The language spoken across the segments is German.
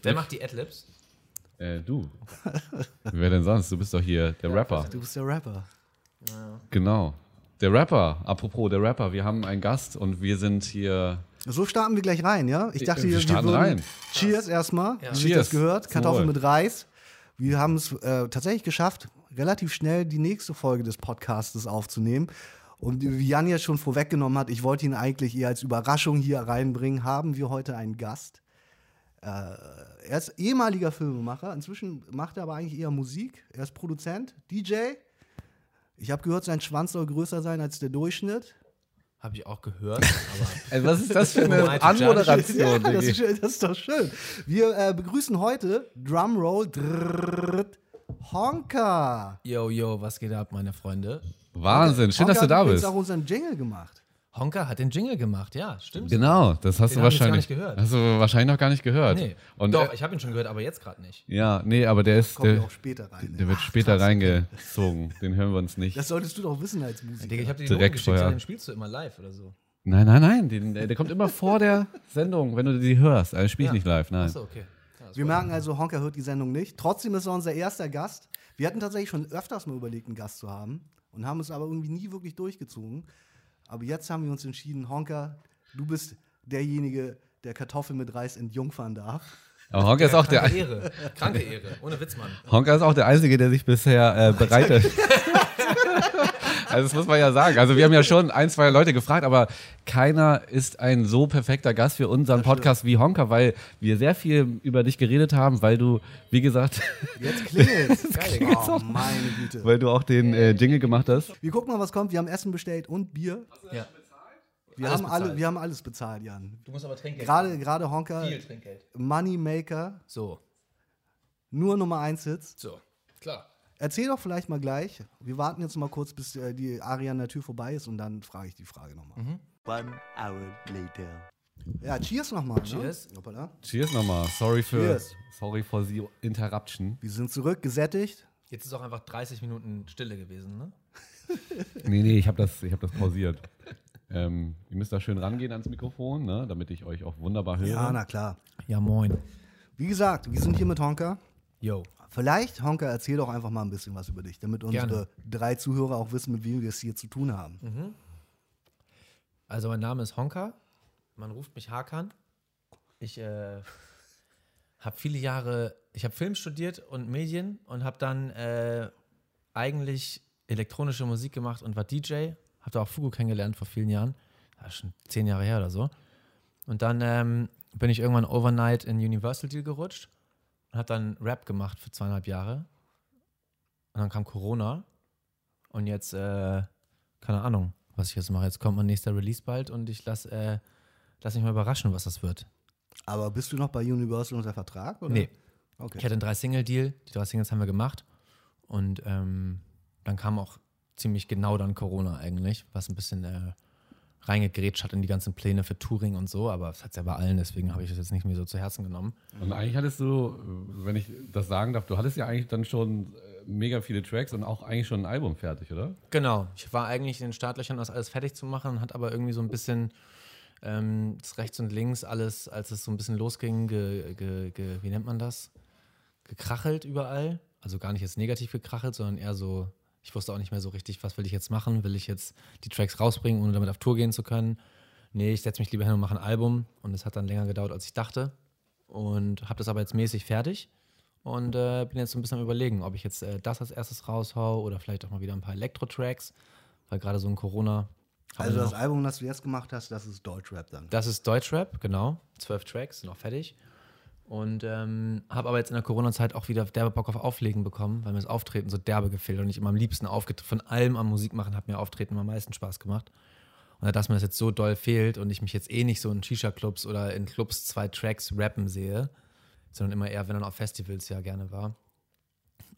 Richtig. Wer macht die Adlibs? Äh, du. Wer denn sonst? Du bist doch hier der Rapper. Du bist der Rapper. Genau. Der Rapper. Apropos der Rapper. Wir haben einen Gast und wir sind hier. So starten wir gleich rein, ja? Ich dachte, Wir wir, starten würden rein. Cheers erstmal. Ja. Wie Cheers. das gehört. Kartoffeln mit Reis. Wir haben es äh, tatsächlich geschafft, relativ schnell die nächste Folge des Podcastes aufzunehmen. Und wie Jan ja schon vorweggenommen hat, ich wollte ihn eigentlich eher als Überraschung hier reinbringen, haben wir heute einen Gast. Äh, er ist ehemaliger Filmemacher, inzwischen macht er aber eigentlich eher Musik. Er ist Produzent, DJ. Ich habe gehört, sein Schwanz soll größer sein als der Durchschnitt. Habe ich auch gehört. Aber Ey, was ist das für eine Anmoderation? Ja, das, ist, schön, das ist doch schön. Wir äh, begrüßen heute Drumroll drrrt, Honka. yo, yo, was geht ab, meine Freunde? Wahnsinn. Schön, dass du Honka da hat übrigens bist. auch unseren Jingle gemacht. Honka hat den Jingle gemacht, ja, stimmt. Genau, das hast Den du hab ich gar wahrscheinlich. nicht gehört. Hast du wahrscheinlich noch gar nicht gehört. Nee. Und Doch, äh, ich habe ihn schon gehört, aber jetzt gerade nicht. ja, nee, aber der ist, Kommt ja der, auch später rein. der wird später reingezogen. Den hören wir uns nicht. Das solltest du doch wissen als Musiker. Digga, ich habe dir Direkt geschickt, vorher. ja, den spielst du immer live oder so. Nein, nein, nein. Den, der der kommt immer vor der Sendung, wenn du die hörst. Also spiel ich Ja. nicht live, nein. Achso, okay. Ja, wir merken also, Honka hört die Sendung nicht. Trotzdem ist er unser erster Gast. Wir hatten tatsächlich schon öfters mal überlegt, einen Gast zu haben und haben es aber irgendwie nie wirklich durchgezogen. Aber jetzt haben wir uns entschieden, Honka, du bist derjenige, der Kartoffeln mit Reis entjungfern darf. Aber Honka ist auch der, Kranke Ehre. Kranke Ehre. Ohne Witz, Mann. Honka ist auch der Einzige, der sich bisher äh, bereitet. also das muss man ja sagen. Also wir haben ja schon ein, zwei Leute gefragt, aber keiner ist ein so perfekter Gast für unseren Podcast wie Honka, weil wir sehr viel über dich geredet haben, weil du, wie gesagt, Jetzt klingelt Geil, Oh, meine Güte. weil du auch den äh, Jingle gemacht hast. Wir gucken mal, was kommt. Wir haben Essen bestellt und Bier. Ja. Wir, Alles haben, alle, bezahlt. wir haben alles bezahlt, Jan. Du musst aber Trinkgeld Gerade, gerade Honka, Viel Trinkgeld. Moneymaker, So, nur Nummer 1 Hits. so. Klar. Erzähl doch vielleicht mal gleich. Wir warten jetzt mal kurz, bis äh, die Aria an der Tür vorbei ist und dann frage ich die Frage nochmal. One hour later. Ja, cheers nochmal. Cheers. Ne? Hoppala. Cheers nochmal. Sorry für, Cheers. sorry for the interruption. Wir sind zurück, gesättigt. Jetzt ist auch einfach 30 Minuten Stille gewesen, ne? Nee, nee, ich habe das, ich hab das pausiert. ähm, ihr müsst da schön rangehen ans Mikrofon, ne, damit ich euch auch wunderbar höre. Ja, na klar. Ja, moin. Wie gesagt, wir sind hier mit Honka. Yo. Vielleicht, Honka, erzähl doch einfach mal ein bisschen was über dich, damit unsere Gerne. drei Zuhörer auch wissen, mit wem wir es hier zu tun haben. Also mein Name ist Honka. Man ruft mich Hakan. Ich äh, habe viele Jahre, ich habe Film studiert und Medien und habe dann äh, eigentlich elektronische Musik gemacht und war DJ. Habe da auch Fugu kennengelernt vor vielen Jahren. Das ist schon zehn Jahre her oder so. Und dann ähm, bin ich irgendwann overnight in Universal Deal gerutscht und habe dann Rap gemacht für zweieinhalb Jahre. Und dann kam Corona und jetzt, äh, keine Ahnung, was ich jetzt mache. Jetzt kommt mein nächster Release bald und ich lasse äh, lass mich mal überraschen, was das wird. Aber bist du noch bei Universal unter Vertrag? Oder? Nee. Okay. Ich hatte einen Drei-Single-Deal, die drei Singles haben wir gemacht und ähm, dann kam auch ziemlich genau dann Corona eigentlich, was ein bisschen äh, reingegrätscht hat in die ganzen Pläne für Touring und so, aber das hat es ja bei allen, deswegen habe ich das jetzt nicht mehr so zu Herzen genommen. Und eigentlich hattest du, wenn ich das sagen darf, du hattest ja eigentlich dann schon äh, mega viele Tracks und auch eigentlich schon ein Album fertig, oder? Genau, ich war eigentlich in den Startlöchern, das alles fertig zu machen, hat aber irgendwie so ein bisschen ähm, das rechts und links alles, als es so ein bisschen losging, ge, ge, ge, wie nennt man das? Gekrachelt überall. Also gar nicht jetzt negativ gekrachelt, sondern eher so, ich wusste auch nicht mehr so richtig, was will ich jetzt machen? Will ich jetzt die Tracks rausbringen, ohne damit auf Tour gehen zu können? Nee, ich setze mich lieber hin und mache ein Album. Und es hat dann länger gedauert, als ich dachte. Und habe das aber jetzt mäßig fertig. Und äh, bin jetzt so ein bisschen am überlegen, ob ich jetzt äh, das als erstes raushau oder vielleicht auch mal wieder ein paar Elektro-Tracks. Weil gerade so ein Corona. Also das Album, das du jetzt gemacht hast, das ist Deutschrap dann. das ist Deutschrap, genau. Zwölf Tracks, sind auch fertig. Und ähm, habe aber jetzt in der Corona-Zeit auch wieder derbe Bock auf Auflegen bekommen, weil mir das Auftreten so derbe gefehlt und ich immer am liebsten aufgetreten. Von allem am Musik machen hat mir Auftreten am meisten Spaß gemacht. Und dass mir das jetzt so doll fehlt und ich mich jetzt eh nicht so in Shisha-Clubs oder in Clubs zwei Tracks rappen sehe, sondern immer eher, wenn dann auf Festivals ja gerne war,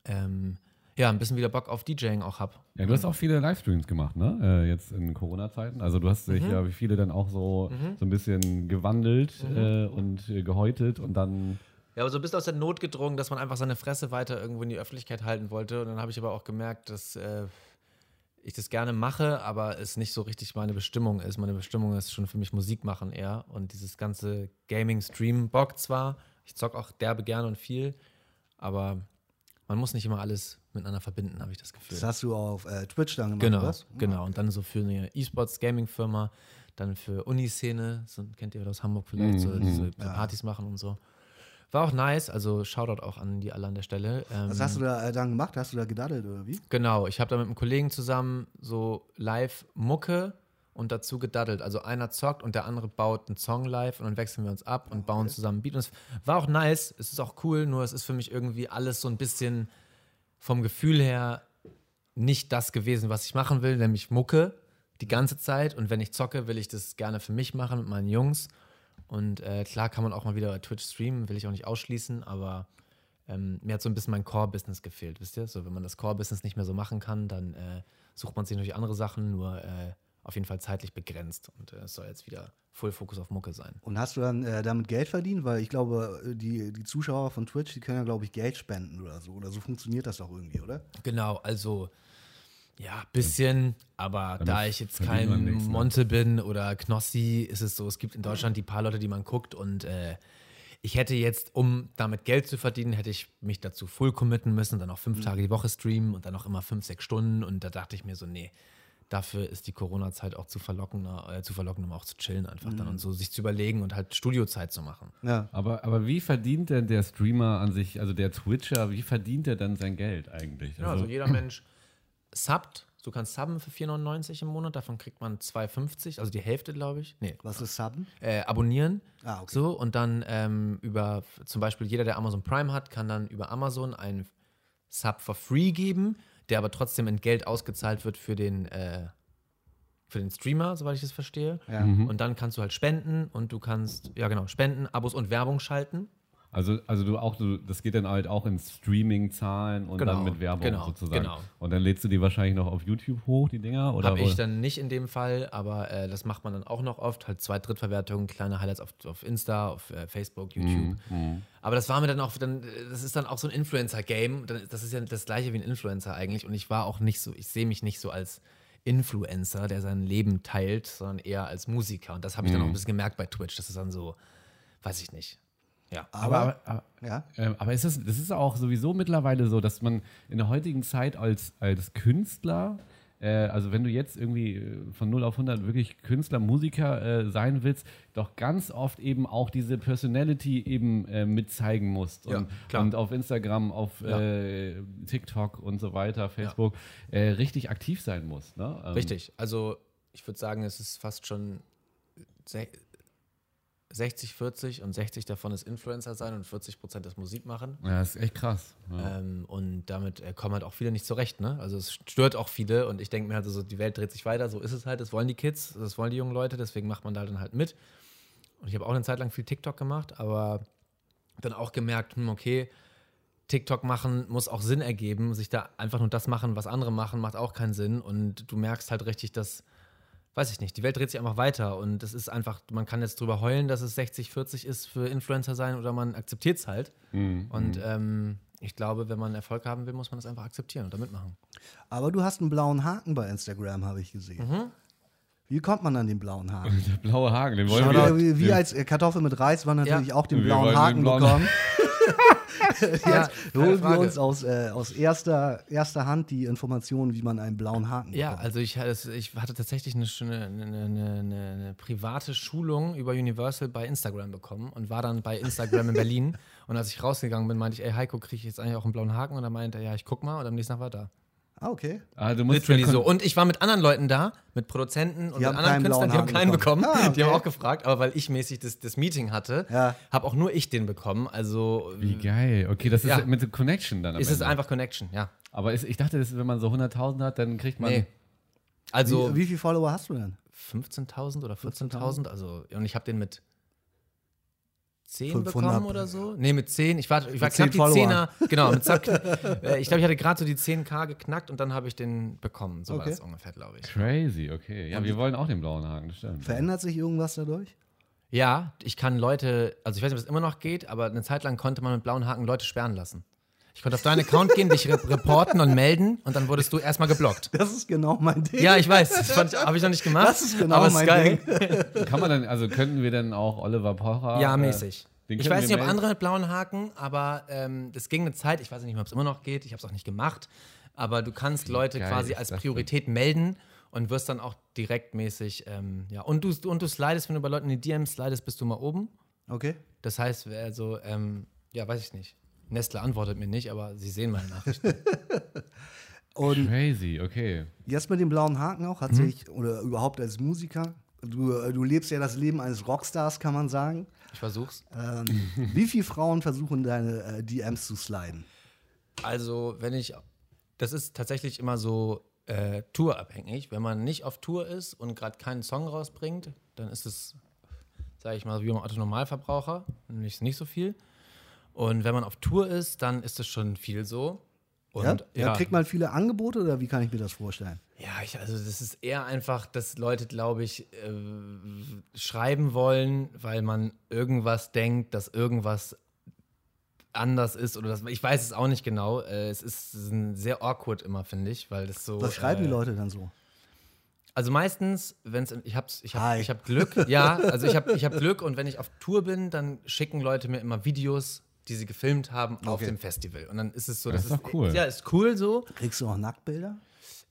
ähm, ja, ein bisschen wieder Bock auf DJing auch hab. Ja, du hast auch viele Livestreams gemacht, ne? Äh, jetzt in Corona-Zeiten. Also du hast dich ja wie viele dann auch so, so ein bisschen gewandelt äh, und äh, gehäutet und dann. Ja, aber so ein bisschen aus der Not gedrungen, dass man einfach seine Fresse weiter irgendwo in die Öffentlichkeit halten wollte. Und dann habe ich aber auch gemerkt, dass äh, ich das gerne mache, aber es nicht so richtig meine Bestimmung ist. Meine Bestimmung ist schon für mich Musik machen eher. Und dieses ganze Gaming-Stream bockt zwar, Ich zock auch derbe gerne und viel, aber man muss nicht immer alles miteinander verbinden, habe ich das Gefühl. Das hast du auf äh, Twitch dann gemacht, Genau, oder was? genau. Und dann so für eine E-Sports-Gaming-Firma, dann für Uniszene, so, kennt ihr aus Hamburg vielleicht, so, die so Partys machen und so. War auch nice, also Shoutout auch an die alle an der Stelle. Ähm, Was hast du da äh, dann gemacht? Hast du da gedaddelt oder wie? Genau, ich habe da mit einem Kollegen zusammen so live Mucke und dazu gedaddelt. Also einer zockt und der andere baut einen Song live und dann wechseln wir uns ab und bauen zusammen Beat. Und es war auch nice, es ist auch cool, nur es ist für mich irgendwie alles so ein bisschen vom Gefühl her nicht das gewesen, was ich machen will, nämlich Mucke die ganze Zeit. Und wenn ich zocke, will ich das gerne für mich machen mit meinen Jungs. Und äh, klar kann man auch mal wieder Twitch streamen, will ich auch nicht ausschließen, aber ähm, mir hat so ein bisschen mein Core-Business gefehlt, wisst ihr? So, wenn man das Core-Business nicht mehr so machen kann, dann äh, sucht man sich natürlich andere Sachen, nur äh, auf jeden Fall zeitlich begrenzt. Und äh, es soll jetzt wieder Full Fokus auf Mucke sein. Und hast du dann äh, damit Geld verdient? Weil ich glaube, äh, die, die Zuschauer von Twitch, die können ja, glaube ich, Geld spenden oder so. Oder so funktioniert das doch irgendwie, oder? Genau, also ja, bisschen, aber da ich jetzt kein nichts, ne? Monte bin oder Knossi, ist es so, es gibt in Deutschland die paar Leute, die man guckt und äh, ich hätte jetzt, um damit Geld zu verdienen, hätte ich mich dazu full committen müssen, dann auch fünf Mhm. Tage die Woche streamen und dann auch immer fünf, sechs Stunden und da dachte ich mir so, nee, dafür ist die Corona-Zeit auch zu verlockender, äh, zu verlockend, um auch zu chillen einfach Mhm. dann und so sich zu überlegen und halt Studiozeit zu machen. Ja. Aber, aber wie verdient denn der Streamer an sich, also der Twitcher, wie verdient er dann sein Geld eigentlich? Ja, also jeder Mensch subbt. Du kannst subben für 4,99 im Monat, davon kriegt man 2,50, also die Hälfte, glaube ich. Nee, Was ist Subben? äh, abonnieren. Ah, okay. So, und dann ähm, über, zum Beispiel jeder, der Amazon Prime hat, kann dann über Amazon einen Sub for free geben, der aber trotzdem in Geld ausgezahlt wird für den, äh, für den Streamer, soweit ich das verstehe. Ja. Und dann kannst du halt spenden und du kannst, ja genau, spenden, Abos und Werbung schalten. Also, also du auch, du, das geht dann halt auch in Streaming-Zahlen und Genau, dann mit Werbung genau, sozusagen. genau. Und dann lädst du die wahrscheinlich noch auf YouTube hoch, die Dinger? Oder Habe ich dann nicht in dem Fall, aber äh, das macht man dann auch noch oft. Halt zwei Drittverwertungen, kleine Highlights auf, auf Insta, auf äh, Facebook, YouTube. Aber das war mir dann auch, dann, das ist dann auch so ein Influencer-Game. Das ist ja das gleiche wie ein Influencer eigentlich. Und ich war auch nicht so, ich sehe mich nicht so als Influencer, der sein Leben teilt, sondern eher als Musiker. Und das habe ich dann auch ein bisschen gemerkt bei Twitch. Das ist dann so, weiß ich nicht. Ja. Aber, aber, aber, Ja. ähm, aber ist das, das ist auch sowieso mittlerweile so, dass man in der heutigen Zeit als, als Künstler, äh, also wenn du jetzt irgendwie äh, von 0 auf 100 wirklich Künstler, Musiker äh, sein willst, doch ganz oft eben auch diese Personality eben äh, mit zeigen musst. Ja, und, klar. und auf Instagram, auf Ja. äh, TikTok und so weiter, Facebook, äh, richtig aktiv sein musst. Ne? Ähm, Richtig. Also ich würde sagen, es ist fast schon 60, 40 und 60 davon ist Influencer sein und 40 Prozent ist Musik machen. Ja, das ist echt krass. Ja. Ähm, und damit äh, kommen halt auch viele nicht zurecht. Ne? Also es stört auch viele und ich denke mir halt so, die Welt dreht sich weiter, so ist es halt, das wollen die Kids, das wollen die jungen Leute, deswegen macht man da dann halt mit. Und ich habe auch eine Zeit lang viel TikTok gemacht, aber dann auch gemerkt, hm, okay, TikTok machen muss auch Sinn ergeben. Sich da einfach nur das machen, was andere machen, macht auch keinen Sinn. Und du merkst halt richtig, dass, weiß ich nicht, die Welt dreht sich einfach weiter. Und es ist einfach, man kann jetzt drüber heulen, dass es 60, 40 ist für Influencer sein oder man akzeptiert es halt. Und ähm, ich glaube, wenn man Erfolg haben will, muss man das einfach akzeptieren und da mitmachen. Aber du hast einen blauen Haken bei Instagram, habe ich gesehen. Mhm. Wie kommt man an den blauen Haken? Der blaue Haken, den wollen Schau wir. wie, als Kartoffel mit Reis war natürlich Ja. auch den blauen wollen den Haken blauen- bekommen. Ja, holen wir uns aus, äh, aus erster, erster Hand die Informationen, wie man einen blauen Haken Ja, bekommt. also ich, ich hatte tatsächlich eine, schöne- eine, eine, eine, eine private Schulung über Universal bei Instagram bekommen und war dann bei Instagram in Berlin. Und als ich rausgegangen bin, meinte ich, ey Heiko, kriege ich jetzt eigentlich auch einen blauen Haken? Und er meinte, er, ja, ich guck mal. Und am nächsten Tag war er da. Ah, okay. Ah, du musst Literally so. Und ich war mit anderen Leuten da, mit Produzenten und Die mit anderen Künstlern, die haben keinen bekommen. bekommen. Ah, Die haben okay. auch gefragt, aber weil ich mäßig das, das Meeting hatte, Ja. habe auch nur ich den bekommen. Also Wie geil. Okay, das ist Ja. mit der Connection dann. am ist es Ende. einfach Connection, ja. Aber ist, ich dachte, das ist, wenn man so 100.000 hat, dann kriegt man. Nee. Also wie, wie viele Follower hast du denn? 15.000 oder 14.000, also und ich habe den mit 10 500. bekommen oder so. Nee, mit 10. Ich war, ich war Mit knapp 10 die Follower. 10er. Genau, mit zack, äh, ich glaube, ich hatte gerade so die 10k geknackt und dann habe ich den bekommen. So war Okay. das ungefähr, glaube ich. Crazy, okay. Ja, wir wollen auch den blauen Haken, das stimmt. Verändert sich irgendwas dadurch? Ja, ich kann Leute, also ich weiß nicht, ob es immer noch geht, aber eine Zeit lang konnte man mit blauen Haken Leute sperren lassen. Ich konnte auf deinen Account gehen, dich rep reporten und melden und dann wurdest du erstmal geblockt. Das ist genau mein Ding. Ja, ich weiß, das habe ich noch nicht gemacht. Das ist genau aber es mein geil. Ding. Kann man dann, also könnten wir dann auch Oliver Pocher. Ja, äh, mäßig. Ich weiß nicht, ob melden. andere mit blauen Haken, aber ähm, das ging eine Zeit, ich weiß nicht, ob es immer noch geht, ich habe es auch nicht gemacht, aber du kannst Leute geil quasi als Priorität melden und wirst dann auch direktmäßig, ähm, ja, und du, und du slidest, wenn du bei Leuten in die DMs slidest, bist du mal oben. Okay. Das heißt, also, ähm, ja, weiß ich nicht. Nestle antwortet mir nicht, aber sie sehen meine Nachrichten. Und Crazy, okay. jetzt mit dem blauen Haken auch, Mhm. hat sich, oder überhaupt als Musiker, du, äh, du lebst ja das Leben eines Rockstars, kann man sagen. Ich versuch's. Ähm, wie viele Frauen versuchen deine äh, DMs zu sliden? Also, wenn ich, das ist tatsächlich immer so äh, tourabhängig. Wenn man nicht auf Tour ist und gerade keinen Song rausbringt, dann ist es, sage ich mal, wie beim Autonormalverbraucher, nämlich nicht so viel. Und wenn man auf Tour ist, dann ist es schon viel so. Und ja? ja. Kriegt man viele Angebote oder wie kann ich mir das vorstellen? Ja, ich, also das ist eher einfach, dass Leute, glaube ich, äh, schreiben wollen, weil man irgendwas denkt, dass irgendwas anders ist oder das, ich weiß es auch nicht genau. Äh, es ist ein sehr awkward immer, finde ich, weil das so. Was schreiben äh, die Leute dann so? Also meistens, wenn es, ich hab's, ich Hi. habe, ich habe Glück, ja, also ich habe, ich habe Glück und wenn ich auf Tour bin, dann schicken Leute mir immer Videos, die sie gefilmt haben auf Okay. dem Festival und dann ist es so, Das ist doch cool. Ja, ist cool so. Kriegst du auch Nacktbilder?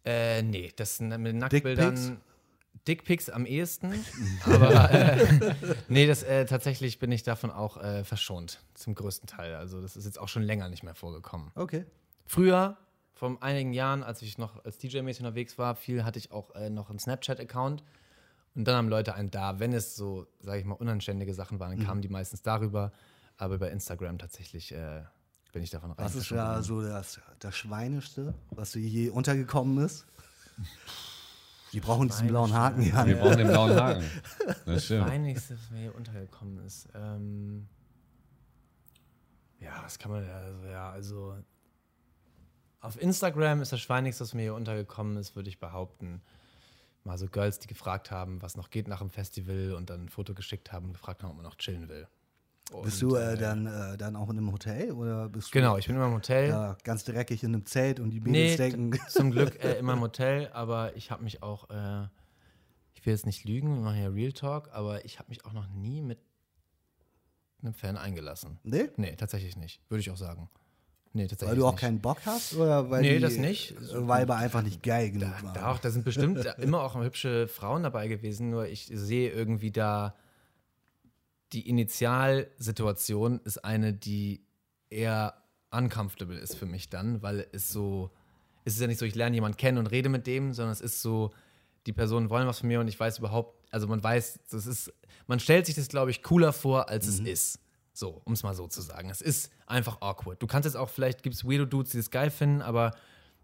Äh, nee, das sind mit? Nacktbildern. Dickpics am ehesten. Aber äh, nee, das, äh, tatsächlich bin ich davon auch äh, verschont, zum größten Teil. Also, das ist jetzt auch schon länger nicht mehr vorgekommen. Okay. Früher, vor einigen Jahren, als ich noch als DJ-mäßig unterwegs war, viel hatte ich auch äh, noch einen Snapchat-Account. Und dann haben Leute einen da. Wenn es so, sage ich mal, unanständige Sachen waren, Mhm. dann kamen die meistens darüber. Aber über Instagram tatsächlich äh, bin ich davon rein. Was ist ja so das, das Schweinischste, was dir je untergekommen ist? Die brauchen diesen blauen Haken, ja. Wir brauchen den blauen Haken. Das stimmt. Peinlichste, was mir hier untergekommen ist. Ähm, ja, das kann man ja, also, ja, also auf Instagram ist das Schweinigste, was mir hier untergekommen ist, würde ich behaupten. Mal so Girls, die gefragt haben, was noch geht nach dem Festival und dann ein Foto geschickt haben und gefragt haben, ob man noch chillen will. Bist Und, du äh, dann, äh, dann auch in einem Hotel oder bist du Genau, ich bin immer im Hotel. ja, ganz dreckig in einem Zelt und die Nee, Mädels denken, t- zum Glück äh, immer im Hotel, aber ich habe mich auch, äh, ich will jetzt nicht lügen, wir machen ja Real Talk, aber ich habe mich auch noch nie mit einem Fan eingelassen. nee? Nee, tatsächlich nicht, würde ich auch sagen. Nee, tatsächlich Weil du auch nicht. keinen Bock hast oder weil Nee, die das nicht. äh, Weiber einfach nicht geil genug Da, waren? da auch, da sind bestimmt immer auch hübsche Frauen dabei gewesen, nur ich sehe irgendwie da, die Initialsituation ist eine, die eher uncomfortable ist für mich dann, weil es so, es ist ja nicht so, ich lerne jemanden kennen und rede mit dem, sondern es ist so, die Personen wollen was von mir und ich weiß überhaupt, also man weiß, das ist, man stellt sich das, glaube ich, cooler vor, als es ist. So, um es mal so zu sagen. Es ist einfach awkward. Du kannst jetzt auch, vielleicht gibt es Weirdo Dudes, die das geil finden, aber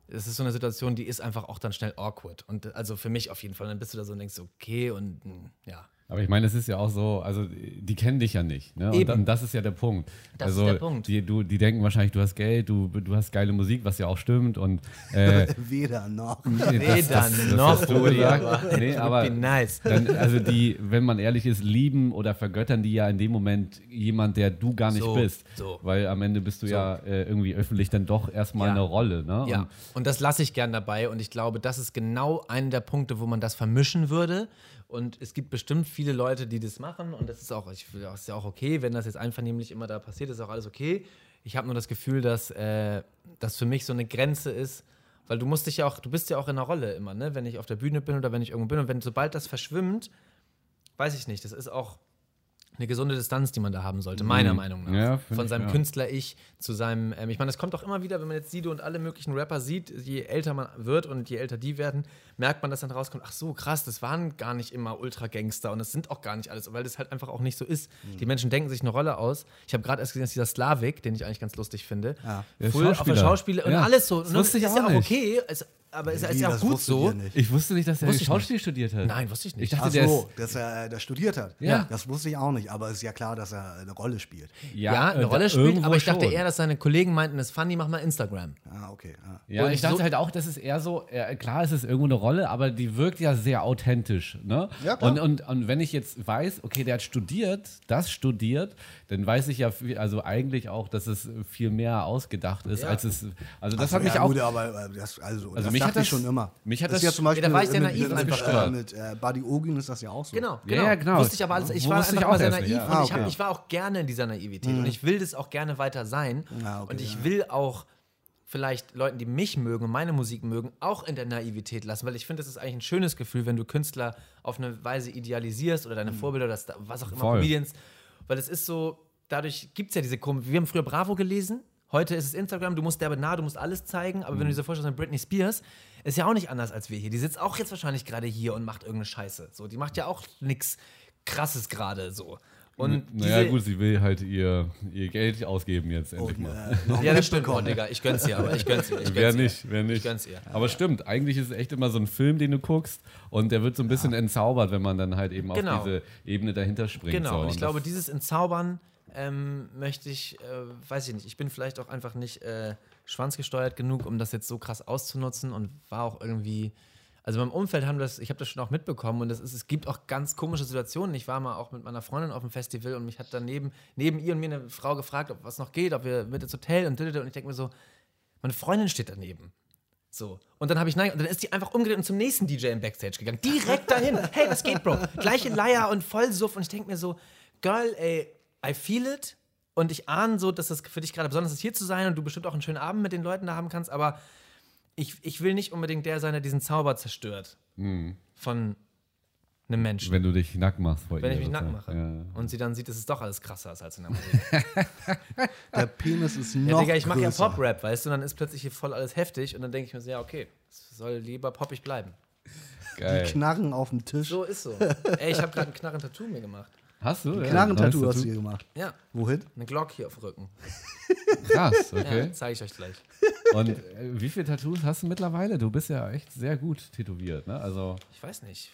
es ist so eine Situation, die ist einfach auch dann schnell awkward. Und also für mich auf jeden Fall. Dann bist du da so und denkst, okay, und mm, ja. Aber ich meine, es ist ja auch so, also die kennen dich ja nicht. Ne? Und dann, das ist ja der Punkt. Das ist also der Punkt. Die, du, die denken wahrscheinlich, du hast Geld, du, du hast geile Musik, was ja auch stimmt. Und äh, Weder noch. nee, das- dann das- das noch, Rudi, gesagt. aber Nee, aber nice. dann, also die, wenn man ehrlich ist, lieben oder vergöttern die ja in dem Moment jemand, der du gar nicht So, bist. so. Weil am Ende bist du ja äh, irgendwie öffentlich dann doch erstmal Ja. eine Rolle. Ne? Ja, Und und das lasse ich gern dabei und ich glaube, das ist genau einer der Punkte, wo man das vermischen würde. Und es gibt bestimmt viele Leute, die das machen und das ist auch, ich das ist ja auch okay, wenn das jetzt einvernehmlich immer da passiert, ist auch alles okay. Ich habe nur das Gefühl, dass äh, das für mich so eine Grenze ist, weil du musst dich ja auch, du bist ja auch in einer Rolle immer, ne? Wenn ich auf der Bühne bin oder wenn ich irgendwo bin und wenn sobald das verschwimmt, weiß ich nicht, das ist auch eine gesunde Distanz, die man da haben sollte, meiner Meinung nach. Mhm. Ja, Von seinem. Künstler-Ich zu seinem, ähm, ich meine, das kommt auch immer wieder, wenn man jetzt Sido und alle möglichen Rapper sieht, je älter man wird und je älter die werden, merkt man, dass dann rauskommt, ach so, krass, das waren gar nicht immer Ultra-Gangster und das sind auch gar nicht alles, weil das halt einfach auch nicht so ist. Mhm. Die Menschen denken sich eine Rolle aus. Ich habe gerade erst gesehen, dass dieser Slavik, den ich eigentlich ganz lustig finde, Ja. Der voll auf der Schauspieler. Und Ja, alles so. das Und wusste ich ist auch ja auch nicht. okay, es, aber es ist Wie, ja auch gut so. ich wusste nicht, dass er Schauspiel studiert hat. Nein, wusste ich nicht. Ich dachte, Ach so, ist. dass er äh, das studiert hat. Ja. Das wusste ich auch nicht, aber es ist ja klar, dass er eine Rolle spielt. Ja, eine äh, Rolle spielt, aber ich dachte schon. eher, dass seine Kollegen meinten, das ist funny, mach mal Instagram. Ah, okay. Ja. Ja, Und ich dachte so- halt auch, das ist eher so, äh, klar, es ist irgendwo eine Rolle, aber die wirkt ja sehr authentisch. Ne? Ja, klar. und, und, und wenn ich jetzt weiß, okay, der hat studiert, das studiert, dann weiß ich ja, viel- also eigentlich auch, dass es viel mehr ausgedacht ist, Ja. als es, also das Ach so, hat mich ja, auch, Gut, aber das, also, Also das mich hat ich das- schon immer. mich hat das ist das- ja zum Beispiel Ja, da war ich sehr mit, naiv mit, einfach. äh, mit äh, Buddy Ogin ist das ja auch so. Genau, genau. ja, genau. Wusste ich aber alles. Ich war Wusste ich einfach auch mal sehr naiv und Ah, ich, hab, okay. ich war auch gerne in dieser Naivität und ich will das auch gerne weiter sein. Ah, okay, und ich ja. will auch vielleicht Leuten, die mich mögen und meine Musik mögen, auch in der Naivität lassen, weil ich finde, das ist eigentlich ein schönes Gefühl, wenn du Künstler auf eine Weise idealisierst oder deine Vorbilder oder was auch immer, Voll. Comedians, weil es ist so, dadurch gibt es ja diese Kom Wir haben früher Bravo gelesen, heute ist es Instagram, du musst derbe nah, du musst alles zeigen, aber wenn du dir so vorstellst, Britney Spears, ist ja auch nicht anders als wir hier. Die sitzt auch jetzt wahrscheinlich gerade hier und macht irgendeine Scheiße. So, die macht ja auch nichts krasses gerade so. Und naja, gut, sie will halt ihr, ihr Geld ausgeben jetzt endlich Und, mal. äh, noch Ja, das stimmt, oh, Digga. Ich gönn's ihr, aber ich gönn's ihr. Ich Wer gönn's ihr. nicht, wer nicht. Ich gönn's ihr. Aber stimmt, eigentlich ist es echt immer so ein Film, den du guckst und der wird so ein bisschen entzaubert, wenn man dann halt eben Genau. auf diese Ebene dahinter springt. Genau, so. und ich glaube, dieses Entzaubern ähm, möchte ich, äh, weiß ich nicht, ich bin vielleicht auch einfach nicht äh, schwanzgesteuert genug, um das jetzt so krass auszunutzen und war auch irgendwie, also beim Umfeld haben das, ich habe das schon auch mitbekommen und das ist, es gibt auch ganz komische Situationen. Ich war mal auch mit meiner Freundin auf dem Festival und mich hat daneben, neben ihr und mir eine Frau gefragt, ob was noch geht, ob wir mit ins Hotel und und ich denke mir so, meine Freundin steht daneben. So. Und dann habe ich nein, und dann ist die einfach umgedreht und zum nächsten DJ im Backstage gegangen. Direkt dahin. Hey, was geht, Bro? Gleiche Leier und Vollsuff. Und ich denke mir so, Girl, ey, I feel it. Und ich ahne so, dass das für dich gerade besonders ist, hier zu sein und du bestimmt auch einen schönen Abend mit den Leuten da haben kannst. Aber ich, ich will nicht unbedingt der sein, der diesen Zauber zerstört. Von einem Menschen. Wenn du dich nackt machst vor Wenn ihr. ich mich nackt mache. Und sie dann sieht, dass es doch alles krasser ist als in der Musik. Der Penis ist Ja, noch Digga, ich mache ja. Pop-Rap, weißt du, und dann ist plötzlich hier voll alles heftig und dann denke ich mir so, ja, okay, es soll lieber poppig bleiben. Ja. Geil. Knarren auf dem Tisch. So ist so. Ey, ich habe gerade ein Knarren-Tattoo mir gemacht. Hast du? Ja, Knarrentattoo hast du Tattoo? hier gemacht. Ja, Wohin? eine Glock hier auf dem Rücken. Krass, Ja, okay. zeige ich euch gleich. Und äh, wie viele Tattoos hast du mittlerweile? Du bist ja echt sehr gut tätowiert, ne? Also, Ich weiß nicht.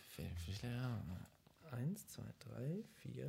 Eins, zwei, drei, vier,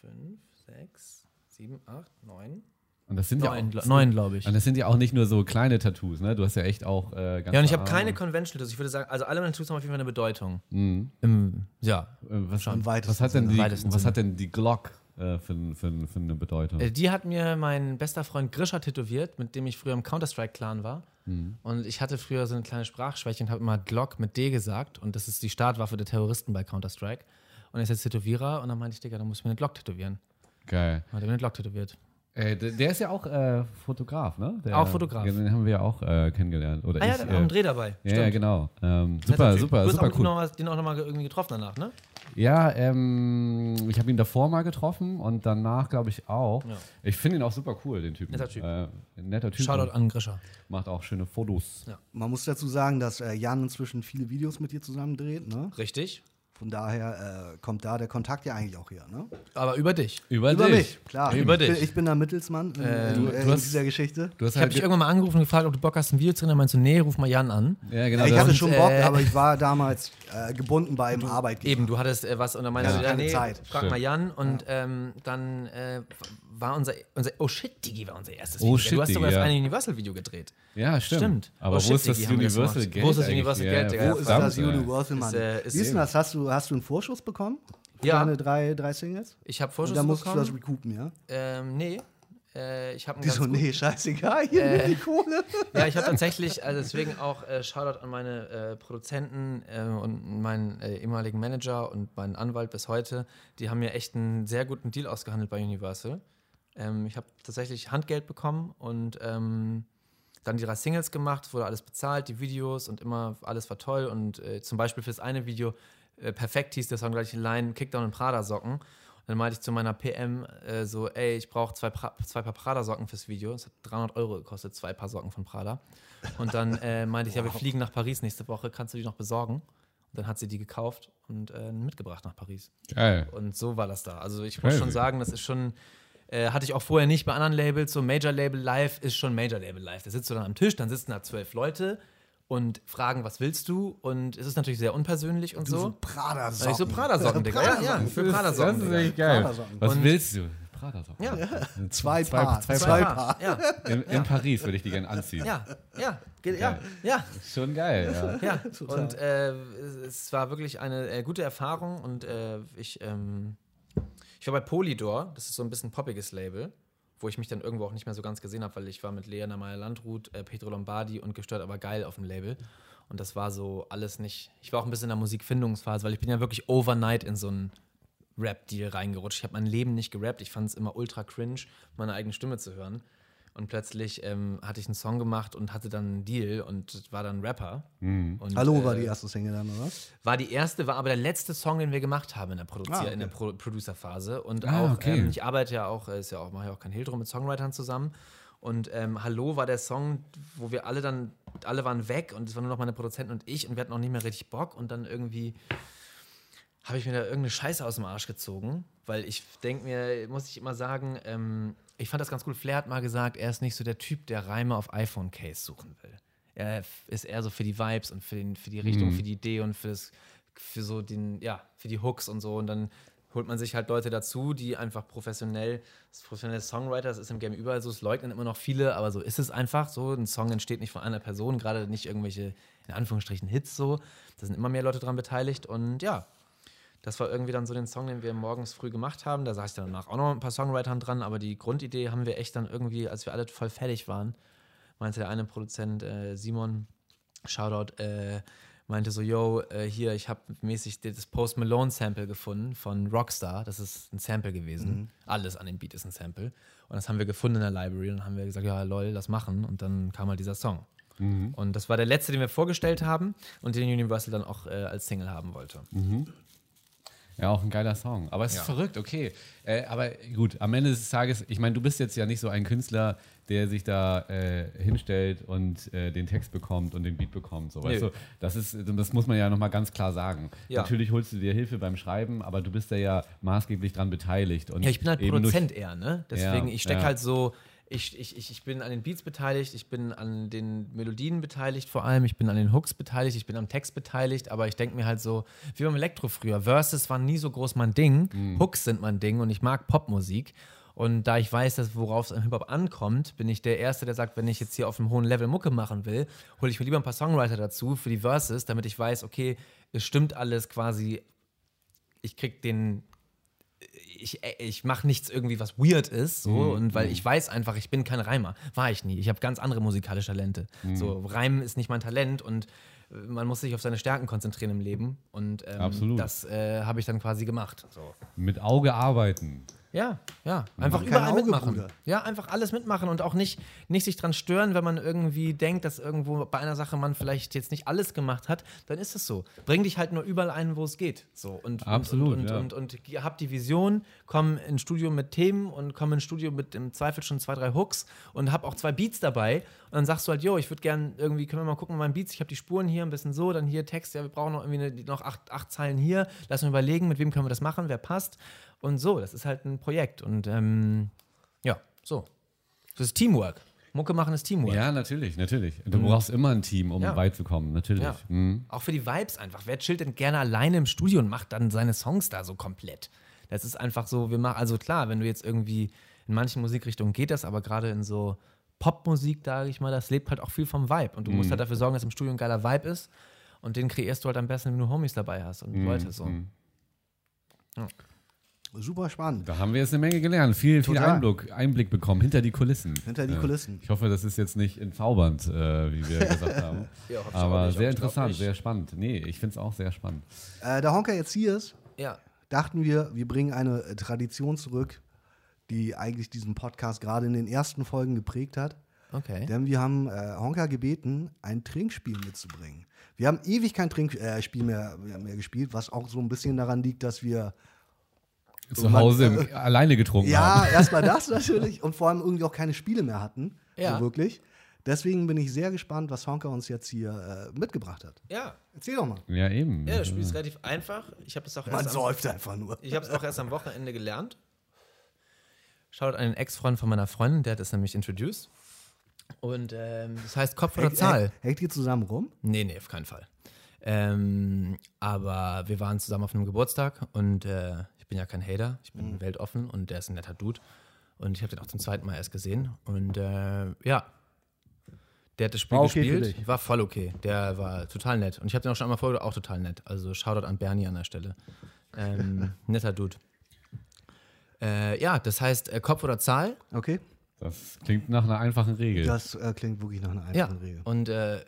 fünf, sechs, sieben, acht, neun. Und das sind ja Neun, auch, gl- neun glaube ich. und das sind ja auch nicht nur so kleine Tattoos, ne? Du hast ja echt auch äh, ganz Ja, und ich habe keine Conventional Tattoos. Ich würde sagen, also alle meine Tattoos haben auf jeden Fall eine Bedeutung. Mhm. Im, ja. was, Im weitesten was hat denn die, was hat denn die Glock äh, für, für, für eine Bedeutung? Äh, Die hat mir mein bester Freund Grisha tätowiert, mit dem ich früher im Counter-Strike-Clan war. Mhm. Und ich hatte früher so eine kleine Sprachschwäche und habe immer Glock mit D gesagt. Und das ist die Startwaffe der Terroristen bei Counter-Strike. Und er ist jetzt Tätowierer. Und dann meinte ich, Digga, dann muss ich mir eine Glock tätowieren. Geil. Dann hat er mir eine Glock tätowiert. Äh, der, der ist ja auch äh, Fotograf, ne? Der, Auch Fotograf. Den haben wir ja auch äh, kennengelernt. Oder Ah ja, ich, der hat auch einen äh, Dreh dabei. ja, ja, genau. Ähm, super, Typ. super, du hast super auch cool. Noch, den auch nochmal irgendwie getroffen danach, ne? Ja, ähm, ich habe ihn davor mal getroffen und danach, glaube ich, auch. Ja. Ich finde ihn auch super cool, den Typen. Netter Typ. Äh, netter Typ. Shoutout an Grisha. Macht auch schöne Fotos. Ja. Man muss dazu sagen, dass äh, Jan inzwischen viele Videos mit dir zusammen dreht. Ne? Richtig. Von daher äh, kommt da der Kontakt ja eigentlich auch her. Ne? Aber über dich. Über, Über dich. mich, klar. Über ich, dich. Bin, ich bin der Mittelsmann in, Äh, in, du- äh, du in hast- dieser Geschichte. Du hast Ich habe halt dich irgendwann mal angerufen und gefragt, ob du Bock hast, ein Video zu drehen. Dann meinst du, nee, ruf mal Jan an. ja, genau. ich das- hatte schon Bock, äh, aber ich war damals äh, gebunden bei einem Arbeitgeber. Eben, du hattest äh, was und dann meinst Ja, du, ja, keine nee, Zeit. frag Stimmt. mal Jan und ähm, dann äh, war unser, unser, oh shit, Digi war unser erstes Oh Video. shit, du hast Digi, sogar das ja. eine Universal-Video gedreht. ja, stimmt. Stimmt. Aber Oh, wo shit, ist das Digi, das Universal. Geld? Wo ist das? Universal Ja, Geld, Digga? Wo ist das. Universal, Mann? Ist, äh, ist Wie ist denn eben. das? Hast du, hast du einen Vorschuss bekommen? Für Ja. Deine drei, drei Singles? Ich habe Und Vorschuss dann musst du das bekommen. recoupen, ja? Ähm, nee. Äh, ich habe Wieso, nee, scheißegal, hier Äh, die Kohle. Ja, ich habe tatsächlich, also deswegen auch äh, Shoutout an meine äh, Produzenten äh, und meinen äh, ehemaligen Manager und meinen Anwalt bis heute. Die haben mir echt einen sehr guten Deal ausgehandelt bei Universal. Ähm, ich habe tatsächlich Handgeld bekommen und ähm, dann die drei Singles gemacht, wurde alles bezahlt, die Videos und immer alles war toll. Und äh, zum Beispiel für das eine Video, äh, perfekt hieß der Song gleich Line, Kickdown und Prada-Socken. Und dann meinte ich zu meiner PM äh, so, ey, ich brauche zwei, pra zwei Paar Prada-Socken fürs Video. Das hat 300 Euro gekostet, zwei Paar Socken von Prada. Und dann äh, meinte ich, ja, wir fliegen nach Paris nächste Woche, kannst du die noch besorgen? Und dann hat sie die gekauft und äh, mitgebracht nach Paris. Geil. Und so war das da. Also ich muss Crazy. schon sagen, das ist schon, äh, hatte ich auch vorher nicht bei anderen Labels. So Major Label Live ist schon Major Label Live. Da sitzt du dann am Tisch, dann sitzen da zwölf Leute und fragen, was willst du? Und es ist natürlich sehr unpersönlich und Du so so. Prada-Socken. Ich so Prada-Socken, Digga. Ja, ja, für Das Prada-Socken. ist Digga. echt geil. Was Und- willst du? Prada-Socken. Ja, Zwei Paar. zwei Zwei, Paar. Paar. Ja, In, in Paris würde ich die gerne anziehen. ja, ja, ja, ja. Schon geil, ja. Ja, und äh, es, es war wirklich eine äh, gute Erfahrung und äh, ich, ähm, ich war bei Polydor, das ist so ein bisschen poppiges Label. wo ich mich dann irgendwo auch nicht mehr so ganz gesehen habe, weil ich war mit Leona Meyer-Landrut, äh, Pedro Lombardi und Gestört aber geil auf dem Label. Und das war so alles nicht. Ich war auch ein bisschen in der Musikfindungsphase, weil ich bin ja wirklich overnight in so einen Rap-Deal reingerutscht. Ich habe mein Leben nicht gerappt. Ich fand es immer ultra cringe, meine eigene Stimme zu hören. Und plötzlich ähm, hatte ich einen Song gemacht und hatte dann einen Deal und war dann Rapper. Und, Hallo war äh, die erste Single dann, oder? war die erste, war aber der letzte Song, den wir gemacht haben in der, Produzier Ah, okay. in der Pro Producer-Phase. Und Ah, auch, okay. ähm, ich arbeite ja auch, äh, ist ja auch, mache ja auch kein Hehl drum mit Songwritern zusammen. Und ähm, Hallo war der Song, wo wir alle dann, alle waren weg und es waren nur noch meine Produzenten und ich und wir hatten auch nicht mehr richtig Bock und dann irgendwie habe ich mir da irgendeine Scheiße aus dem Arsch gezogen, weil ich denke mir, muss ich immer sagen, ähm, ich fand das ganz gut. Flair hat mal gesagt, er ist nicht so der Typ, der Reime auf iPhone-Case suchen will. Er ist eher so für die Vibes und für, den, für die Richtung, für die Idee und für, das, für so den, ja, für die Hooks und so. Und dann holt man sich halt Leute dazu, die einfach professionell, das professionelle Songwriter, das ist im Game überall so, es leugnen immer noch viele, aber so ist es einfach so. Ein Song entsteht nicht von einer Person, gerade nicht irgendwelche, in Anführungsstrichen, Hits so. Da sind immer mehr Leute dran beteiligt und ja, das war irgendwie dann so den Song, den wir morgens früh gemacht haben. Da saß ich dann danach auch noch ein paar Songwritern dran, aber die Grundidee haben wir echt dann irgendwie, als wir alle voll fertig waren, meinte der eine Produzent, äh, Simon, Shoutout, äh, meinte so, yo, äh, hier, ich habe mäßig das Post Malone Sample gefunden von Rockstar. Das ist ein Sample gewesen. Alles an dem Beat ist ein Sample. Und das haben wir gefunden in der Library und dann haben wir gesagt, ja, lol, lass machen. Und dann kam halt dieser Song. Und das war der letzte, den wir vorgestellt haben und den Universal dann auch äh, als Single haben wollte. Ja, auch ein geiler Song. Aber es ist verrückt, okay. Äh, aber gut, am Ende des Tages, ich meine, du bist jetzt ja nicht so ein Künstler, der sich da äh, hinstellt und äh, den Text bekommt und den Beat bekommt. So, weißt du, das, ist, das muss man ja nochmal ganz klar sagen. Ja. Natürlich holst du dir Hilfe beim Schreiben, aber du bist da ja maßgeblich dran beteiligt. Und Ja, ich bin halt Produzent eher, ne? Deswegen, Ja, ich stecke ja. halt so, ich, ich, ich, bin an den Beats beteiligt, ich bin an den Melodien beteiligt vor allem, ich bin an den Hooks beteiligt, ich bin am Text beteiligt, aber ich denke mir halt so, wie beim Elektro früher, Verses waren nie so groß mein Ding, Mhm. Hooks sind mein Ding und ich mag Popmusik. Und da ich weiß, dass worauf es im Hip-Hop ankommt, bin ich der Erste, der sagt, wenn ich jetzt hier auf einem hohen Level Mucke machen will, hole ich mir lieber ein paar Songwriter dazu für die Verses, damit ich weiß, okay, es stimmt alles quasi, ich krieg den ich, äh, ich mache nichts irgendwie, was weird ist, so, und weil ich weiß einfach, ich bin kein Reimer. War ich nie. Ich habe ganz andere musikalische Talente. So, Reimen ist nicht mein Talent und äh, man muss sich auf seine Stärken konzentrieren im Leben. Und ähm, das äh, habe ich dann quasi gemacht. So. mit Auge arbeiten. Ja, ja. Einfach überall Auge, mitmachen. Bruder. Ja, einfach alles mitmachen und auch nicht, nicht sich dran stören, wenn man irgendwie denkt, dass irgendwo bei einer Sache man vielleicht jetzt nicht alles gemacht hat, dann ist es so. Bring dich halt nur überall ein, wo es geht. So. Und, Absolut, Und, und, ja. und, und, und hab die Vision, komm ins Studio mit Themen und komm ins Studio mit im Zweifel schon zwei, drei Hooks und hab auch zwei Beats dabei. Und dann sagst du halt, yo, ich würde gern irgendwie, können wir mal gucken, meinen Beats, ich habe die Spuren hier ein bisschen so, dann hier Text, ja, wir brauchen noch irgendwie eine, noch acht, acht Zeilen hier. Lass uns überlegen, mit wem können wir das machen, wer passt. Und so, das ist halt ein Projekt. Und ähm, ja, so. Das ist Teamwork. Mucke machen ist Teamwork. Ja, natürlich, natürlich. Du brauchst immer ein Team, um Mhm. Ja. weit zu kommen, natürlich. Ja. Mhm. Auch für die Vibes einfach. Wer chillt denn gerne alleine im Studio und macht dann seine Songs da so komplett? Das ist einfach so, wir machen, also klar, wenn du jetzt irgendwie in manchen Musikrichtungen geht das, aber gerade in so Popmusik, sage ich mal, das lebt halt auch viel vom Vibe. Und du musst halt dafür sorgen, dass im Studio ein geiler Vibe ist. Und den kreierst du halt am besten, wenn du Homies dabei hast und Leute so. Super spannend. Da haben wir jetzt eine Menge gelernt. Viel, viel. Einblick, Einblick bekommen hinter die Kulissen. Hinter die Äh, Kulissen. Ich hoffe, das ist jetzt nicht entzaubernd, äh, wie wir gesagt haben. Ja, Aber nicht, sehr interessant, sehr spannend. Nee, ich finde es auch sehr spannend. Äh, da Honka jetzt hier ist, Ja. dachten wir, wir bringen eine äh, Tradition zurück, die eigentlich diesen Podcast gerade in den ersten Folgen geprägt hat. Okay. Denn wir haben äh, Honka gebeten, ein Trinkspiel mitzubringen. Wir haben ewig kein Trinkspiel äh, mehr, mehr gespielt, was auch so ein bisschen daran liegt, dass wir Zu Hause im, alleine getrunken haben. ja erstmal das natürlich und vor allem irgendwie auch keine Spiele mehr hatten. Ja. So wirklich. Deswegen bin ich sehr gespannt, was Honka uns jetzt hier äh, mitgebracht hat. Ja. Erzähl doch mal. Ja, eben. Ja, das Spiel ist relativ einfach. Ich habe das auch Man säuft einfach nur. Ich habe es auch erst am Wochenende gelernt. Schaut einen Ex-Freund von meiner Freundin, der hat es nämlich introduced. Und ähm, das heißt Kopf oder Zahl. Hängt ihr zusammen rum? Nee, nee, auf keinen Fall. Ähm, aber wir waren zusammen auf einem Geburtstag und äh, ich bin ja kein Hater, ich bin weltoffen und der ist ein netter Dude. Und ich habe den auch zum zweiten Mal erst gesehen. Und äh, ja, der hat das Spiel War okay gespielt. War voll okay. Der war total nett. Und ich habe den auch schon einmal vorher auch total nett. Also Shoutout an Bernie an der Stelle. Ähm, netter Dude. Äh, ja, das heißt äh, Kopf oder Zahl. Okay? Das klingt nach einer einfachen Regel. Das äh, klingt wirklich nach einer Ja. einfachen Regel. Und äh,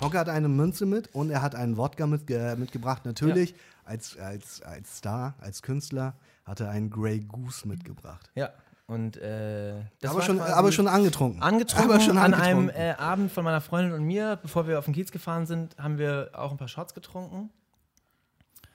Honka hat eine Münze mit und er hat einen Wodka mitge mitgebracht. Natürlich, als, als, als Star, als Künstler, hat er einen Grey Goose mitgebracht. ja. Und äh, das aber, war schon, aber schon angetrunken. angetrunken. Aber schon an angetrunken. einem äh, Abend von meiner Freundin und mir, bevor wir auf den Kiez gefahren sind, haben wir auch ein paar Shots getrunken.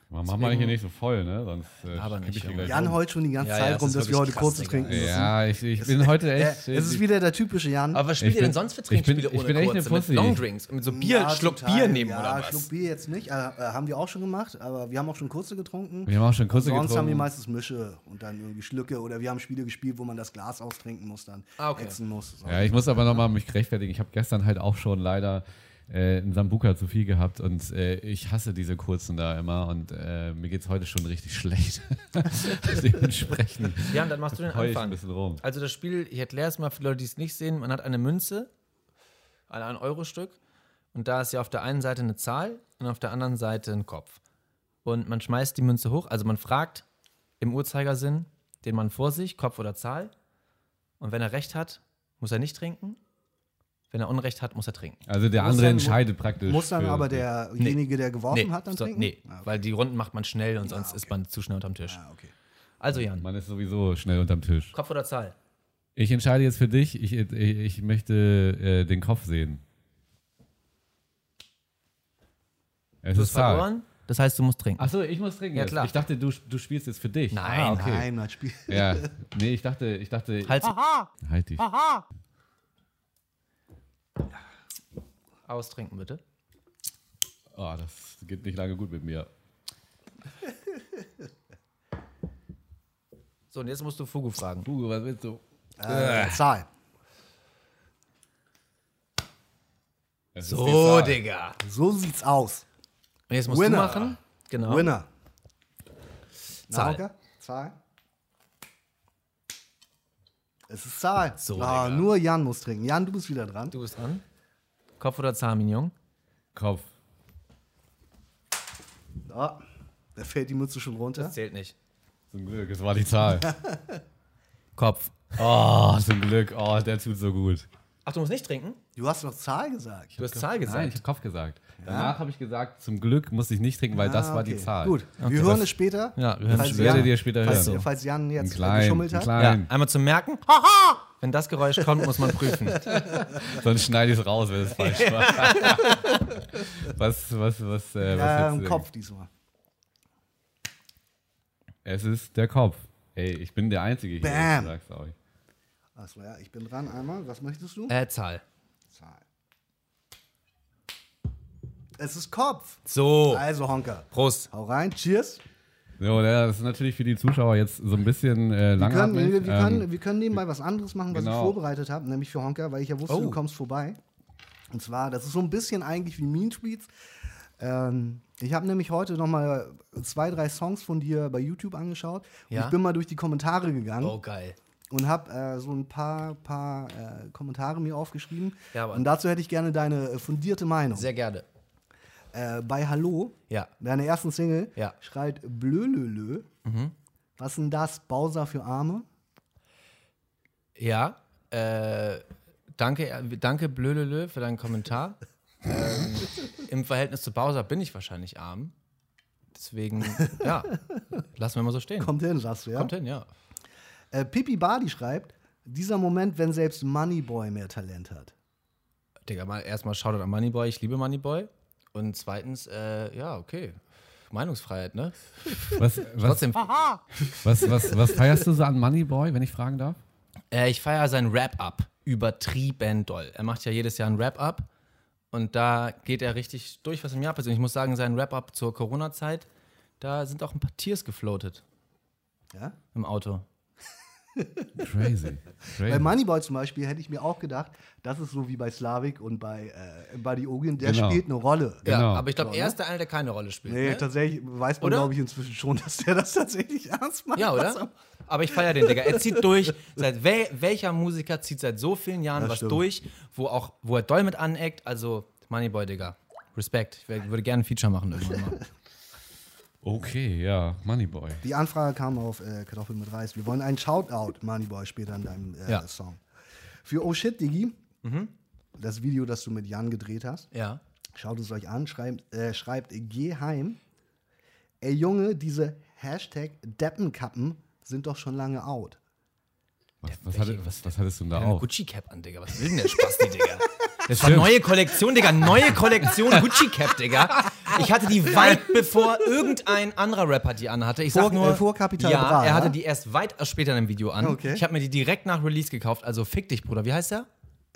Man macht mal hier nicht so voll, ne? Sonst äh, Aber nicht, ich hier gleich Jan um. heult schon die ganze Ja, ja, Zeit es rum, dass wir heute krass, kurz Digga. trinken müssen. Ja, ich, ich bin heute Äh, echt. es ist wieder der typische Jan. Aber was spielt ihr denn sonst für ich bin- Trinkspiele ich ohne bin echt kurze? eine Mit Pussy. Longdrinks? Mit so Bier, Ja, Schluck total. Bier nehmen ja, oder was? Schluck Bier jetzt nicht. Äh, äh, haben wir auch schon gemacht, aber wir haben auch schon kurze getrunken. Wir haben auch schon kurze Sonst haben wir getrunken. meistens Mische und dann irgendwie Schlücke oder wir haben Spiele gespielt, wo man das Glas austrinken muss, dann Ah, okay. muss. So. Ja, ich muss aber nochmal mich rechtfertigen. Ich habe gestern halt auch schon leider äh, einen Sambuka zu viel gehabt und äh, ich hasse diese kurzen da immer und äh, mir geht's heute schon richtig schlecht. Dementsprechend Jan, dann machst du den Anfang. bisschen rum. Also das Spiel, ich erkläre es mal für Leute, die es nicht sehen. Man hat eine Münze, ein 1-Euro-Stück und da ist ja auf der einen Seite eine Zahl und auf der anderen Seite ein Kopf. Und man schmeißt die Münze hoch, also man fragt im Uhrzeigersinn den Mann vor sich, Kopf oder Zahl. Und wenn er recht hat, muss er nicht trinken. Wenn er Unrecht hat, muss er trinken. Also der Muss andere dann- entscheidet praktisch. Muss dann aber derjenige, der geworfen hat, dann so, trinken? nee Ah, okay. weil die Runden macht man schnell und sonst ist man zu schnell unterm Tisch. Ah, okay. Also Jan, Man ist sowieso schnell unterm Tisch. Kopf oder Zahl? Ich entscheide jetzt für dich. Ich, ich, ich möchte äh, den Kopf sehen. Es Du ist hast Zahl. verloren, das heißt, du musst trinken. Achso, ich muss trinken. Ja, klar. Ich dachte, du, du spielst jetzt für dich. Nein, ah, okay. Nein, man spielt. Ja, nee, ich dachte, ich dachte, Halt halt dich. Austrinken, bitte. Oh, das geht nicht lange gut mit mir. So, und jetzt musst du Fugu fragen. Hugo, was willst du? Äh, Zahl. So. Digga. So sieht's aus. Und jetzt musst Winner. du machen. Genau. Winner. Zahl. Zahl. Es ist Zahl. So, ah, nur Jan muss trinken. Jan, du bist wieder dran. Du bist dran. Kopf oder Zahl, Mignon? Kopf. Ah, da fällt die Mütze schon runter. Das zählt nicht. Zum Glück, es war die Zahl. Kopf. Oh, zum Glück. Oh, der tut so gut. Ach, du musst nicht trinken? Du hast noch Zahl gesagt. Du hast Zahl Nein, ich gesagt. habe Kopf gesagt. Danach habe ich gesagt, zum Glück muss ich nicht trinken, weil das Ah, war die okay. Zahl. Gut, Okay, wir hören das- es später. Ja, wir hören es Ich werde Jan, dir später falls, hören. falls Jan jetzt klein, geschummelt hat. Ja, einmal zum Merken. Wenn das Geräusch kommt, muss man prüfen. Sonst schneide ich es raus, wenn es falsch war. was, was, was, äh, was Ja, jetzt, im äh, Kopf diesmal. Es ist der Kopf. Ey, ich bin der Einzige hier. Bam. Ich sag's euch. Achso, ja, ich bin dran einmal. Was möchtest du? Äh, Zahl. Zahl. Es ist Kopf. So. Also, Honka. Prost. Hau rein. Cheers. So, das ist natürlich für die Zuschauer jetzt so ein bisschen äh, Wir können, langatmig. wir, wir, Ähm, können, wir können nebenbei was anderes machen, was ich genau. vorbereitet habe, nämlich für Honka, weil ich ja wusste, Oh. du kommst vorbei. Und zwar, das ist so ein bisschen eigentlich wie Mean Tweets. Ähm, ich habe nämlich heute noch mal zwei, drei Songs von dir bei YouTube angeschaut. Und Ja? ich bin mal durch die Kommentare gegangen Oh, geil. Und habe äh, so ein paar, paar äh, Kommentare mir aufgeschrieben. Ja, und dazu hätte ich gerne deine äh, fundierte Meinung. Sehr gerne. Äh, bei Hallo, Ja. deiner ersten Single, Ja. schreit Blölölö. Was ist denn das? Bowser für Arme? Ja. Äh, danke, danke, Blödelö, für deinen Kommentar. ähm, Im Verhältnis zu Bowser bin ich wahrscheinlich arm. Deswegen, ja, lassen wir mal so stehen. Kommt hin, sagst du, ja? Kommt hin, ja. Äh, Pippi Bardi schreibt, dieser Moment, wenn selbst Moneyboy mehr Talent hat. Digga, mal erstmal Shoutout an Moneyboy. Ich liebe Moneyboy. Und zweitens, äh, ja, okay. Meinungsfreiheit, ne? was, was, Trotzdem, was, was, was feierst du so an Moneyboy, wenn ich fragen darf? äh, ich feiere sein Rap-Up übertrieben doll. Er macht ja jedes Jahr ein Rap-Up. Und da geht er richtig durch, was im Jahr passiert. Und ich muss sagen, sein Rap-Up zur Corona-Zeit, da sind auch ein paar Tiers gefloatet Ja? im Auto. Crazy. Bei Crazy. Moneyboy zum Beispiel hätte ich mir auch gedacht, das ist so wie bei Slavik und bei äh, Buddy Ogin, der Genau. spielt eine Rolle. Ja, Genau. aber ich glaube, So, er ne? ist der eine, der keine Rolle spielt. Nee, ne? tatsächlich weiß man, glaube ich, inzwischen schon, dass der das tatsächlich ernst macht. Ja, oder? er- Aber ich feiere den, Digga. Er zieht durch. Seit wel welcher Musiker zieht seit so vielen Jahren Das was stimmt. durch, wo auch, wo er doll mit aneckt? Also, Moneyboy, Digga. Respekt. Ich würde gerne ein Feature machen irgendwann mal. Okay, ja, Moneyboy. Die Anfrage kam auf äh, Kartoffeln mit Reis. Wir wollen einen Shoutout, Moneyboy, später in deinem äh, Ja. Song. Für Oh Shit, Diggi, das Video, das du mit Jan gedreht hast, Ja. schaut es euch an, schreibt, äh, schreibt Geh heim. Ey Junge, diese Hashtag Deppenkappen sind doch schon lange out. Was, was, hatte, was, was hattest du denn da Eine auf? Gucci-Cap an, Digga. Was will denn der Spasti, Digga? Das war neue Kollektion, Digga. Neue Kollektion Gucci-Cap, Digga. Ich hatte die weit bevor irgendein anderer Rapper die anhatte. Ich sag Vor- nur, äh, vor Capital ja, Bra, er hatte ja? die erst weit später in einem Video an. Okay. Ich habe mir die direkt nach Release gekauft. Also fick dich, Bruder. Wie heißt der?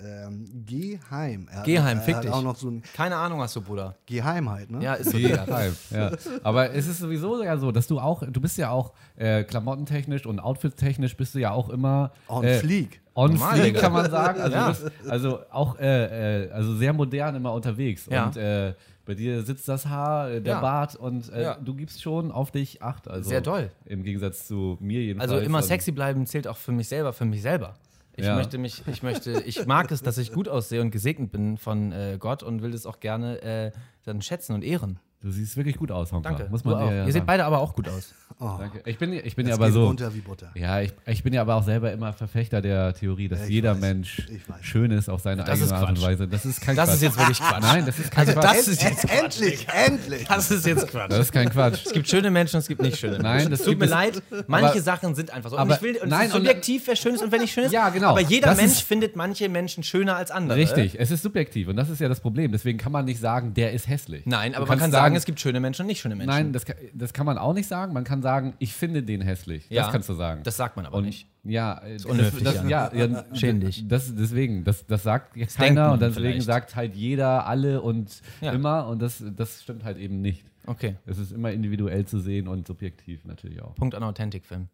Ähm, geh heim. Er hat Geh noch- heim, er fick dich. auch noch so ein Keine Ahnung hast du, Bruder. Geh heim halt, ne? Ja, ist so. Hype, ja. Aber es ist sowieso ja so, dass du auch, du bist ja auch äh, klamottentechnisch und outfittechnisch bist du ja auch immer On äh, fleek. On Normal, fleek kann man sagen. Also, Ja. bist, also auch äh, äh, also sehr modern immer unterwegs. Ja. Und äh, bei dir sitzt das Haar, äh, der Ja. Bart und äh, Ja. du gibst schon auf dich Acht. Also Sehr doll. Im Gegensatz zu mir jedenfalls. Also immer sexy bleiben zählt auch für mich selber, für mich selber. Ich Ja. möchte mich, ich möchte, ich mag es, dass ich gut aussehe und gesegnet bin von äh, Gott und will das auch gerne äh, dann schätzen und ehren. Du siehst wirklich gut aus, Honka. Danke. Muss man dir ja Ihr seht sagen. beide aber auch gut aus. Danke. Ich bin, ich bin ja aber geht so. runter wie Butter. Ja, ich, ich bin ja aber auch selber immer Verfechter der Theorie, dass Ja, ich jeder weiß. Mensch Ich weiß. schön ist auf seine Das eigene Art und. Weise. Das ist kein Das Quatsch. ist jetzt wirklich Quatsch. Nein, das ist kein Also Quatsch. das ist jetzt Quatsch. endlich, endlich. Das ist jetzt Quatsch. das ist kein Quatsch. Es gibt schöne Menschen und es gibt nicht schöne Menschen. Nein, das es tut mir leid, manche aber- Sachen sind einfach so. aber- und ich will, und nein, es ist und- subjektiv, wer schön ist und wer nicht schön ist. Ja, genau. Aber jeder Das Mensch findet manche Menschen schöner als andere. Richtig, es ist subjektiv und das ist ja das Problem. Deswegen kann man nicht sagen, der ist hässlich. Nein, aber man kann sagen, es gibt schöne Menschen und nicht schöne Menschen. Nein, das kann, das kann man auch nicht sagen. Man kann sagen, ich finde den hässlich. Ja, das kannst du sagen. Das sagt man aber und, nicht. Ja, das, unhöflich, das, ja, ja, Schäm dich. Das, deswegen, das, das sagt jetzt denkt keiner und deswegen vielleicht. sagt halt jeder, alle und Ja. immer und das, das stimmt halt eben nicht. Okay. Es ist immer individuell zu sehen und subjektiv natürlich auch. Punkt an Authentic-Film.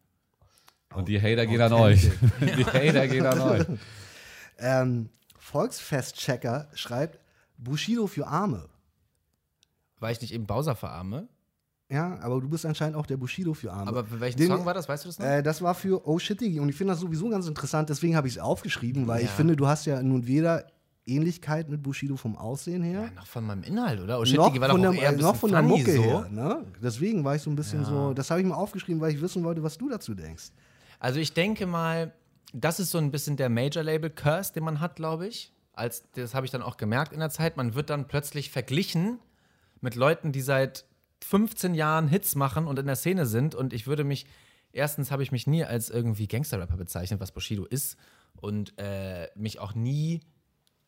Und die Hater gehen an euch. Die Hater gehen an euch. Ähm, Volksfestchecker schreibt Bushido für Arme. Weil ich nicht eben Bowser verarme. Ja, aber du bist anscheinend auch der Bushido für Arme. Aber für welchen Den- Song war das? Weißt du das noch? Äh, das war für Oh Shit Diggi. Und ich finde das sowieso ganz interessant, deswegen habe ich es aufgeschrieben, weil ich Ja. finde, du hast ja nun weder Ähnlichkeit mit Bushido vom Aussehen her, ja, noch von meinem Inhalt, oder? Oh shit, noch, die war von doch der, auch eher ein noch von der Mucke so. her. Ne? Deswegen war ich so ein bisschen so, das habe ich mir aufgeschrieben, weil ich wissen wollte, was du dazu denkst. Also ich denke mal, das ist so ein bisschen der Major-Label-Curse, den man hat, glaube ich. Als, das habe ich dann auch gemerkt in der Zeit. Man wird dann plötzlich verglichen mit Leuten, die seit 15 Jahren Hits machen und in der Szene sind. Und ich würde mich, erstens habe ich mich nie als irgendwie Gangster-Rapper bezeichnet, was Bushido ist. Und äh, mich auch nie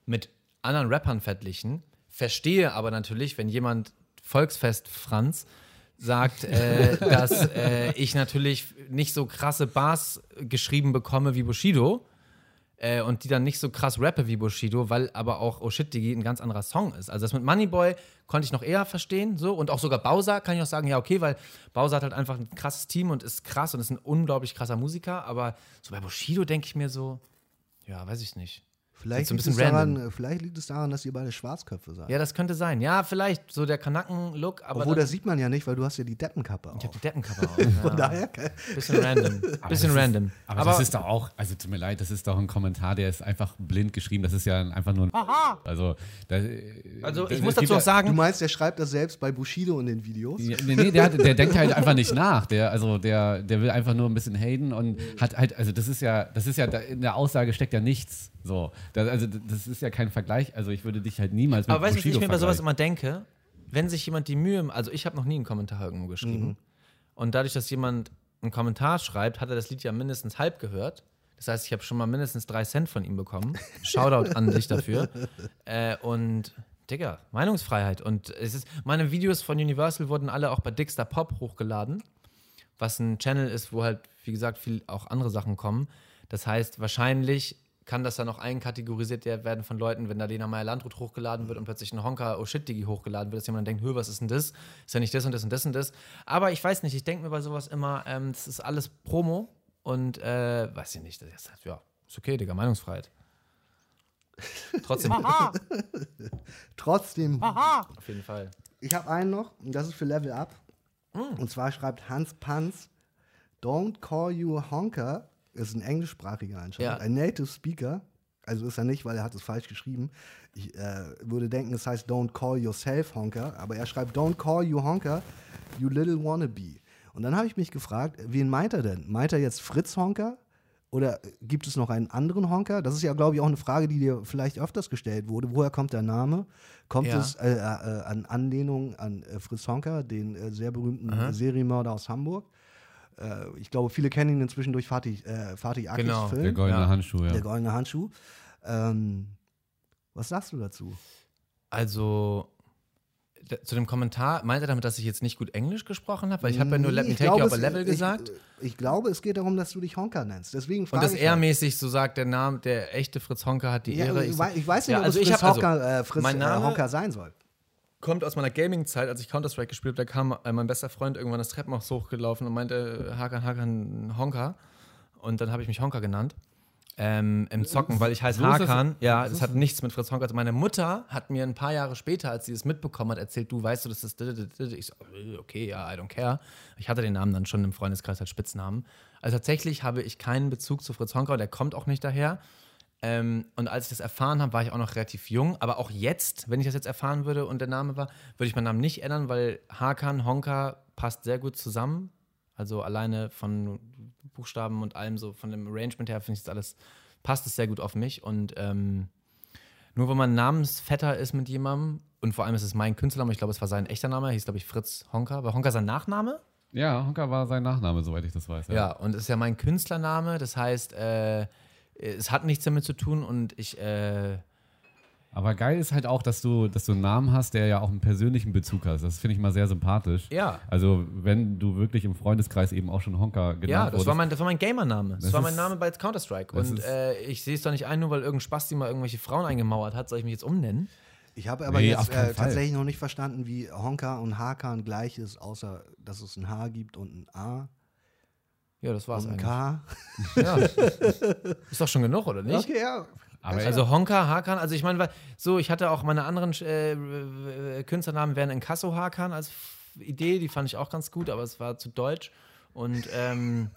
mit anderen Rappern verglichen. Verstehe aber natürlich, wenn jemand Volksfest Franz sagt, äh, dass äh, ich natürlich nicht so krasse Bars geschrieben bekomme wie Bushido äh, und die dann nicht so krass rappe wie Bushido, weil aber auch Oh Shit Digi ein ganz anderer Song ist. Also das mit Moneyboy konnte ich noch eher verstehen, so und auch sogar Bowser kann ich auch sagen, ja okay, weil Bowser hat halt einfach ein krasses Team und ist krass und ist ein unglaublich krasser Musiker, aber so bei Bushido denke ich mir so, ja, weiß ich nicht. Vielleicht, so ein liegt bisschen es daran, random. äh, vielleicht liegt es daran, dass ihr beide Schwarzköpfe seid. Ja, das könnte sein. Ja, vielleicht so der Kanaken-Look, aber Obwohl, das sieht man ja nicht, weil du hast ja die Deppenkappe ich habe auf. die Deppenkappe auf. Von Ja. daher, Bisschen random. Bisschen random. Aber, das ist doch auch, also tut mir leid, das ist doch ein Kommentar, der ist einfach blind geschrieben. Das ist ja einfach nur ein. Also, da, Also das- ich muss es gibt dazu auch ja- du sagen, meinst, der schreibt das selbst bei Bushido in den Videos? Ja, nee, nee, der, hat, der denkt halt einfach nicht nach. Der, also der, der will einfach nur ein bisschen haten und hat halt, also das ist ja, das ist ja, in der Aussage steckt ja nichts. So. Das, also das ist ja kein Vergleich. Also ich würde dich halt niemals mit aber weißt du, wie ich mir bei sowas immer denke? Wenn sich jemand die Mühe, also ich habe noch nie einen Kommentar irgendwo geschrieben Mhm. und dadurch, dass jemand einen Kommentar schreibt, hat er das Lied ja mindestens halb gehört. Das heißt, ich habe schon mal mindestens drei Cent von ihm bekommen. Shoutout an dich dafür. Äh, und Digga, Meinungsfreiheit. Und es ist, meine Videos von Universal wurden alle auch bei Dixter Pop hochgeladen, was ein Channel ist, wo halt, wie gesagt, viel auch andere Sachen kommen. Das heißt, wahrscheinlich kann das dann auch einkategorisiert werden von Leuten, wenn da Lena Meyer-Landrut hochgeladen wird und plötzlich ein Honka Oh Shit Digi hochgeladen wird, dass jemand dann denkt, hö, was ist denn das? Ist ja nicht das und das und das und das. Aber ich weiß nicht, ich denke mir bei sowas immer, ähm, das ist alles Promo und äh, weiß ich nicht, das ist, ja, ist okay, Digga, Meinungsfreiheit. Trotzdem, Trotzdem, auf jeden Fall. ich habe einen noch, und das ist für Level Up. Mm. Und zwar schreibt Hans Panz, Don't call you a honker, ist ein englischsprachiger anscheinend, Ja. ein Native Speaker. Also ist er nicht, weil er hat es falsch geschrieben. Ich äh, würde denken, es heißt Don't call yourself Honker, aber er schreibt Don't call you Honker, you little wannabe. Und dann habe ich mich gefragt, wen meint er denn? Meint er jetzt Fritz Honker? Oder gibt es noch einen anderen Honker? Das ist ja, glaube ich, auch eine Frage, die dir vielleicht öfters gestellt wurde. Woher kommt der Name? Kommt Ja. es äh, äh, an Anlehnung an äh, Fritz Honker, den äh, sehr berühmten äh, Serienmörder aus Hamburg? Äh, ich glaube, viele kennen ihn inzwischen durch Fatih, äh, Fatih Akis Genau. Film. Der goldene Ja. Handschuh, ja. Der goldene Handschuh. Ähm, was sagst du dazu? Also zu dem Kommentar, meint er damit, dass ich jetzt nicht gut Englisch gesprochen habe? Weil ich habe ja nur Let me Ich take you glaube, up a es- level ich, gesagt. Ich glaube, es geht darum, dass du dich Honker nennst. Deswegen Und frage das ich er halt. mäßig so sagt, der Name, der echte Fritz Honka hat die Ja, Ehre. ich, ich weiß nicht, Ja, ob also es ich Fritz, hab- also, Honker, äh, Fritz mein äh, Name- Honker sein soll. Kommt aus meiner Gaming-Zeit, als ich Counter-Strike gespielt habe, da kam äh, mein bester Freund irgendwann das Treppenhaus hochgelaufen und meinte, Hakan, Hakan, Honka. Und dann habe ich mich Honka genannt. Ähm, Im Zocken, weil ich heiße so ist das- Hakan. Ja, das hat nichts mit Fritz Honka zu Meine Mutter hat mir ein paar Jahre später, als sie es mitbekommen hat, erzählt, du weißt du, das ist. Ich so, äh, okay, ja, I don't care. Ich hatte den Namen dann schon im Freundeskreis als Spitznamen. Also tatsächlich habe ich keinen Bezug zu Fritz Honka und der kommt auch nicht daher. Ähm, und als ich das erfahren habe, war ich auch noch relativ jung. Aber auch jetzt, wenn ich das jetzt erfahren würde und der Name war, würde ich meinen Namen nicht ändern, weil Hakan, Honka passt sehr gut zusammen. Also alleine von Buchstaben und allem so, von dem Arrangement her finde ich das alles, passt es sehr gut auf mich. Und ähm, nur wenn man Namensvetter ist mit jemandem, und vor allem ist es mein Künstlername, ich glaube, es war sein echter Name, hieß, glaube ich, Fritz Honka. War Honka sein Nachname? Ja, Honka war sein Nachname, soweit ich das weiß. Ja, und es ist ja mein Künstlername, das heißt, äh, es hat nichts damit zu tun und ich, äh, Aber geil ist halt auch, dass du, dass du einen Namen hast, der ja auch einen persönlichen Bezug hast. Das finde ich mal sehr sympathisch. Ja. Also, wenn du wirklich im Freundeskreis eben auch schon Honka genannt ja, das wurdest. war mein, das war mein Gamer-Name. Das, Das war mein Name bei Counter-Strike. Und äh, ich sehe es doch nicht ein, nur weil irgendein Spasti mal irgendwelche Frauen eingemauert hat, soll ich mich jetzt umnennen? Ich habe aber Nee, jetzt äh, tatsächlich noch nicht verstanden, wie Honka und Hakan gleich ist, außer dass es ein H gibt und ein A Ja, das war's ein eigentlich. Ja. Ist doch schon genug, oder nicht? Okay, ja. Aber Also Honka, Hakan, also ich meine, so, ich hatte auch meine anderen äh, äh, Künstlernamen wären Inkasso Hakan als Idee, die fand ich auch ganz gut, aber es war zu deutsch. Und ähm,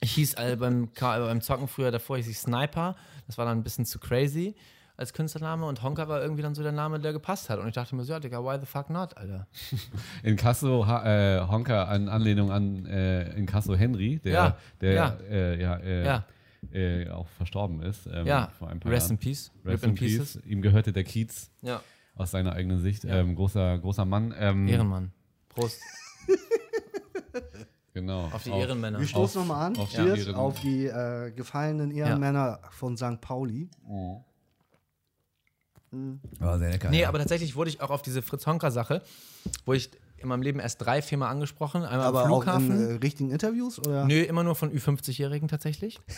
ich hieß äh, beim, Ka- beim Zocken früher davor, hieß ich Sniper, das war dann ein bisschen zu crazy als Künstlername und Honka war irgendwie dann so der Name, der gepasst hat. Und ich dachte mir so, ja, Digga, why the fuck not, Alter? in Kasso äh, Honka an Anlehnung an äh, in Kasso Henry, der, Ja, der ja. Äh, ja, äh, Ja. Äh, auch verstorben ist. Ähm, Ja, vor ein paar rest in Jahren. peace, Rest rip in peace. Ihm gehörte der Kiez Ja, aus seiner eigenen Sicht. Ähm, großer, großer Mann. Ähm, Ehrenmann. Prost Genau. auf die Ehrenmänner. Wir stoßen nochmal an. auf die Cheers Ehren- auf die äh, gefallenen Ehrenmänner von St. Pauli. War sehr lecker. Nee, ja. aber tatsächlich wurde ich auch auf diese Fritz-Honka-Sache, wo ich in meinem Leben erst drei, viermal angesprochen. Einmal Aber am auch Flughafen. in äh, richtigen Interviews? Oder? Nö, immer nur von Ü50-Jährigen tatsächlich.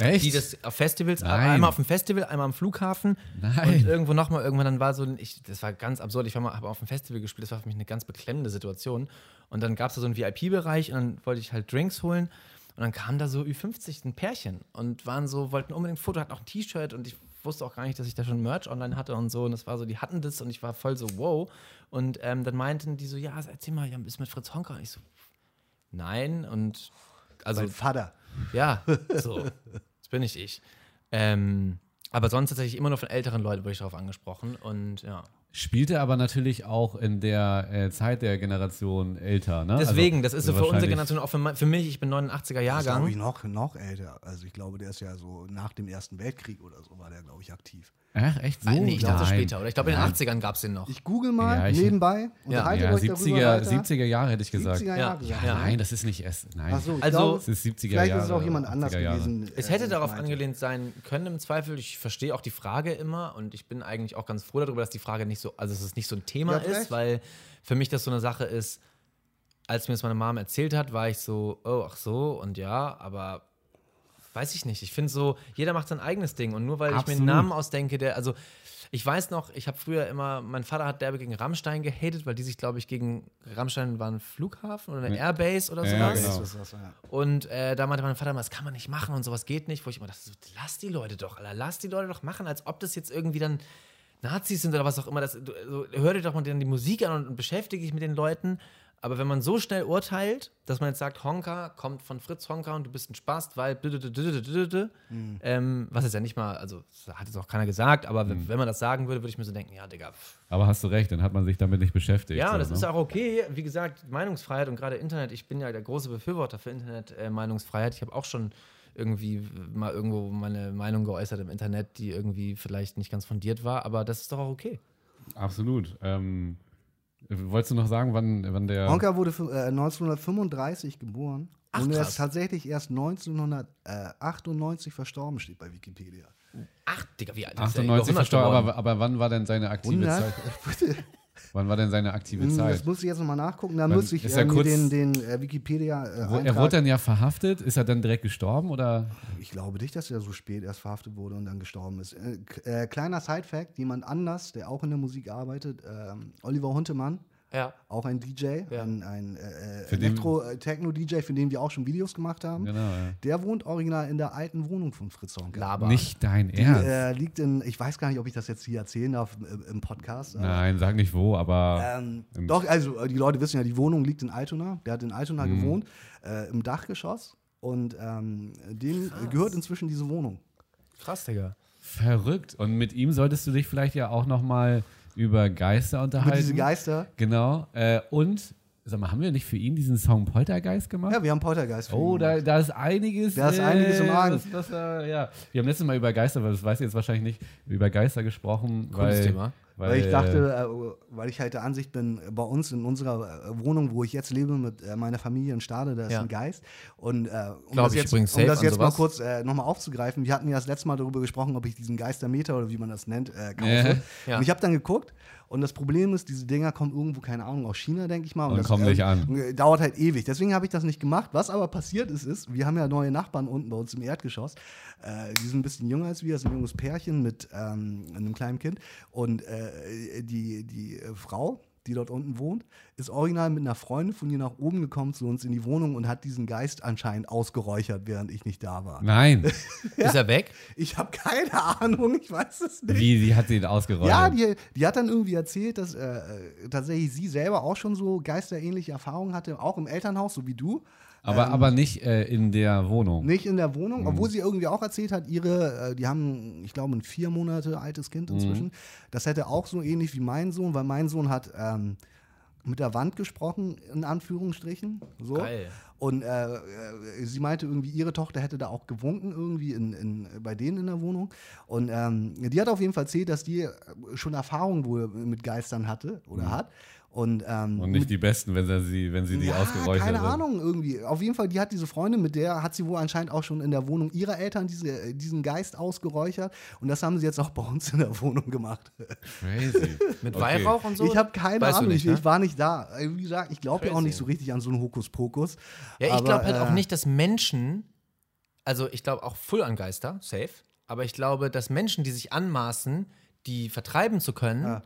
Echt? Die das auf Festivals, Nein. einmal auf dem Festival, einmal am Flughafen Nein. und irgendwo nochmal, irgendwann dann war so, ein- ich, das war ganz absurd, ich war mal habe auf dem Festival gespielt, das war für mich eine ganz beklemmende Situation und dann gab es da so einen VIP-Bereich und dann wollte ich halt Drinks holen und dann kam da so Ü50 ein Pärchen und waren so, wollten unbedingt ein Foto, hatten auch ein T-Shirt und ich wusste auch gar nicht, dass ich da schon Merch online hatte und so und das war so, die hatten das und ich war voll so, wow und ähm, dann meinten die so, ja, erzähl mal, ja, bist mit Fritz Honka und ich so, nein und also Sein Vater. ja, so. Das bin nicht ich. Ähm, aber sonst tatsächlich immer nur von älteren Leuten wurde ich darauf angesprochen. Und ja. Spielte aber natürlich auch in der äh, Zeit der Generation älter, ne? Deswegen, Also, das ist so für unsere Generation, auch für, für mich, ich bin 89er Das ist, Jahrgang. ich, noch, noch älter. Also ich glaube, der ist ja so nach dem Ersten Weltkrieg oder so war der, glaube ich, aktiv. Ach, echt so? Ah, nee, ich dachte Nein. später, oder? Ich glaube, in den Nein. 80ern gab es den noch. Ich google mal Ja, ich- nebenbei, Ja, euch darüber 70er, weiter. 70er Jahre hätte ich gesagt. 70er Ja, Jahre. Ja, Ja. nein, das ist nicht erst. Nein. Ach so, ich Also- glaube, Es ist 70er vielleicht Jahre. ist es auch jemand anders 80er Jahre. gewesen. Es äh, hätte ich darauf meinte. angelehnt sein können im Zweifel. Ich verstehe auch die Frage immer und ich bin eigentlich auch ganz froh darüber, dass die Frage nicht so, also dass es nicht so ein Thema Ja, ist, weil für mich das so eine Sache ist, als mir das meine Mom erzählt hat, war ich so, oh, ach so und ja, aber weiß ich nicht. Ich finde so, jeder macht sein eigenes Ding und nur weil ich mir Absolut. einen Namen ausdenke, der, also ich weiß noch, ich habe früher immer, mein Vater hat derbe gegen Rammstein gehatet, weil die sich, glaube ich, gegen Rammstein war ein Flughafen oder eine Airbase oder Ja, sowas. genau. Und äh, da meinte mein Vater immer, das kann man nicht machen und sowas geht nicht. Wo ich immer dachte, so, lass die Leute doch, Alter, lass die Leute doch machen, als ob das jetzt irgendwie dann Nazis sind oder was auch immer. Das, du, so, hör dir doch mal dann die Musik an und, und beschäftige dich mit den Leuten. Aber wenn man so schnell urteilt, dass man jetzt sagt, Honka kommt von Fritz Honka und du bist ein Spast, weil Mhm. ähm, was ist ja nicht mal, also hat jetzt auch keiner gesagt, aber wenn- wenn man das sagen würde, würde ich mir so denken, ja, Digga, pff. Aber hast du recht, dann hat man sich damit nicht beschäftigt. Ja, so, das ne? ist auch okay. Wie gesagt, Meinungsfreiheit und gerade Internet, ich bin ja der große Befürworter für Internet-Meinungsfreiheit. ich habe auch schon irgendwie mal irgendwo meine Meinung geäußert im Internet, die irgendwie vielleicht nicht ganz fundiert war, aber das ist doch auch okay. Absolut. Ähm, wolltest du noch sagen, wann, wann der. Honka wurde äh, 1935 geboren Ach, und er ist tatsächlich erst 1998 verstorben, steht bei Wikipedia. Ach, Digga, wie alt ist der? 98 Über 100 verstorben, aber, aber wann war denn seine aktive 100? Zeit? Wann war denn seine aktive Zeit? Das muss ich jetzt nochmal nachgucken. Da muss ich äh, er mir kurz- den, den äh, Wikipedia äh, Er wurde dann ja verhaftet. Ist er dann direkt gestorben oder? Ich glaube nicht, dass er so spät erst verhaftet wurde und dann gestorben ist. Äh, äh, kleiner Side-Fact: Jemand anders, der auch in der Musik arbeitet, ähm, Oliver Huntemann, Ja. auch ein DJ, Ja. ein, ein äh, Für den- Elektro-Techno-DJ, für den wir auch schon Videos gemacht haben. Genau, ja. Der wohnt original in der alten Wohnung von Fritz Honka. Laber. Nicht dein Die, Ernst. äh, liegt in, ich weiß gar nicht, ob ich das jetzt hier erzählen darf im, im Podcast. Nein, sag nicht wo, aber. Ähm, doch, also äh, die Leute wissen ja, die Wohnung liegt in Altona. Der hat in Altona Mhm. gewohnt, äh, im Dachgeschoss. Und ähm, dem gehört inzwischen diese Wohnung. Krass, Digga. Verrückt. Und mit ihm solltest du dich vielleicht ja auch noch mal über Geister unterhalten. Über diese Geister. Genau. Äh, und, sag mal, haben wir nicht für ihn diesen Song Poltergeist gemacht? Ja, wir haben Poltergeist. für Oh, ihn da, gemacht. da ist einiges. Da ist einiges im Argen. Was, was, äh, ja. Wir haben letztes Mal über Geister, aber das weiß ich jetzt wahrscheinlich nicht, über Geister gesprochen. Cooles weil, Thema. Weil, Weil ich dachte, äh, weil ich halt der Ansicht bin, bei uns in unserer äh, Wohnung, wo ich jetzt lebe mit äh, meiner Familie in Stade, da ist Ja. ein Geist. Und äh, um Glaub das ich jetzt, um das jetzt mal kurz äh, nochmal aufzugreifen, wir hatten ja das letzte Mal darüber gesprochen, ob ich diesen Geistermeter oder wie man das nennt, äh, kaufe. Ja. Ja. Und ich habe dann geguckt und das Problem ist, diese Dinger kommen irgendwo, keine Ahnung, aus China, denke ich mal. Und das, kommen nicht an. äh, Dauert halt ewig. Deswegen habe ich das nicht gemacht. Was aber passiert ist, ist, wir haben ja neue Nachbarn unten bei uns im Erdgeschoss. Äh, die sind ein bisschen jünger als wir, das ist ein junges Pärchen mit ähm, einem kleinen Kind. Und äh, die, die äh, Frau, die dort unten wohnt, ist original mit einer Freundin von ihr nach oben gekommen zu uns in die Wohnung und hat diesen Geist anscheinend ausgeräuchert, während ich nicht da war. Nein. Ist er weg? Ich habe keine Ahnung, ich weiß es nicht. Wie, die hat den ausgerollt? Ja, die, die hat dann irgendwie erzählt, dass äh, äh, tatsächlich sie selber auch schon so geisterähnliche Erfahrungen hatte, auch im Elternhaus, so wie du. Aber, aber nicht äh, in der Wohnung. Nicht in der Wohnung, Mhm. obwohl sie irgendwie auch erzählt hat, ihre, äh, die haben, ich glaube, ein vier Monate altes Kind inzwischen. Mhm. Das hätte auch so ähnlich wie mein Sohn, weil mein Sohn hat ähm, mit der Wand gesprochen, in Anführungsstrichen. So. Geil. Und äh, äh, sie meinte irgendwie, ihre Tochter hätte da auch gewunken, irgendwie in, in, bei denen in der Wohnung. Und ähm, die hat auf jeden Fall erzählt, dass die äh, schon Erfahrung wohl mit Geistern hatte oder hat. Und, ähm. Und nicht die besten, wenn sie, wenn sie die ja, ausgeräuchert keine hat. Ahnung, irgendwie. Auf jeden Fall, die hat diese Freundin, mit der hat sie wohl anscheinend auch schon in der Wohnung ihrer Eltern diese, äh, diesen Geist ausgeräuchert. Und das haben sie jetzt auch bei uns in der Wohnung gemacht. Crazy. Mit Okay. Weihrauch und so? Ich habe keine Weißt Ahnung, nicht, ich, ne? ich war nicht da. Äh, Wie gesagt, ich glaube ja auch nicht so richtig an so einen Hokuspokus. Ja, ich glaube halt auch äh, nicht, dass Menschen, also ich glaube auch voll an Geister, safe, aber ich glaube, dass Menschen, die sich anmaßen, die vertreiben zu können, dass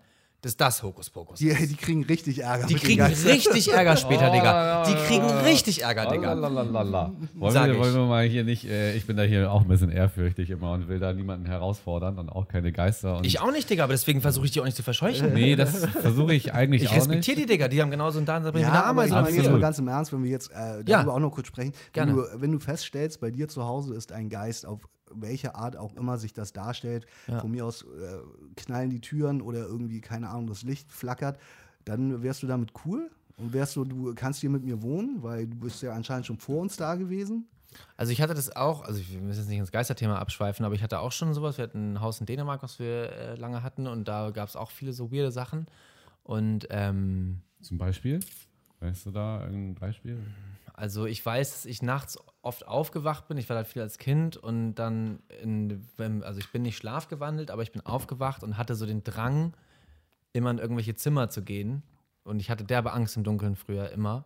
das Hokuspokus Die, ist. die kriegen richtig Ärger. Die kriegen richtig Ärger später, Oh, Digga. Die kriegen richtig Ärger, Digga. Lalalala. Wollen, Sag wir, ich. wollen wir mal hier nicht, äh, ich bin da hier auch ein bisschen ehrfürchtig immer und will da niemanden herausfordern und auch keine Geister. Und Ich auch nicht, Digga, aber deswegen versuche ich die auch nicht zu verscheuchen. Nee, das versuche ich eigentlich Ich auch nicht. respektiere die, Digga. Die haben genauso einen eine Ja, aber ich Ameise. meine am jetzt mal ganz im Ernst, wenn wir jetzt äh, darüber Ja. auch noch kurz sprechen. Wenn Gerne. du, wenn du feststellst, bei dir zu Hause ist ein Geist, auf welche Art auch immer sich das darstellt, von mir aus äh, knallen die Türen oder irgendwie, keine Ahnung, das Licht flackert, dann wärst du damit cool und wärst du, du kannst hier mit mir wohnen, weil du bist ja anscheinend schon vor uns da gewesen. Also ich hatte das auch, also wir müssen jetzt nicht ins Geisterthema abschweifen, aber ich hatte auch schon sowas. Wir hatten ein Haus in Dänemark, was wir äh, lange hatten und da gab es auch viele so weirde Sachen. Und ähm, Zum Beispiel? Weißt du da ein Beispiel? also ich weiß, dass ich nachts oft aufgewacht bin. Ich war da viel als Kind und dann, in, also ich bin nicht schlafgewandelt, aber ich bin aufgewacht und hatte so den Drang, immer in irgendwelche Zimmer zu gehen. Und ich hatte derbe Angst im Dunkeln früher immer.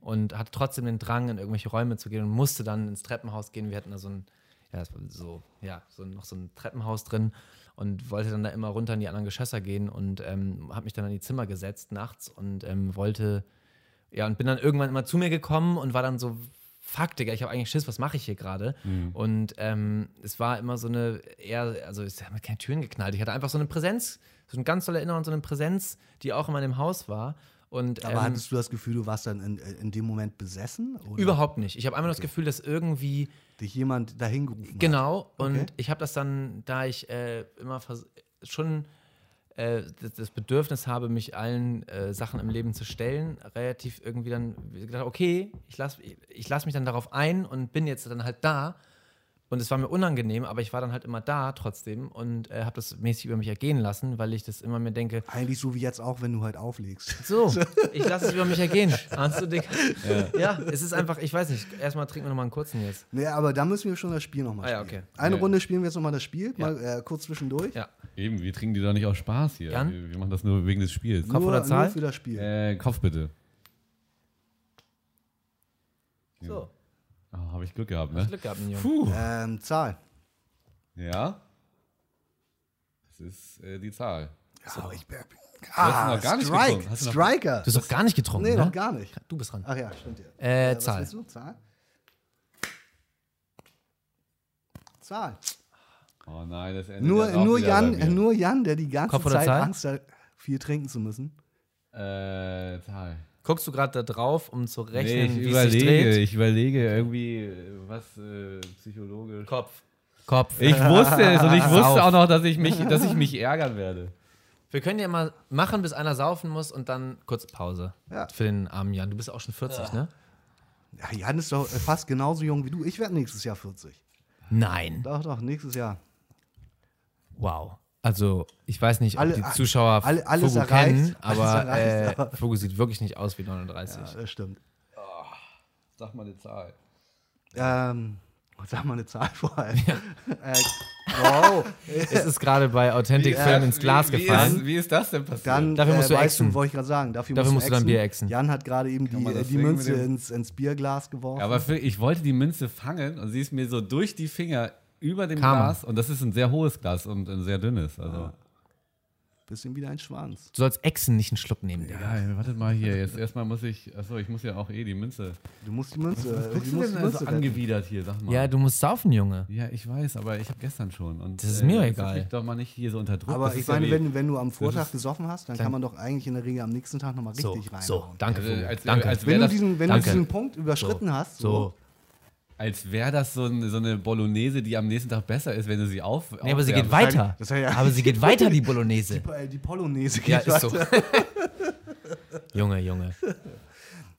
Und hatte trotzdem den Drang, in irgendwelche Räume zu gehen und musste dann ins Treppenhaus gehen. Wir hatten da so ein, ja, so, ja, so noch so ein Treppenhaus drin und wollte dann da immer runter in die anderen Geschösser gehen und ähm, habe mich dann in die Zimmer gesetzt nachts und ähm, wollte, ja, und bin dann irgendwann immer zu mir gekommen und war dann so, fuck, Digga, ich habe eigentlich Schiss, was mache ich hier gerade? Und ähm, es war immer so eine, eher, also es haben keine Türen geknallt. Ich hatte einfach so eine Präsenz, so eine ganz tolle Erinnerung, so eine Präsenz, die auch immer in dem Haus war. Und, Aber ähm, hattest du das Gefühl, du warst dann in, in dem Moment besessen? Oder überhaupt nicht. Ich habe einfach nur das Gefühl, dass irgendwie dich jemand dahin gerufen hat? Genau, und Okay. ich habe das dann, da ich äh, immer schon äh, das, Bedürfnis habe, mich allen äh, Sachen im Leben zu stellen, relativ irgendwie dann gedacht, okay, ich lasse ich lass mich dann darauf ein und bin jetzt dann halt da. Und es war mir unangenehm, aber ich war dann halt immer da trotzdem und äh, habe das mäßig über mich ergehen lassen, weil ich das immer mir denke, Eigentlich so wie jetzt auch, wenn du halt auflegst. so, ich lasse es über mich ergehen. Ahnst du, Dick? Ja. es ist einfach, ich weiß nicht, erstmal trinken wir nochmal einen kurzen jetzt. Nee, aber da müssen wir schon das Spiel nochmal Ah, ja, spielen. okay. Eine Ja. Runde spielen wir jetzt nochmal das Spiel, mal äh, kurz zwischendurch. Ja. Eben, wir trinken die doch nicht aus Spaß hier. Jan? Wir, wir machen das nur wegen des Spiels. Kopf nur, oder Zahl? Nur für das Spiel. Äh, Kopf bitte. So, Oh, Habe ich Glück gehabt, ne? Glück gehabt, Junge. Puh. Ähm, Zahl. Ja. Das ist äh, die Zahl. Ja, aber ich, hast noch gar nicht Strike. getrunken. Hast du Striker. Du hast doch gar nicht getrunken, nee, ne? noch gar nicht. Du bist dran. Ach ja, stimmt ja. Äh, was Zahl. willst du? Zahl? Zahl. Oh nein, das endet Nur, nur, Jan, bei mir. nur Jan, der die ganze Zeit Zahl? Angst hat, viel trinken zu müssen. Äh, Zahl. Guckst du gerade da drauf, um zu Nee, rechnen, ich wie es sich überlege, dreht? ich überlege irgendwie, äh, was äh, psychologisch. Kopf. Kopf. Ich wusste es und ich wusste auch noch, dass ich mich, dass ich mich ärgern werde. Wir können ja mal machen, bis einer saufen muss und dann kurz Pause. Ja. Für den armen Jan. Du bist auch schon 40, ne? Ja, Jan ist doch fast genauso jung wie du. Ich werde nächstes Jahr 40. Nein. Doch, doch, nächstes Jahr. Wow. Also, ich weiß nicht, ob Alle- die Zuschauer alle- alles Fugu erreicht. kennen, Alles aber erreicht, äh, Fugu sieht wirklich nicht aus wie 39. Ja, das stimmt. Sag mal eine Zahl. Ähm, sag mal eine Zahl vor allem. Äh, wow. Es ist gerade bei Authentic Film ins Glas wie, gefallen. Wie ist, wie ist das denn passiert? Dann, Dafür musst äh, du weißt exen. du, wollte ich gerade sagen. Dafür, Dafür musst du dann exen. Bier exen. Jan hat gerade eben die, äh, die Münze ins, ins Bierglas geworfen. ja, aber für, ich wollte die Münze fangen und sie ist mir so durch die Finger über dem Karma. Glas und das ist ein sehr hohes Glas und ein sehr dünnes. Also. Bisschen wie ein Schwanz. Du sollst Echsen nicht einen Schluck nehmen, Digga. Ja, wartet mal hier. Jetzt erstmal muss ich. Achso, ich muss ja auch eh die Münze. Du musst die Münze. äh, Guckst du du denn die Münze so angewidert hier? Sag mal. Ja, du musst saufen, Junge. Ja, ich weiß, aber ich habe gestern schon. Und, Das ist mir setz egal. mich doch mal nicht hier so unter Druck. Aber Das ich ja meine, wenn, wenn du am Vortag gesoffen hast, dann kann man doch eigentlich in der Regel am nächsten Tag nochmal So, richtig rein. so, danke, Also, als- danke. als- Wenn, du diesen, wenn du danke. diesen Punkt überschritten hast, so. Als wäre das so, ein, so eine Bolognese, die am nächsten Tag besser ist, wenn du sie auf. Nee, aber sie geht weiter. Das war ja- aber sie geht weiter, die Bolognese. die, äh, die Polonaise Ja, geht ist so. weiter. Junge, Junge.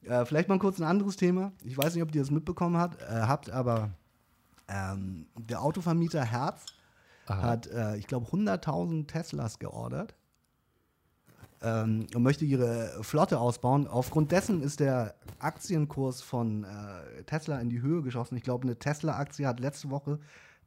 Äh, vielleicht mal kurz ein anderes Thema. Ich weiß nicht, ob ihr das mitbekommen habt, äh, habt aber ähm, der Autovermieter Herz hat, äh, ich glaube, 100.000 Teslas geordert ähm, und möchte ihre Flotte ausbauen. Aufgrund dessen ist der Aktienkurs von äh, Tesla in die Höhe geschossen. Ich glaube, eine Tesla-Aktie hat letzte Woche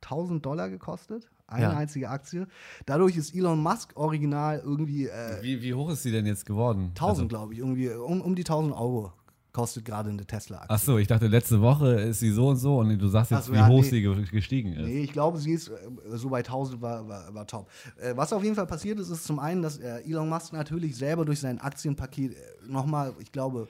1000 Dollar gekostet. Eine Ja. einzige Aktie. Dadurch ist Elon Musk original irgendwie äh, Wie, wie hoch ist sie denn jetzt geworden? 1000, glaube ich, irgendwie um, um die 1000 Euro kostet gerade eine Tesla-Aktie. Achso, ich dachte, letzte Woche ist sie so und so und du sagst jetzt, so, wie ja, hoch nee. sie ge- gestiegen ist. Nee, ich glaube, sie ist äh, so bei 1000 war, war, war top. Äh, was auf jeden Fall passiert ist, ist zum einen, dass äh, Elon Musk natürlich selber durch sein Aktienpaket äh, nochmal, ich glaube,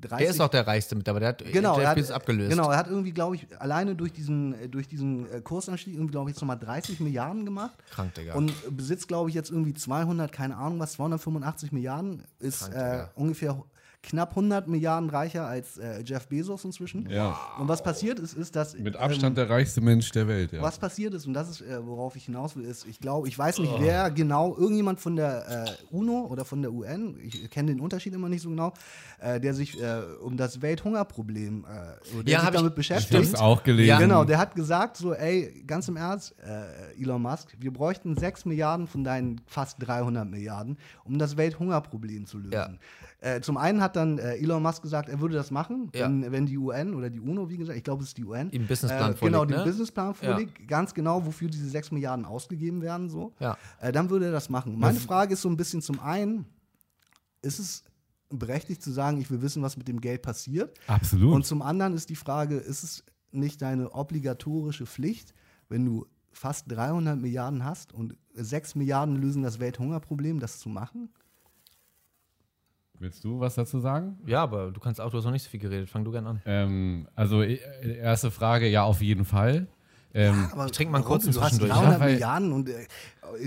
30. Der ist auch der reichste mit, aber der hat Genau, Jeff er hat, Bezos abgelöst. Genau, er hat irgendwie, glaube ich, alleine durch diesen, durch diesen Kursanstieg irgendwie, glaube ich, jetzt nochmal 30 Milliarden gemacht. Krank, Digga. Und besitzt, glaube ich, jetzt irgendwie 200, keine Ahnung was, 285 Milliarden. Ist Krank, äh, ungefähr knapp 100 Milliarden reicher als äh, Jeff Bezos inzwischen. Ja. Und was passiert ist, ist, dass. Mit ähm, Abstand der reichste Mensch der Welt, ja. was passiert ist, und das ist, äh, worauf ich hinaus will, ist, ich glaube, ich weiß Oh. nicht, wer genau, irgendjemand von der äh, UNO oder von der UN, ich kenne den Unterschied immer nicht so genau, äh, der sich äh, um das Welthungerproblem, äh, der Ja, sich ich- damit ich beschäftigt. hab's auch gelesen. Ja. Genau, der hat gesagt, so, ey, ganz im Ernst, äh, Elon Musk, wir bräuchten 6 Milliarden von deinen fast 300 Milliarden, um das Welthungerproblem zu lösen. Ja. Äh, zum einen hat dann äh, Elon Musk gesagt, er würde das machen, Ja. wenn, wenn die UN oder die UNO, wie gesagt, ich glaube, es ist die UN, einen Businessplan äh, Genau, vorlegt, den ne? Businessplan vorlegt, ganz genau, wofür diese 6 Milliarden ausgegeben werden, so. Ja. Äh, dann würde er das machen. Meine Frage ist so ein bisschen zum einen, ist es berechtigt zu sagen, ich will wissen, was mit dem Geld passiert? Absolut. Und zum anderen ist die Frage, ist es nicht deine obligatorische Pflicht, wenn du fast 300 Milliarden hast und 6 Milliarden lösen das Welthungerproblem, das zu machen? Willst du was dazu sagen? Ja, aber du kannst auch, du hast noch nicht so viel geredet. Fang du gern an. Ähm, also, äh, erste Frage, ja, auf jeden Fall. Ähm, Aber Ich trinke mal einen warum? kurzen Du hast zwischendurch. 300 Ja, weil- Milliarden und äh,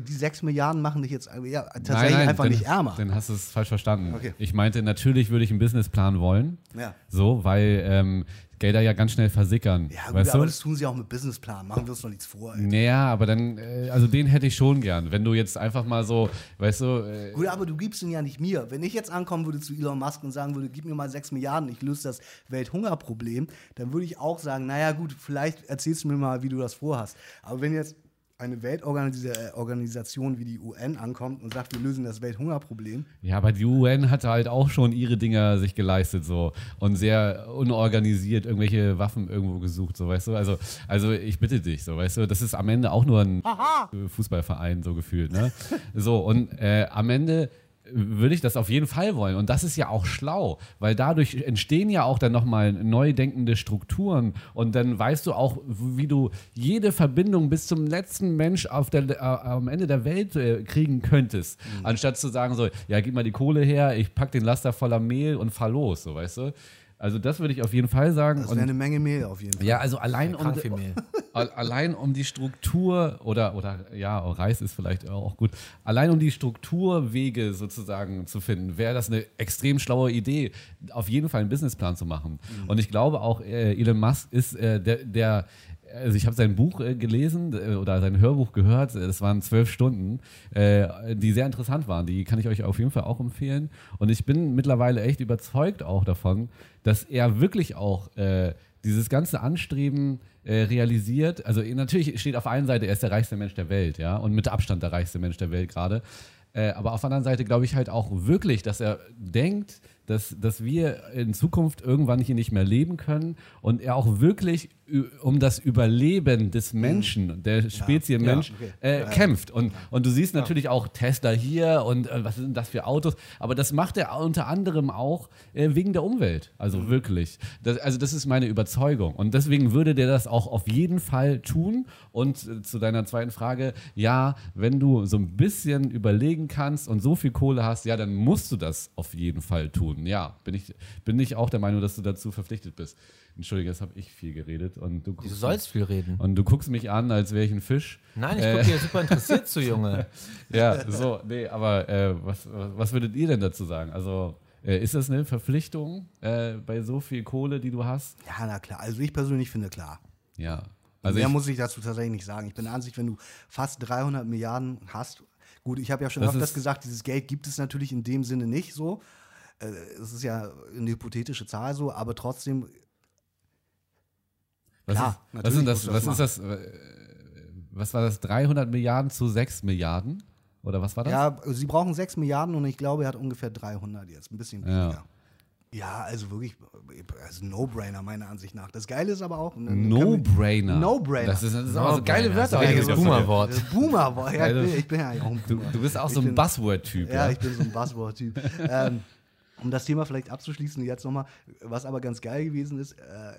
die 6 Milliarden machen dich jetzt äh, ja, tatsächlich nein, nein, einfach nicht ärmer. Dann hast du es falsch verstanden. Okay. Ich meinte, natürlich würde ich einen Businessplan wollen. Ja. So, weil ähm, Gelder ja ganz schnell versickern. Ja, gut, aber du? das tun sie auch mit Businessplan. Machen wir uns noch nichts vor. Ey. Naja, aber dann, äh, also den hätte ich schon gern. Wenn du jetzt einfach mal so, weißt du, äh, Gut, aber du gibst ihn ja nicht mir. Wenn ich jetzt ankommen würde zu Elon Musk und sagen würde, gib mir mal 6 Milliarden, ich löse das Welthungerproblem, dann würde ich auch sagen, naja gut, vielleicht erzählst du mir mal, wie du das vorhast. Aber wenn jetzt eine Weltorganisation wie die UN ankommt und sagt, wir lösen das Welthungerproblem, ja, aber die UN hatte halt auch schon ihre Dinger sich geleistet so und sehr unorganisiert irgendwelche Waffen irgendwo gesucht, so weißt du. Also, also ich bitte dich, so weißt du, das ist am Ende auch nur ein Fußballverein so gefühlt, ne? So und äh, am Ende würde ich das auf jeden Fall wollen. Und das ist ja auch schlau, weil dadurch entstehen ja auch dann nochmal neu denkende Strukturen und dann weißt du auch, wie du jede Verbindung bis zum letzten Mensch auf der, äh, am Ende der Welt äh, kriegen könntest. Anstatt zu sagen so, ja, gib mal die Kohle her, ich pack den Laster voller Mehl und fahr los, so weißt du. Also das würde ich auf jeden Fall sagen. das Und- wäre eine Menge Mehl auf jeden Fall. ja, also allein um, allein um die Struktur oder, oder ja, Reis ist vielleicht auch gut, allein um die Strukturwege sozusagen zu finden, wäre das eine extrem schlaue Idee, auf jeden Fall einen Businessplan zu machen. Und ich glaube auch, äh, Elon Musk ist äh, der, der also ich habe sein Buch äh, gelesen äh, oder sein Hörbuch gehört, äh, das waren zwölf Stunden, äh, die sehr interessant waren. Die kann ich euch auf jeden Fall auch empfehlen. Und ich bin mittlerweile echt überzeugt auch davon, dass er wirklich auch äh, dieses ganze Anstreben äh, realisiert. Also eh, natürlich steht auf einer Seite, er ist der reichste Mensch der Welt, ja, und mit Abstand der reichste Mensch der Welt gerade. Äh, aber auf der anderen Seite glaube ich halt auch wirklich, dass er denkt, dass, dass wir in Zukunft irgendwann hier nicht mehr leben können und er auch wirklich um das Überleben des Menschen, der Spezie Mensch, okay. äh, kämpft. Und, und du siehst natürlich auch Tesla hier und äh, was sind das für Autos, aber das macht er unter anderem auch äh, wegen der Umwelt. Also wirklich. Das, also das ist meine Überzeugung. Und deswegen würde der das auch auf jeden Fall tun. Und äh, zu deiner zweiten Frage, ja, wenn du so ein bisschen überlegen kannst und so viel Kohle hast, ja, dann musst du das auf jeden Fall tun. Ja, bin ich, bin ich auch der Meinung, dass du dazu verpflichtet bist. Entschuldige, jetzt habe ich viel geredet und du Du sollst viel reden. und du guckst mich an, als wäre ich ein Fisch. Nein, ich Äh, gucke dir super interessiert zu, Junge. ja, so, nee, aber äh, was, was würdet ihr denn dazu sagen? Also, äh, ist das eine Verpflichtung äh, bei so viel Kohle, die du hast? Ja, na klar. Also ich persönlich finde klar. Ja. Also Also Mehr ich, muss ich dazu tatsächlich nicht sagen. Ich bin der Ansicht, wenn du fast 300 Milliarden hast, gut, ich habe ja schon Das öfters gesagt, dieses Geld gibt es natürlich in dem Sinne nicht so. Äh, Es ist ja eine hypothetische Zahl so, aber trotzdem, was, klar, ist, was, natürlich sind das, du was ist das? äh, Was war das? 300 Milliarden zu 6 Milliarden? Oder was war das? ja, sie brauchen 6 Milliarden und ich glaube, er hat ungefähr 300 jetzt, ein bisschen Ja. weniger. Ja, also wirklich, also No-Brainer meiner Ansicht nach. Das Geile ist aber auch. ne, No-Brainer. No-Brainer. Das, ist, das sind aber so geile. Wörter. Das ist ein. Boomer-Wort. Das Boomer war. Ja, ich, Also, bin, ich bin ja auch ein Du, Boomer. du bist auch Ich so ein Buzzword-Typ. Ja, Ja, ich bin so ein Buzzword-Typ. ähm, um das Thema vielleicht abzuschließen, jetzt nochmal, was aber ganz geil gewesen ist, äh,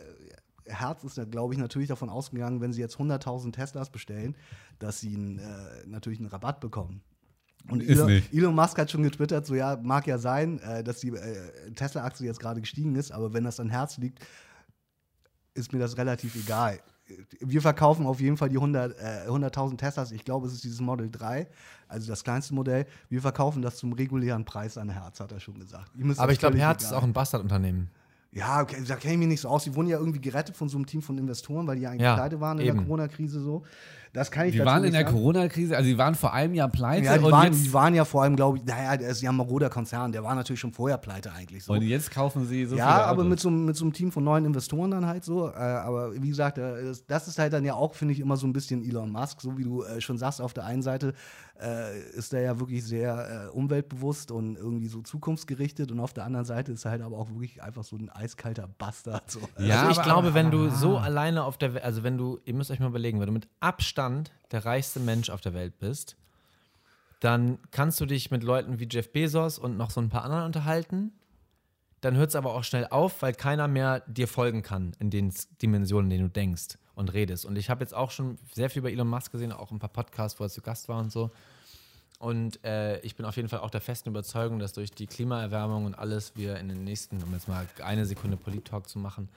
Herz ist ja, glaube ich, natürlich davon ausgegangen, wenn sie jetzt 100.000 Teslas bestellen, dass sie einen, äh, natürlich einen Rabatt bekommen. Und Ist Elon. Elon Musk hat schon getwittert, so ja, mag ja sein, äh, dass die äh, Tesla-Aktie jetzt gerade gestiegen ist, aber wenn das an Herz liegt, ist mir das relativ egal. Wir verkaufen auf jeden Fall die 100 äh, 100.000 Teslas. Ich glaube, es ist dieses Model 3, also das kleinste Modell. Wir verkaufen das zum regulären Preis an Herz, hat er schon gesagt. Ist Aber ich glaube, Herz ist egal. auch ein Bastardunternehmen. Ja, okay, da kenne ich mich nicht so aus. Die wurden ja irgendwie gerettet von so einem Team von Investoren, weil die ja eigentlich Ja, pleite waren in eben. der Corona-Krise so. Das kann ich Die dazu waren in der. Corona-Krise, also die waren vor einem Jahr pleite Ja, die und, waren, jetzt, die waren ja vor allem, glaube ich, naja, der ist ja ein maroder Konzern, der war natürlich schon vorher pleite eigentlich so. und jetzt kaufen sie so ja, viele aber mit so, einem- mit so einem Team von neuen Investoren dann halt so. Äh, aber wie gesagt, äh, das- das ist halt dann ja auch, finde ich, immer so ein bisschen Elon Musk. So wie du äh, schon sagst, auf der einen Seite äh, ist er ja wirklich sehr äh, umweltbewusst und irgendwie so zukunftsgerichtet und auf der anderen Seite ist er halt aber auch wirklich einfach so ein eiskalter Bastard. So. Ja, also ich aber- glaube, aber- wenn du so alleine auf der Welt, also wenn du, ihr müsst euch mal überlegen, wenn du mit Abstand der reichste Mensch auf der Welt bist, dann kannst du dich mit Leuten wie Jeff Bezos und noch so ein paar anderen unterhalten. Dann hört es aber auch schnell auf, weil keiner mehr dir folgen kann in den Dimensionen, in denen du denkst und redest. Und ich habe jetzt auch schon sehr viel über Elon Musk gesehen, auch ein paar Podcasts, wo er zu Gast war und so. Und äh, ich bin auf jeden Fall auch der festen Überzeugung, dass durch die Klimaerwärmung und alles wir in den nächsten, um jetzt mal eine Sekunde Polit-Talk zu machen,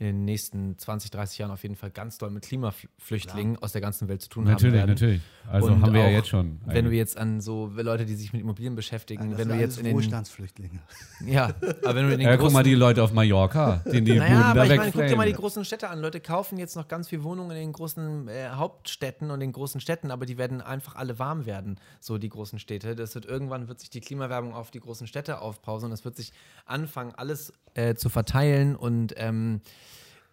in den nächsten 20, 30 Jahren auf jeden Fall ganz doll mit Klimaflüchtlingen aus der ganzen Welt zu tun haben Natürlich, werden. natürlich. Also Und haben wir ja auch, jetzt schon. Wenn du jetzt an so Leute, die sich mit Immobilien beschäftigen, Das wenn sind du jetzt alles in den Wohlstandsflüchtlinge. ja, aber wenn du in den ja, guck mal großen- die Leute auf Mallorca, den die naja, Buden aber da ich meine, guck dir mal die großen Städte an. Leute kaufen jetzt noch ganz viel Wohnungen in den großen äh, Hauptstädten und den großen Städten, aber die werden einfach alle warm werden, so die großen Städte. Das wird irgendwann wird sich die Klimawerbung auf die großen Städte aufpausen und es wird sich anfangen, alles äh, zu verteilen und ähm,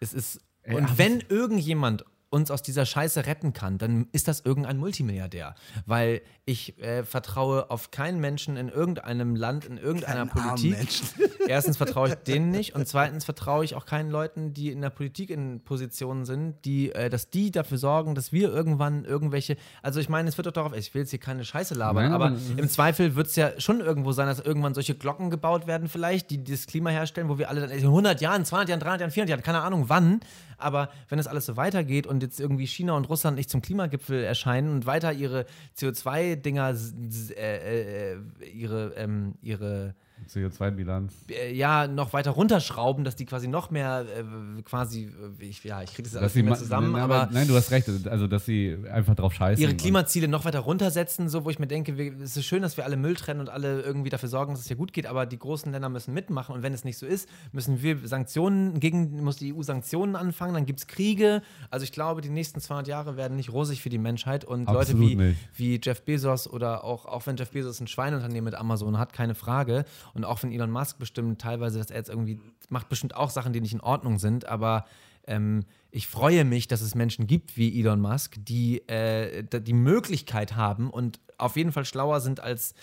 es ist und wenn irgendjemand uns aus dieser Scheiße retten kann, dann ist das irgendein Multimilliardär. Weil ich äh, vertraue auf keinen Menschen in irgendeinem Land, in irgendeiner Keinen Politik. Erstens vertraue ich denen nicht und zweitens vertraue ich auch keinen Leuten, die in der Politik in Positionen sind, die, äh, dass die dafür sorgen, dass wir irgendwann irgendwelche, also ich meine, es wird doch darauf, ich will jetzt hier keine Scheiße labern, Nein, aber im Zweifel wird es ja schon irgendwo sein, dass irgendwann solche Glocken gebaut werden vielleicht, die das Klima herstellen, wo wir alle dann in 100 Jahren, 200 Jahren, 300 Jahren, 400 Jahren, keine Ahnung wann, aber wenn es alles so weitergeht und jetzt irgendwie China und Russland nicht zum Klimagipfel erscheinen und weiter ihre CO2-Dinger, äh, äh, ihre, ähm, ihre CO2-Bilanz. äh, ja noch weiter runterschrauben, dass die quasi noch mehr äh, quasi, äh, ich, ja, ich kriege das alles nicht mehr zusammen, nein, aber nein, du hast recht, also dass sie einfach drauf scheißen. ihre Klimaziele noch weiter runtersetzen, so wo ich mir denke, wir, es ist schön, dass wir alle Müll trennen und alle irgendwie dafür sorgen, dass es hier gut geht, aber die großen Länder müssen mitmachen und wenn es nicht so ist, müssen wir Sanktionen gegen, muss die EU Sanktionen anfangen, dann gibt es Kriege. Also ich glaube, die nächsten 200 Jahre werden nicht rosig für die Menschheit und Leute Absolut wie, nicht. wie Jeff Bezos oder auch, auch wenn Jeff Bezos ein Schweinunternehmen mit Amazon hat, keine Frage und auch wenn Elon Musk bestimmt teilweise, dass er jetzt irgendwie, macht bestimmt auch Sachen, die nicht in Ordnung sind, aber ähm, ich freue mich, dass es Menschen gibt wie Elon Musk, die äh, die Möglichkeit haben und auf jeden Fall schlauer sind als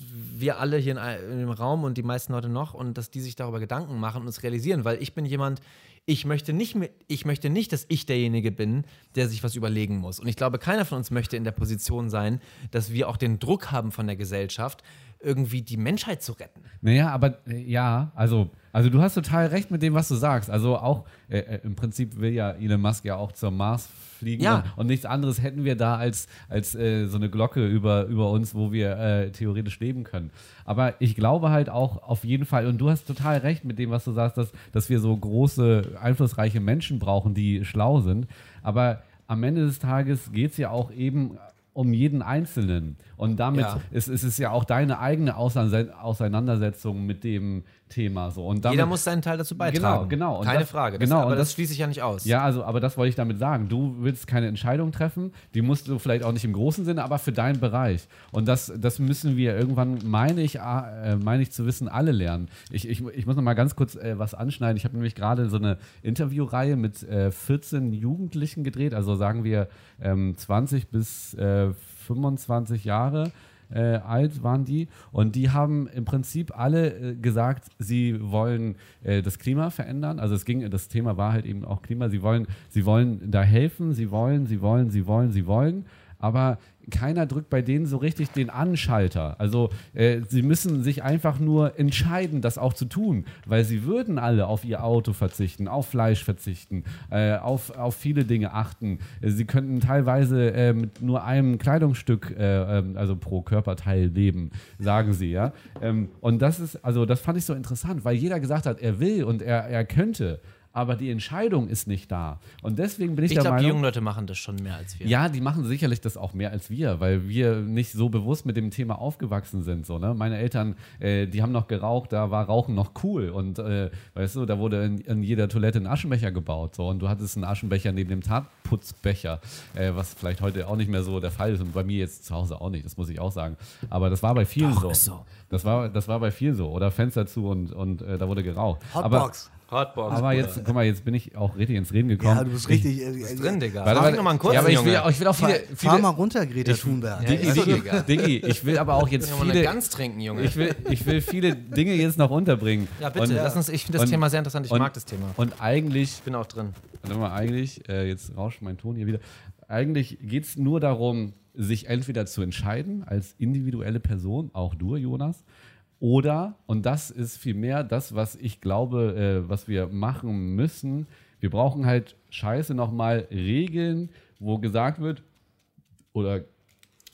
wir alle hier in, in dem Raum und die meisten Leute noch und dass die sich darüber Gedanken machen und es realisieren, weil ich bin jemand, ich möchte nicht, ich möchte nicht, dass ich derjenige bin, der sich was überlegen muss. Und ich glaube, keiner von uns möchte in der Position sein, dass wir auch den Druck haben von der Gesellschaft, irgendwie die Menschheit zu retten. Naja, aber äh, ja, also, also du hast total recht mit dem, was du sagst. Also auch äh, äh, im Prinzip will ja Elon Musk ja auch zum Mars fliegen Ja. und, und nichts anderes hätten wir da als, als äh, so eine Glocke über, über uns, wo wir äh, theoretisch leben können. Aber ich glaube halt auch auf jeden Fall, und du hast total recht mit dem, was du sagst, dass, dass wir so große, einflussreiche Menschen brauchen, die schlau sind. Aber am Ende des Tages geht es ja auch eben um jeden Einzelnen. Und damit Ja. ist, ist es ja auch deine eigene Ausein- Auseinandersetzung mit dem Thema so. Und damit, Jeder muss seinen Teil dazu beitragen. genau. Und Keine das- Frage. Das, genau, aber und das, das- schließe ich ja nicht aus. Ja, also, aber das wollte ich damit sagen. Du willst keine Entscheidung treffen, die musst du vielleicht auch nicht im großen Sinne, aber für deinen Bereich. Und das, das müssen wir irgendwann, meine ich, äh, meine ich zu wissen, alle lernen. Ich, ich, ich muss noch mal ganz kurz äh, was anschneiden. Ich habe nämlich gerade so eine Interviewreihe mit äh, 14 Jugendlichen gedreht, also sagen wir ähm, 20 bis äh, 25 Jahre äh, alt waren die und die haben im Prinzip alle äh, gesagt, sie wollen äh, das Klima verändern. Also es ging, das Thema war halt eben auch Klima. Sie wollen, sie wollen da helfen, sie wollen, sie wollen, sie wollen, sie wollen. Aber keiner drückt bei denen so richtig den Anschalter. Also äh, sie müssen sich einfach nur entscheiden, das auch zu tun, weil sie würden alle auf ihr Auto verzichten, auf Fleisch verzichten, äh, auf, auf viele Dinge achten. Sie könnten teilweise äh, mit nur einem Kleidungsstück, äh, ähm, also pro Körperteil leben, sagen sie, ja. Ähm, und das ist, also das fand ich so interessant, weil jeder gesagt hat, er will und er, er könnte. Aber die Entscheidung ist nicht da. Und deswegen bin ich, ich der glaube, die Meinung. jungen Leute machen das schon mehr als wir. Ja, die machen sicherlich das auch mehr als wir, weil wir nicht so bewusst mit dem Thema aufgewachsen sind. So, ne? Meine Eltern, äh, die haben noch geraucht, da war Rauchen noch cool. Und äh, weißt du, da wurde in, in jeder Toilette ein Aschenbecher gebaut. So, und du hattest einen Aschenbecher neben dem Tatputzbecher, äh, was vielleicht heute auch nicht mehr so der Fall ist. Und bei mir jetzt zu Hause auch nicht, das muss ich auch sagen. Aber das war bei vielen Doch, so. ist so. Das war, das war bei vielen so. Oder Fenster zu und, und äh, da wurde geraucht. Hotbox. Hotbox. Aber, aber jetzt, guck mal, jetzt bin ich auch richtig ins Reden gekommen. Ja, du bist richtig. Äh, ist drin, Digga. Warte, warte. noch mal einen kurzen, ja, aber ich will, auch- ich will auch viele, Fahr viele mal runter, Greta Thunberg. Ja, Diggi, so, Diggi, Digga. Diggi, ich will aber auch jetzt Ja, viele, Gans trinken, Junge. ich will, ich will viele Dinge jetzt noch unterbringen. ja, bitte. Und, Lass uns, ich finde das und- Thema sehr interessant. Ich und- mag das Thema. Und eigentlich, Ich bin auch drin. warte mal, eigentlich, äh, jetzt rauscht mein Ton hier wieder. Eigentlich geht es nur darum, sich entweder zu entscheiden als individuelle Person, auch du, Jonas, oder, und das ist vielmehr das, was ich glaube, äh, was wir machen müssen, wir brauchen halt scheiße nochmal Regeln, wo gesagt wird, oder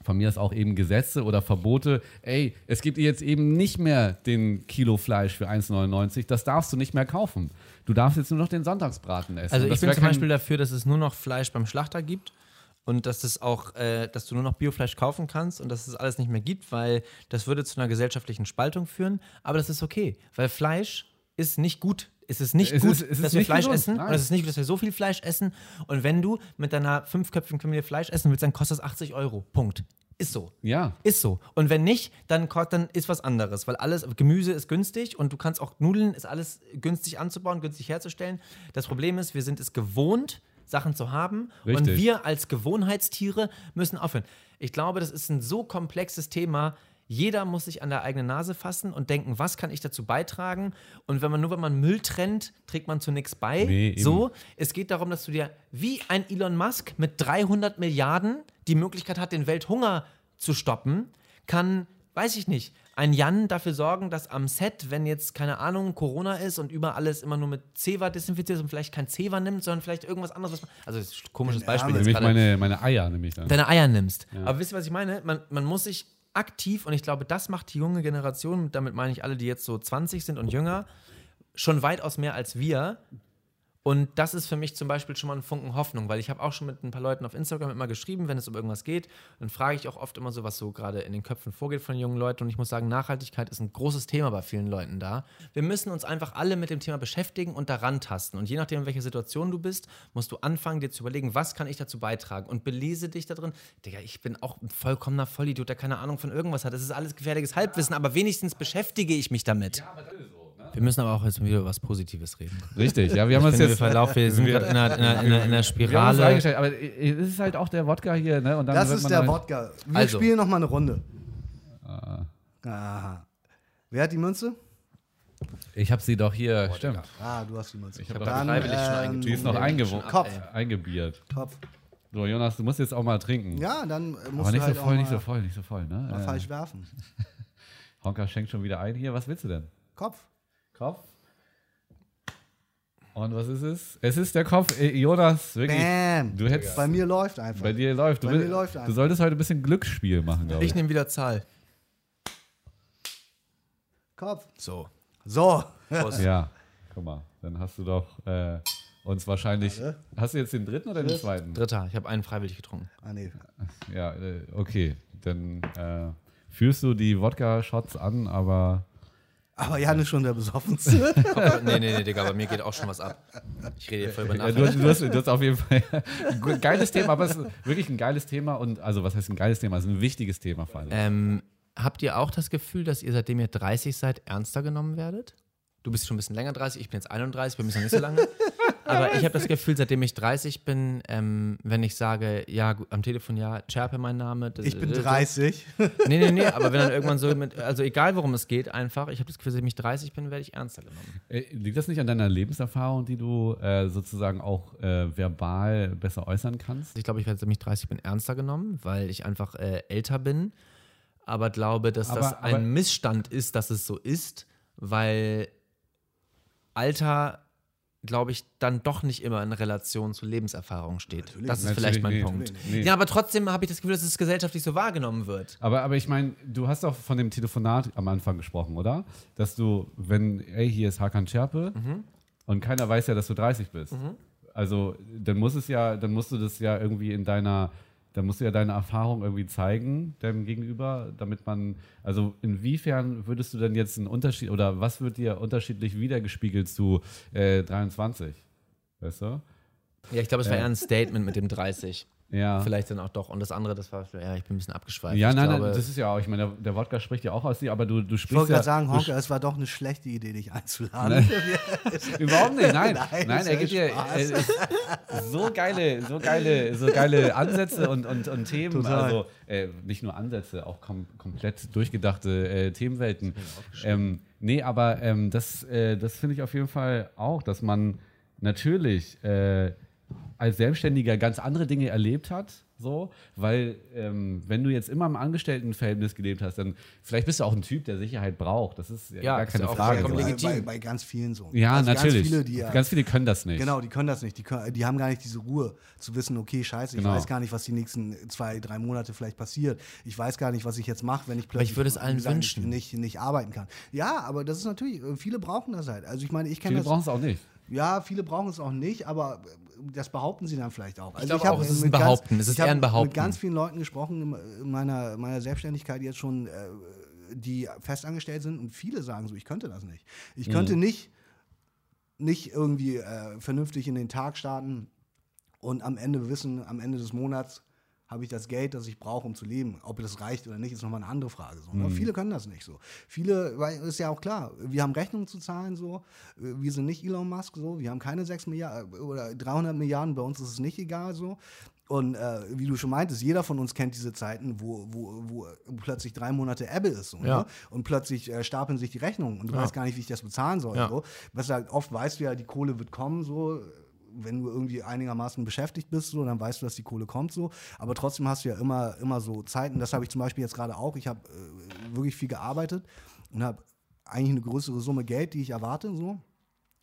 von mir ist auch eben Gesetze oder Verbote. Ey, es gibt jetzt eben nicht mehr den Kilo Fleisch für 1,99. Das darfst du nicht mehr kaufen. Du darfst jetzt nur noch den Sonntagsbraten essen. Also ich bin zum Beispiel dafür, dass es nur noch Fleisch beim Schlachter gibt und dass es auch, äh, dass du nur noch Biofleisch kaufen kannst und dass es alles nicht mehr gibt, weil das würde zu einer gesellschaftlichen Spaltung führen. Aber das ist okay, weil Fleisch ist nicht gut. Es ist nicht Es gut, ist- es dass wir Fleisch gesund, essen. nein. Und es ist nicht gut, dass wir so viel Fleisch essen. Und wenn du mit deiner fünfköpfigen Familie Fleisch essen willst, dann kostet es 80 Euro. Punkt. Ist so. Ja. Ist so. Und wenn nicht, dann, dann ist was anderes, weil alles, Gemüse ist günstig und du kannst auch Nudeln, ist alles günstig anzubauen, günstig herzustellen. Das Problem ist, wir sind es gewohnt, Sachen zu haben und Richtig. wir als Gewohnheitstiere müssen aufhören. Ich glaube, das ist ein so komplexes Thema. Jeder muss sich an der eigenen Nase fassen und denken, was kann ich dazu beitragen? Und wenn man nur, wenn man Müll trennt, trägt man zu nichts bei. Nee, so, es geht darum, dass du dir wie ein Elon Musk mit 300 Milliarden die Möglichkeit hat, den Welthunger zu stoppen, kann, weiß ich nicht, ein Jan dafür sorgen, dass am Set, wenn jetzt, keine Ahnung, Corona ist und über alles immer nur mit Zewa desinfiziert ist und vielleicht kein Zewa nimmt, sondern vielleicht irgendwas anderes, was man, also das ist ein komisches Beispiel jetzt Nämlich meine, meine Eier, nämlich dann. deine Eier nimmst. Aber wisst ihr, was ich meine? Man, man muss sich aktiv, und ich glaube, das macht die junge Generation, damit meine ich alle, die jetzt so 20 sind und jünger, schon weitaus mehr als wir. Und das ist für mich zum Beispiel schon mal ein Funken Hoffnung, weil ich habe auch schon mit ein paar Leuten auf Instagram immer geschrieben, wenn es um irgendwas geht. Dann frage ich auch oft immer so, was so gerade in den Köpfen vorgeht von jungen Leuten. Und ich muss sagen, Nachhaltigkeit ist ein großes Thema bei vielen Leuten da. Wir müssen uns einfach alle mit dem Thema beschäftigen und daran tasten. Und je nachdem, in welcher Situation du bist, musst du anfangen, dir zu überlegen, was kann ich dazu beitragen? Und belese dich da drin. Digga, ich bin auch ein vollkommener Vollidiot, der keine Ahnung von irgendwas hat. Das ist alles gefährliches Halbwissen, aber wenigstens beschäftige ich mich damit. Wir müssen aber auch jetzt wieder über was Positives reden. Richtig, ja, wir haben Ich uns finde, wir, jetzt. Verlauf, wir sind gerade in einer, in, einer, in, einer, in einer Wir haben uns Spirale. aber es ist halt auch der Wodka hier, ne? Und dann Das ist man der halt, Wodka. Wir Also. spielen noch mal eine Runde. Aha. Wer hat die Münze? Ich habe sie doch hier, stimmt. Ah, du hast die Münze. Ich hab doch freiwillig schon eingetrunken. Die ist noch eingewo- schon Kopf. eingebiert. Kopf. So, Jonas, du musst jetzt auch mal trinken. Ja, dann musst aber nicht du halt so voll, auch nicht so voll, nicht so voll, ne? mal Äh, falsch werfen. Honka schenkt schon wieder ein hier. Was willst du denn? Kopf. Kopf. Und was ist es? Es ist der Kopf. Jonas, wirklich. Bam. Du hättest. Bei mir läuft einfach. Bei dir läuft. Du, Bei mir läuft du einfach. solltest heute ein bisschen Glücksspiel machen, glaube ich. Ich nehme wieder Zahl. Kopf. So. So. Prost. Ja, guck mal. Dann hast du doch äh, uns wahrscheinlich. Hast du jetzt den dritten oder den zweiten? Dritter. Ich habe einen freiwillig getrunken. Ah, nee. Ja, äh, okay. Dann äh, führst du die Wodka-Shots an, aber. Aber Jan ist schon der Besoffenste. nee, nee, nee, Digga, bei mir geht auch schon was ab. Ich rede hier voll über Ja, du, du, hast, du hast auf jeden Fall ein geiles Thema, aber es ist wirklich ein geiles Thema und also was heißt ein geiles Thema? Es ist ein wichtiges Thema vor allem. Ähm, habt ihr auch das Gefühl, dass ihr seitdem ihr 30 seid, ernster genommen werdet? Du bist schon ein bisschen länger 30, ich bin jetzt 31, wir müssen noch nicht so lange. Aber ich habe das Gefühl, seitdem ich 30 bin, ähm, wenn ich sage, ja, gut, am Telefon, ja, Cherpe mein Name. das- Ich bin das- 30. Nee, nee, nee, aber wenn dann irgendwann so mit, also egal worum es geht, einfach, ich habe das Gefühl, seitdem ich 30 bin, werde ich ernster genommen. Äh, Liegt das nicht an deiner Lebenserfahrung, die du äh, sozusagen auch äh, verbal besser äußern kannst? Ich glaube, ich werde seitdem ich 30 bin ernster genommen, weil ich einfach äh, älter bin, aber glaube, dass das Aber- aber- ein Missstand ist, dass es so ist, weil Alter, glaube ich, dann doch nicht immer in Relation zu Lebenserfahrung steht. das ist Natürlich vielleicht mein nicht. Punkt. Nee. Ja, aber trotzdem habe ich das Gefühl, dass es gesellschaftlich so wahrgenommen wird. Aber, aber ich meine, du hast doch von dem Telefonat am Anfang gesprochen, oder? Dass du, wenn, ey, hier ist Hakan Scherpe und keiner weiß ja, dass du 30 bist. Also, dann muss es ja, dann musst du das ja irgendwie in deiner, dann musst du ja deine Erfahrung irgendwie zeigen, deinem Gegenüber, damit man, also inwiefern würdest du denn jetzt einen Unterschied, oder was wird dir unterschiedlich wiedergespiegelt zu äh, 23? Weißt du? Ja, ich glaube, es war Ja. eher ein Statement mit dem 30. Ja. Vielleicht dann auch doch. Und das andere, das war, ja, ich bin ein bisschen abgeschweift. Ja, ich nein, glaube, nein, das ist ja auch, ich meine, der, der Wodka spricht ja auch aus dir, aber du, du Ich sprichst wollte ja, gerade sagen, du Honka, es war doch eine schlechte Idee, dich einzuladen. Überhaupt nicht, nein. Nein, Nein, er gibt dir so geile, so geile, so geile Ansätze und, und, und Themen. Total. Also äh, nicht nur Ansätze, auch kom komplett durchgedachte äh, Themenwelten. Ähm, nee, aber ähm, das, äh, das finde ich auf jeden Fall auch, dass man natürlich äh, als Selbstständiger ganz andere Dinge erlebt hat. So, weil ähm, wenn du jetzt immer im Angestelltenverhältnis gelebt hast, dann vielleicht bist du auch ein Typ, der Sicherheit braucht. Das ist ja, Ja, gar ist keine auch Frage. bei, bei, bei ganz vielen so. Ja, also natürlich. Ganz viele, die, ganz viele können das nicht. Genau, die können das nicht. Die, können, die haben gar nicht diese Ruhe zu wissen, okay, scheiße, ich Genau. weiß gar nicht, was die nächsten zwei, drei Monate vielleicht passiert. Ich weiß gar nicht, was ich jetzt mache, wenn ich plötzlich ich würde es allen wünschen. Nicht, nicht arbeiten kann. Ja, aber das ist natürlich, äh, viele brauchen das halt. Also ich meine, ich kenne Viele das. brauchen es auch nicht. Ja, viele brauchen es auch nicht, aber äh, das behaupten sie dann vielleicht auch. Also glaube hab auch, es ist ein Behaupten, es ist ich eher ein Behaupten. mit ganz vielen Leuten gesprochen in in meiner, meiner Selbstständigkeit jetzt schon, äh, die festangestellt sind und viele sagen so, ich könnte das nicht. Ich könnte nicht, nicht irgendwie äh, vernünftig in den Tag starten und am Ende wissen, am Ende des Monats habe ich das Geld, das ich brauche, um zu leben. Ob das reicht oder nicht, ist nochmal eine andere Frage. So. Aber viele können das nicht so. Viele, weil ist ja auch klar, wir haben Rechnungen zu zahlen so. Wir sind nicht Elon Musk so. Wir haben keine 6 Milliarden oder 300 Milliarden. Bei uns ist es nicht egal so. Und äh, wie du schon meintest, jeder von uns kennt diese Zeiten, wo, wo, wo plötzlich drei Monate Ebbe ist. So, Ja. ne? Und plötzlich äh, stapeln sich die Rechnungen und du weißt gar nicht, wie ich das bezahlen soll. Ja. So. Was halt oft weißt du ja, die Kohle wird kommen, so wenn du irgendwie einigermaßen beschäftigt bist, so, dann weißt du, dass die Kohle kommt so. Aber trotzdem hast du ja immer, immer so Zeiten. Das habe ich zum Beispiel jetzt gerade auch. Ich habe äh, wirklich viel gearbeitet und habe eigentlich eine größere Summe Geld, die ich erwarte, so.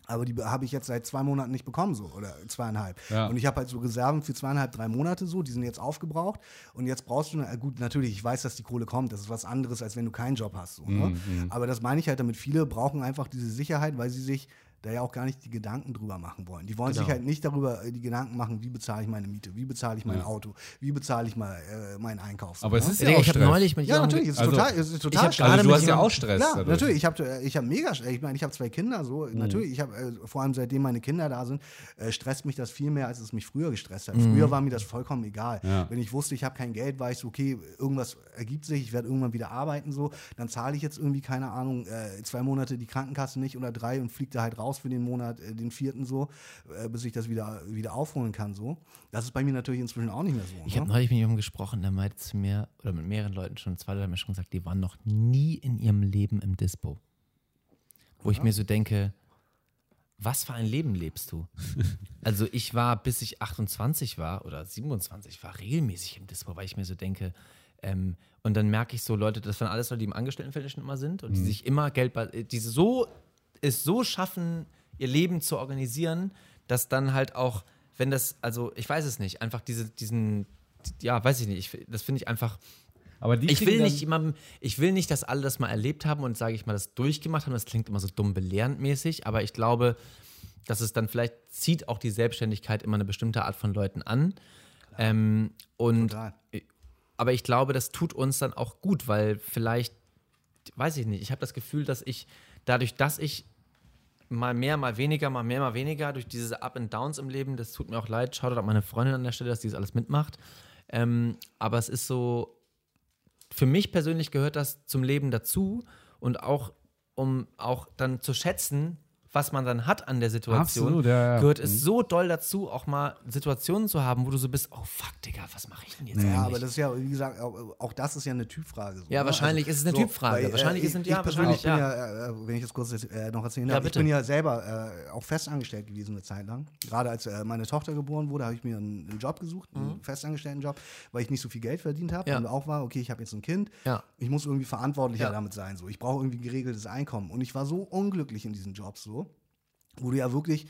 Aber die habe ich jetzt seit zwei Monaten nicht bekommen, so oder zweieinhalb. Ja. Und ich habe halt so Reserven für zweieinhalb, drei Monate so, die sind jetzt aufgebraucht. Und jetzt brauchst du, äh, gut, natürlich, ich weiß, dass die Kohle kommt. Das ist was anderes, als wenn du keinen Job hast. So, ne? Aber das meine ich halt damit, viele brauchen einfach diese Sicherheit, weil sie sich da ja auch gar nicht die Gedanken drüber machen wollen. Die wollen sich halt nicht darüber äh, die Gedanken machen, wie bezahle ich meine Miete, wie bezahle ich mein Auto, wie bezahle ich mal äh, meinen Einkauf. Aber es ne? ist Ja, ja, auch ich habe Stress. neulich mit ja, natürlich, es ist Also, total, es ist total hab Stress. gerade Also du hast ja auch Stress. Dadurch. natürlich. Ich habe ich hab mega, ich meine, ich habe zwei Kinder, so Mhm. natürlich. Ich habe äh, vor allem seitdem meine Kinder da sind, äh, stresst mich das viel mehr, als es mich früher gestresst hat. Mhm. Früher war mir das vollkommen egal. Ja. Wenn ich wusste, ich habe kein Geld, war ich so, okay, irgendwas ergibt sich, ich werde irgendwann wieder arbeiten, so, dann zahle ich jetzt irgendwie keine Ahnung äh, zwei Monate die Krankenkasse nicht oder drei und fliege da halt raus für den Monat, äh, den vierten so, äh, bis ich das wieder wieder aufholen kann, so. Das ist bei mir natürlich inzwischen auch nicht mehr so. Ich ne? habe neulich mit jemandem gesprochen, der meinte zu mir, oder mit mehreren Leuten schon, zwei Leute haben mir schon gesagt, die waren noch nie in ihrem Leben im Dispo. Wo ich mir so denke, was für ein Leben lebst du? also ich war, bis ich 28 war oder 27, war regelmäßig im Dispo, weil ich mir so denke, ähm, und dann merke ich so, Leute, das waren alles Leute, die im Angestelltenverhältnis schon immer sind und die sich immer Geld, die so, es so schaffen, ihr Leben zu organisieren, dass dann halt auch, wenn das, also ich weiß es nicht, einfach diese, diesen, ja, weiß ich nicht, ich, das finde ich einfach, Aber die ich will nicht jemandem, ich will nicht, dass alle das mal erlebt haben und sage ich mal, das durchgemacht haben. Das klingt immer so dumm belehrend mäßig, aber ich glaube, dass es dann vielleicht zieht auch die Selbstständigkeit immer eine bestimmte Art von Leuten an. Ähm, und Total. aber ich glaube, das tut uns dann auch gut, weil vielleicht, weiß ich nicht, ich habe das Gefühl, dass ich dadurch, dass ich mal mehr, mal weniger, mal mehr, mal weniger, durch diese Up and Downs im Leben, das tut mir auch leid, schaut an meine Freundin an der Stelle, dass die das alles mitmacht. Ähm, aber es ist so, für mich persönlich gehört das zum Leben dazu und auch, um auch dann zu schätzen, was man dann hat an der Situation, Absolut, ja, ja. gehört Mhm. es so doll dazu, auch mal Situationen zu haben, wo du so bist, oh fuck, Digga, was mache ich denn jetzt Ja, eigentlich? aber das ist ja, wie gesagt, auch, das ist ja eine Typfrage. So, Ja, ne? wahrscheinlich ist es eine Typfrage. Wahrscheinlich äh, ist es- ich, ja, ich persönlich wahrscheinlich, bin ja, äh, wenn ich das kurz äh, noch erzählen Ja, darf, ich bitte. bin ja selber äh, auch festangestellt gewesen eine Zeit lang. Gerade als äh, meine Tochter geboren wurde, habe ich mir einen, einen Job gesucht, einen festangestellten Job, weil ich nicht so viel Geld verdient habe Mhm. Ja. und auch war, okay, ich habe jetzt ein Kind, Ja. ich muss irgendwie verantwortlicher Ja. damit sein. So. Ich brauche irgendwie ein geregeltes Einkommen. Und ich war so unglücklich in diesen Jobs so, wo du ja wirklich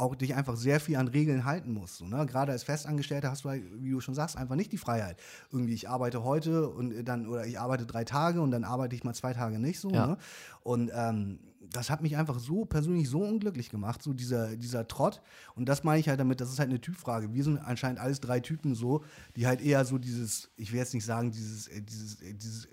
auch dich einfach sehr viel an Regeln halten musst. So, ne? Gerade als Festangestellter hast du, halt, wie du schon sagst, einfach nicht die Freiheit. Irgendwie, ich arbeite heute und dann, oder ich arbeite drei Tage und dann arbeite ich mal zwei Tage nicht so. Ja. Ne? Und ähm, das hat mich einfach so persönlich so unglücklich gemacht, so dieser, dieser Trott. Und das meine ich halt damit, das ist halt eine Typfrage. Wir sind anscheinend alles drei Typen so, die halt eher so dieses, ich will jetzt nicht sagen, dieses, äh, dieses, äh, dieses, äh,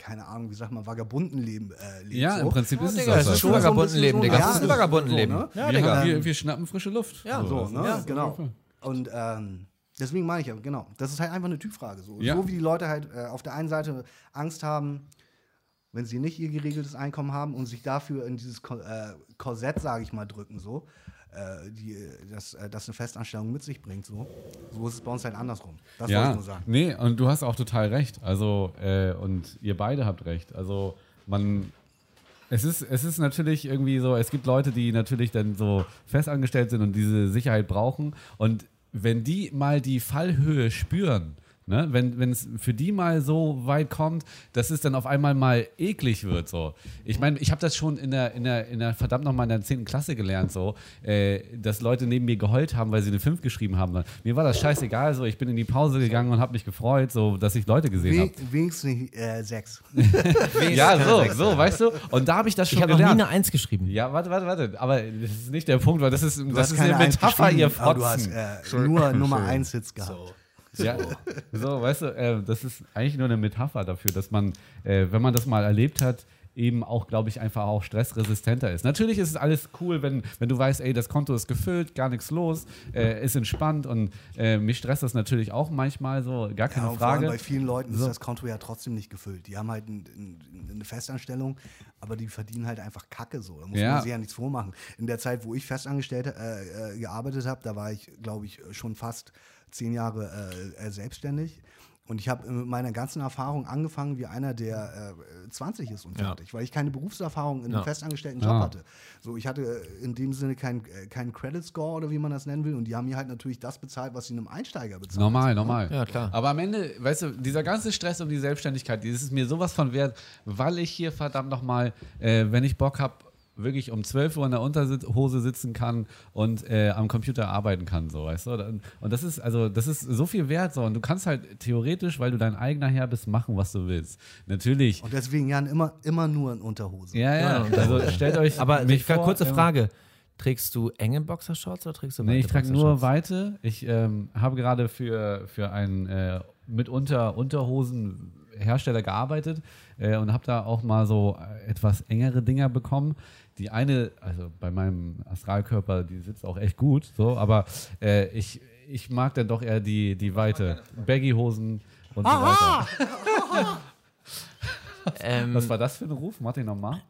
keine Ahnung, wie sagt man, Vagabundenleben äh, lebt. Ja, so. im Prinzip ist es Digga, das. das ist schon so Vagabundenleben, bisschen Digga. so, Das ist ein ja, Vagabundenleben. so, ne? Ja, wir, Digga. wir, wir schnappen frische Luft. Ja, So, ne? Ja, genau. Und ähm, deswegen meine ich ja, genau. Das ist halt einfach eine Typfrage. So, Ja. so wie die Leute halt äh, auf der einen Seite Angst haben, wenn sie nicht ihr geregeltes Einkommen haben und sich dafür in dieses äh, Korsett, sage ich mal, drücken, so, äh, die, das, äh, das eine Festanstellung mit sich bringt, so. So ist es bei uns halt andersrum. Das wollte ich Ja, nur sagen. nee, und du hast auch total recht. Also, äh, und ihr beide habt recht. Also, man, Es ist, es ist natürlich irgendwie so, es gibt Leute, die natürlich dann so festangestellt sind und diese Sicherheit brauchen. Und wenn die mal die Fallhöhe spüren, ne, wenn es für die mal so weit kommt, dass es dann auf einmal mal eklig wird. So. Ich meine, ich habe das schon in der, in, der, in der verdammt nochmal in der 10. Klasse gelernt, so, äh, dass Leute neben mir geheult haben, weil sie eine 5 geschrieben haben. Mir war das scheißegal, so ich bin in die Pause gegangen und habe mich gefreut, so dass ich Leute gesehen habe. We wenigstens nicht äh, sechs. Ja, so, so, weißt du? Und da habe ich das schon Ich habe noch nie gelernt. eine Eins geschrieben. Ja, warte, warte, warte. Aber das ist nicht der Punkt, weil das ist, Du das ist eine Metapher, ihr aber Du hast Fotzen. äh, nur Nummer 1 Hits gehabt. Ja, so, weißt du, äh, das ist eigentlich nur eine Metapher dafür, dass man, äh, wenn man das mal erlebt hat, eben auch, glaube ich, einfach auch stressresistenter ist. Natürlich ist es alles cool, wenn, wenn du weißt, ey, das Konto ist gefüllt, gar nichts los, äh, ist entspannt und äh, mich stresst das natürlich auch manchmal so, gar keine Ja, Frage. bei vielen Leuten So. ist das Konto ja trotzdem nicht gefüllt. Die haben halt ein, ein, eine Festanstellung, aber die verdienen halt einfach Kacke so. Da muss Ja. man sich ja nichts vormachen. In der Zeit, wo ich festangestellt äh, äh, gearbeitet habe, da war ich, glaube ich, schon fast zehn Jahre äh, äh, selbstständig. Und ich habe mit meiner ganzen Erfahrung angefangen wie einer, der äh, 20 ist und Ja. fertig, weil ich keine Berufserfahrung in einem Ja. festangestellten Job Ja. hatte. So, ich hatte äh, in dem Sinne keinen äh, keinen Credit Score oder wie man das nennen will. Und die haben mir halt natürlich das bezahlt, was sie einem Einsteiger bezahlen. Normal, normal. Ja, klar. Aber am Ende, weißt du, dieser ganze Stress um die Selbstständigkeit, das ist mir sowas von wert, weil ich hier verdammt nochmal, äh, wenn ich Bock habe, wirklich um 12 Uhr in der Unterhose sitzen kann und äh, am Computer arbeiten kann, so, weißt du? Und das ist, also, das ist so viel wert, so. Und du kannst halt theoretisch, weil du dein eigener Herr bist, machen, was du willst. Natürlich. Und deswegen Jan immer, immer nur in Unterhose. Ja, ja. Ja, Also stellt euch. Aber mich ich vor, kurze Frage. Trägst du enge Boxershorts oder trägst du Nee, ich weite trage nur? Weite. Ich ähm, habe gerade für, für einen äh, mitunter Unterhosenhersteller gearbeitet äh, und habe da auch mal so etwas engere Dinger bekommen. Die eine, also bei meinem Astralkörper, die sitzt auch echt gut, so, aber äh, ich, ich mag dann doch eher die, die Weite. Baggy-Hosen und so weiter. Ähm, Was war das für ein Ruf? Martin nochmal?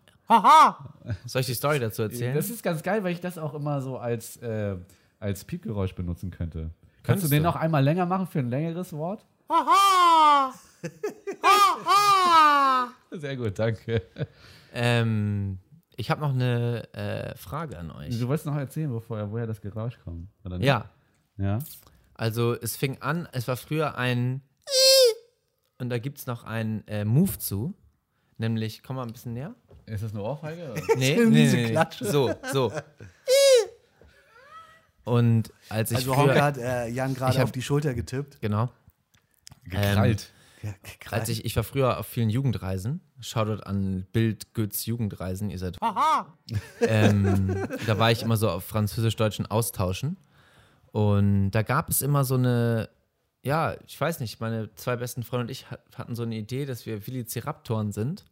soll ich die Story dazu erzählen? Das ist ganz geil, weil ich das auch immer so als, äh, als Piepgeräusch benutzen könnte. Kannst Kannst du den du. noch einmal länger machen für ein längeres Wort? Sehr gut, danke. ähm, ich habe noch eine äh, Frage an euch. Du wolltest noch erzählen, bevor, woher das Geräusch kommt, oder nicht? Ja, Ja? also es fing an, es war früher ein und da gibt es noch einen äh, Move zu, nämlich, komm mal ein bisschen näher. Ist das eine Ohrfeige? oder? Nee, nee, nee, nee. Klatsche. So, so. Und als ich Also früher, Honka hat äh, Jan gerade hab- auf die Schulter getippt. genau, Gekrallt. Ja, als ich, ich war früher auf vielen Jugendreisen, Shoutout an Bild Götz Jugendreisen, ihr seid ähm, da war ich immer so auf französisch-deutschen Austauschen. Und da gab es immer so eine, ja, ich weiß nicht, meine zwei besten Freunde und ich hat- hatten so eine Idee, dass wir Velociraptoren sind.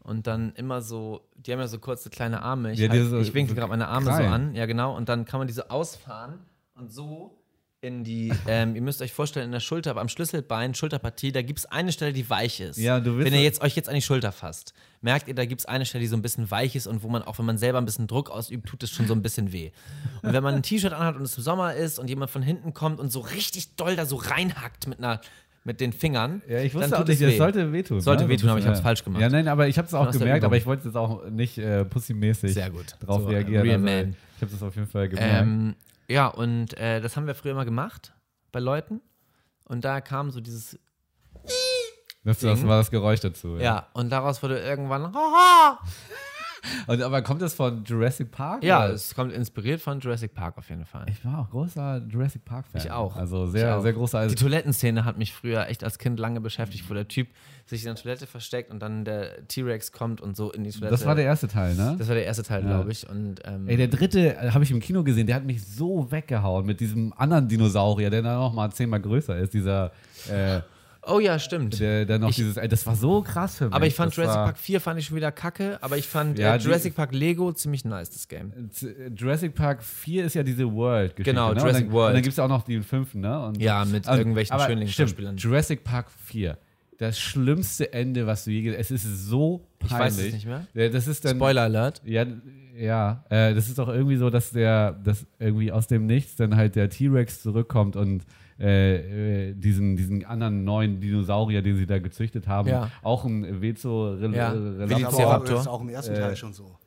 Und dann immer so, die haben ja so kurze kleine Arme, ich, Ja, die halt, so- ich winkel so gerade meine Arme so Krallen. an, ja genau, und dann kann man die so ausfahren und so in die, ähm, ihr müsst euch vorstellen, in der Schulter, aber am Schlüsselbein, Schulterpartie, da gibt es eine Stelle, die weich ist. Ja, du willst Wenn ihr jetzt euch jetzt an die Schulter fasst, merkt ihr, da gibt es eine Stelle, die so ein bisschen weich ist und wo man auch, wenn man selber ein bisschen Druck ausübt, tut es schon so ein bisschen weh. Und wenn man ein T-Shirt anhat und es im Sommer ist und jemand von hinten kommt und so richtig doll da so reinhackt mit einer mit den Fingern, Ja, ich dann wusste auch nicht, es das weh. sollte wehtun. Sollte ne? wehtun, aber ich hab's Ja. falsch gemacht. Ja, nein, aber ich habe es auch gemerkt, aber ich wollte jetzt auch nicht äh, pussymäßig drauf So, reagieren. real Also, man. ich habe das auf jeden Fall gemerkt. Ähm, ja, und äh, das haben wir früher immer gemacht bei Leuten. Und da kam so dieses, das, das war das Geräusch dazu. ja, und daraus wurde irgendwann, Und, aber kommt das von Jurassic Park? ja, oder? es kommt inspiriert von Jurassic Park auf jeden Fall. Ich war auch großer Jurassic Park-Fan. Ich auch. Also sehr, auch. sehr großer. Also, Die Toilettenszene hat mich früher echt als Kind lange beschäftigt, wo der Typ sich in der Toilette versteckt und dann der T-Rex kommt und so in die Toilette. das war der erste Teil, ne? Das war der erste Teil, Ja. glaube ich. Und, ähm, Ey, der dritte äh, habe ich im Kino gesehen, der hat mich so weggehauen mit diesem anderen Dinosaurier, der dann noch mal zehnmal größer ist, dieser, äh, oh ja, stimmt. der, der noch Ich- dieses, das war so krass für mich. aber ich fand das Jurassic Park 4 fand ich schon wieder kacke, aber ich fand Ja, äh, die- Jurassic Park Lego ziemlich nice, das Game. Z- Jurassic Park 4 ist ja diese World-Geschichte. Genau, ne? Jurassic und dann, World. Und dann gibt es auch noch den fünften, ne? Und, Ja, mit Also, irgendwelchen aber Schönling-Schauspielern. stimmt, Jurassic Park 4. Das schlimmste Ende, was du je gesehen Es ist so Ich peinlich. weiß es nicht mehr. Das ist dann, Spoiler Alert. Ja, ja. Äh, das ist doch irgendwie so, dass der, dass irgendwie aus dem Nichts dann halt der T-Rex zurückkommt und äh, äh, diesen, diesen anderen neuen Dinosaurier, den sie da gezüchtet haben. Ja. Auch ein Vezo Ja. Das ist Velociraptor. auch, ist auch im ersten Äh, Teil schon so.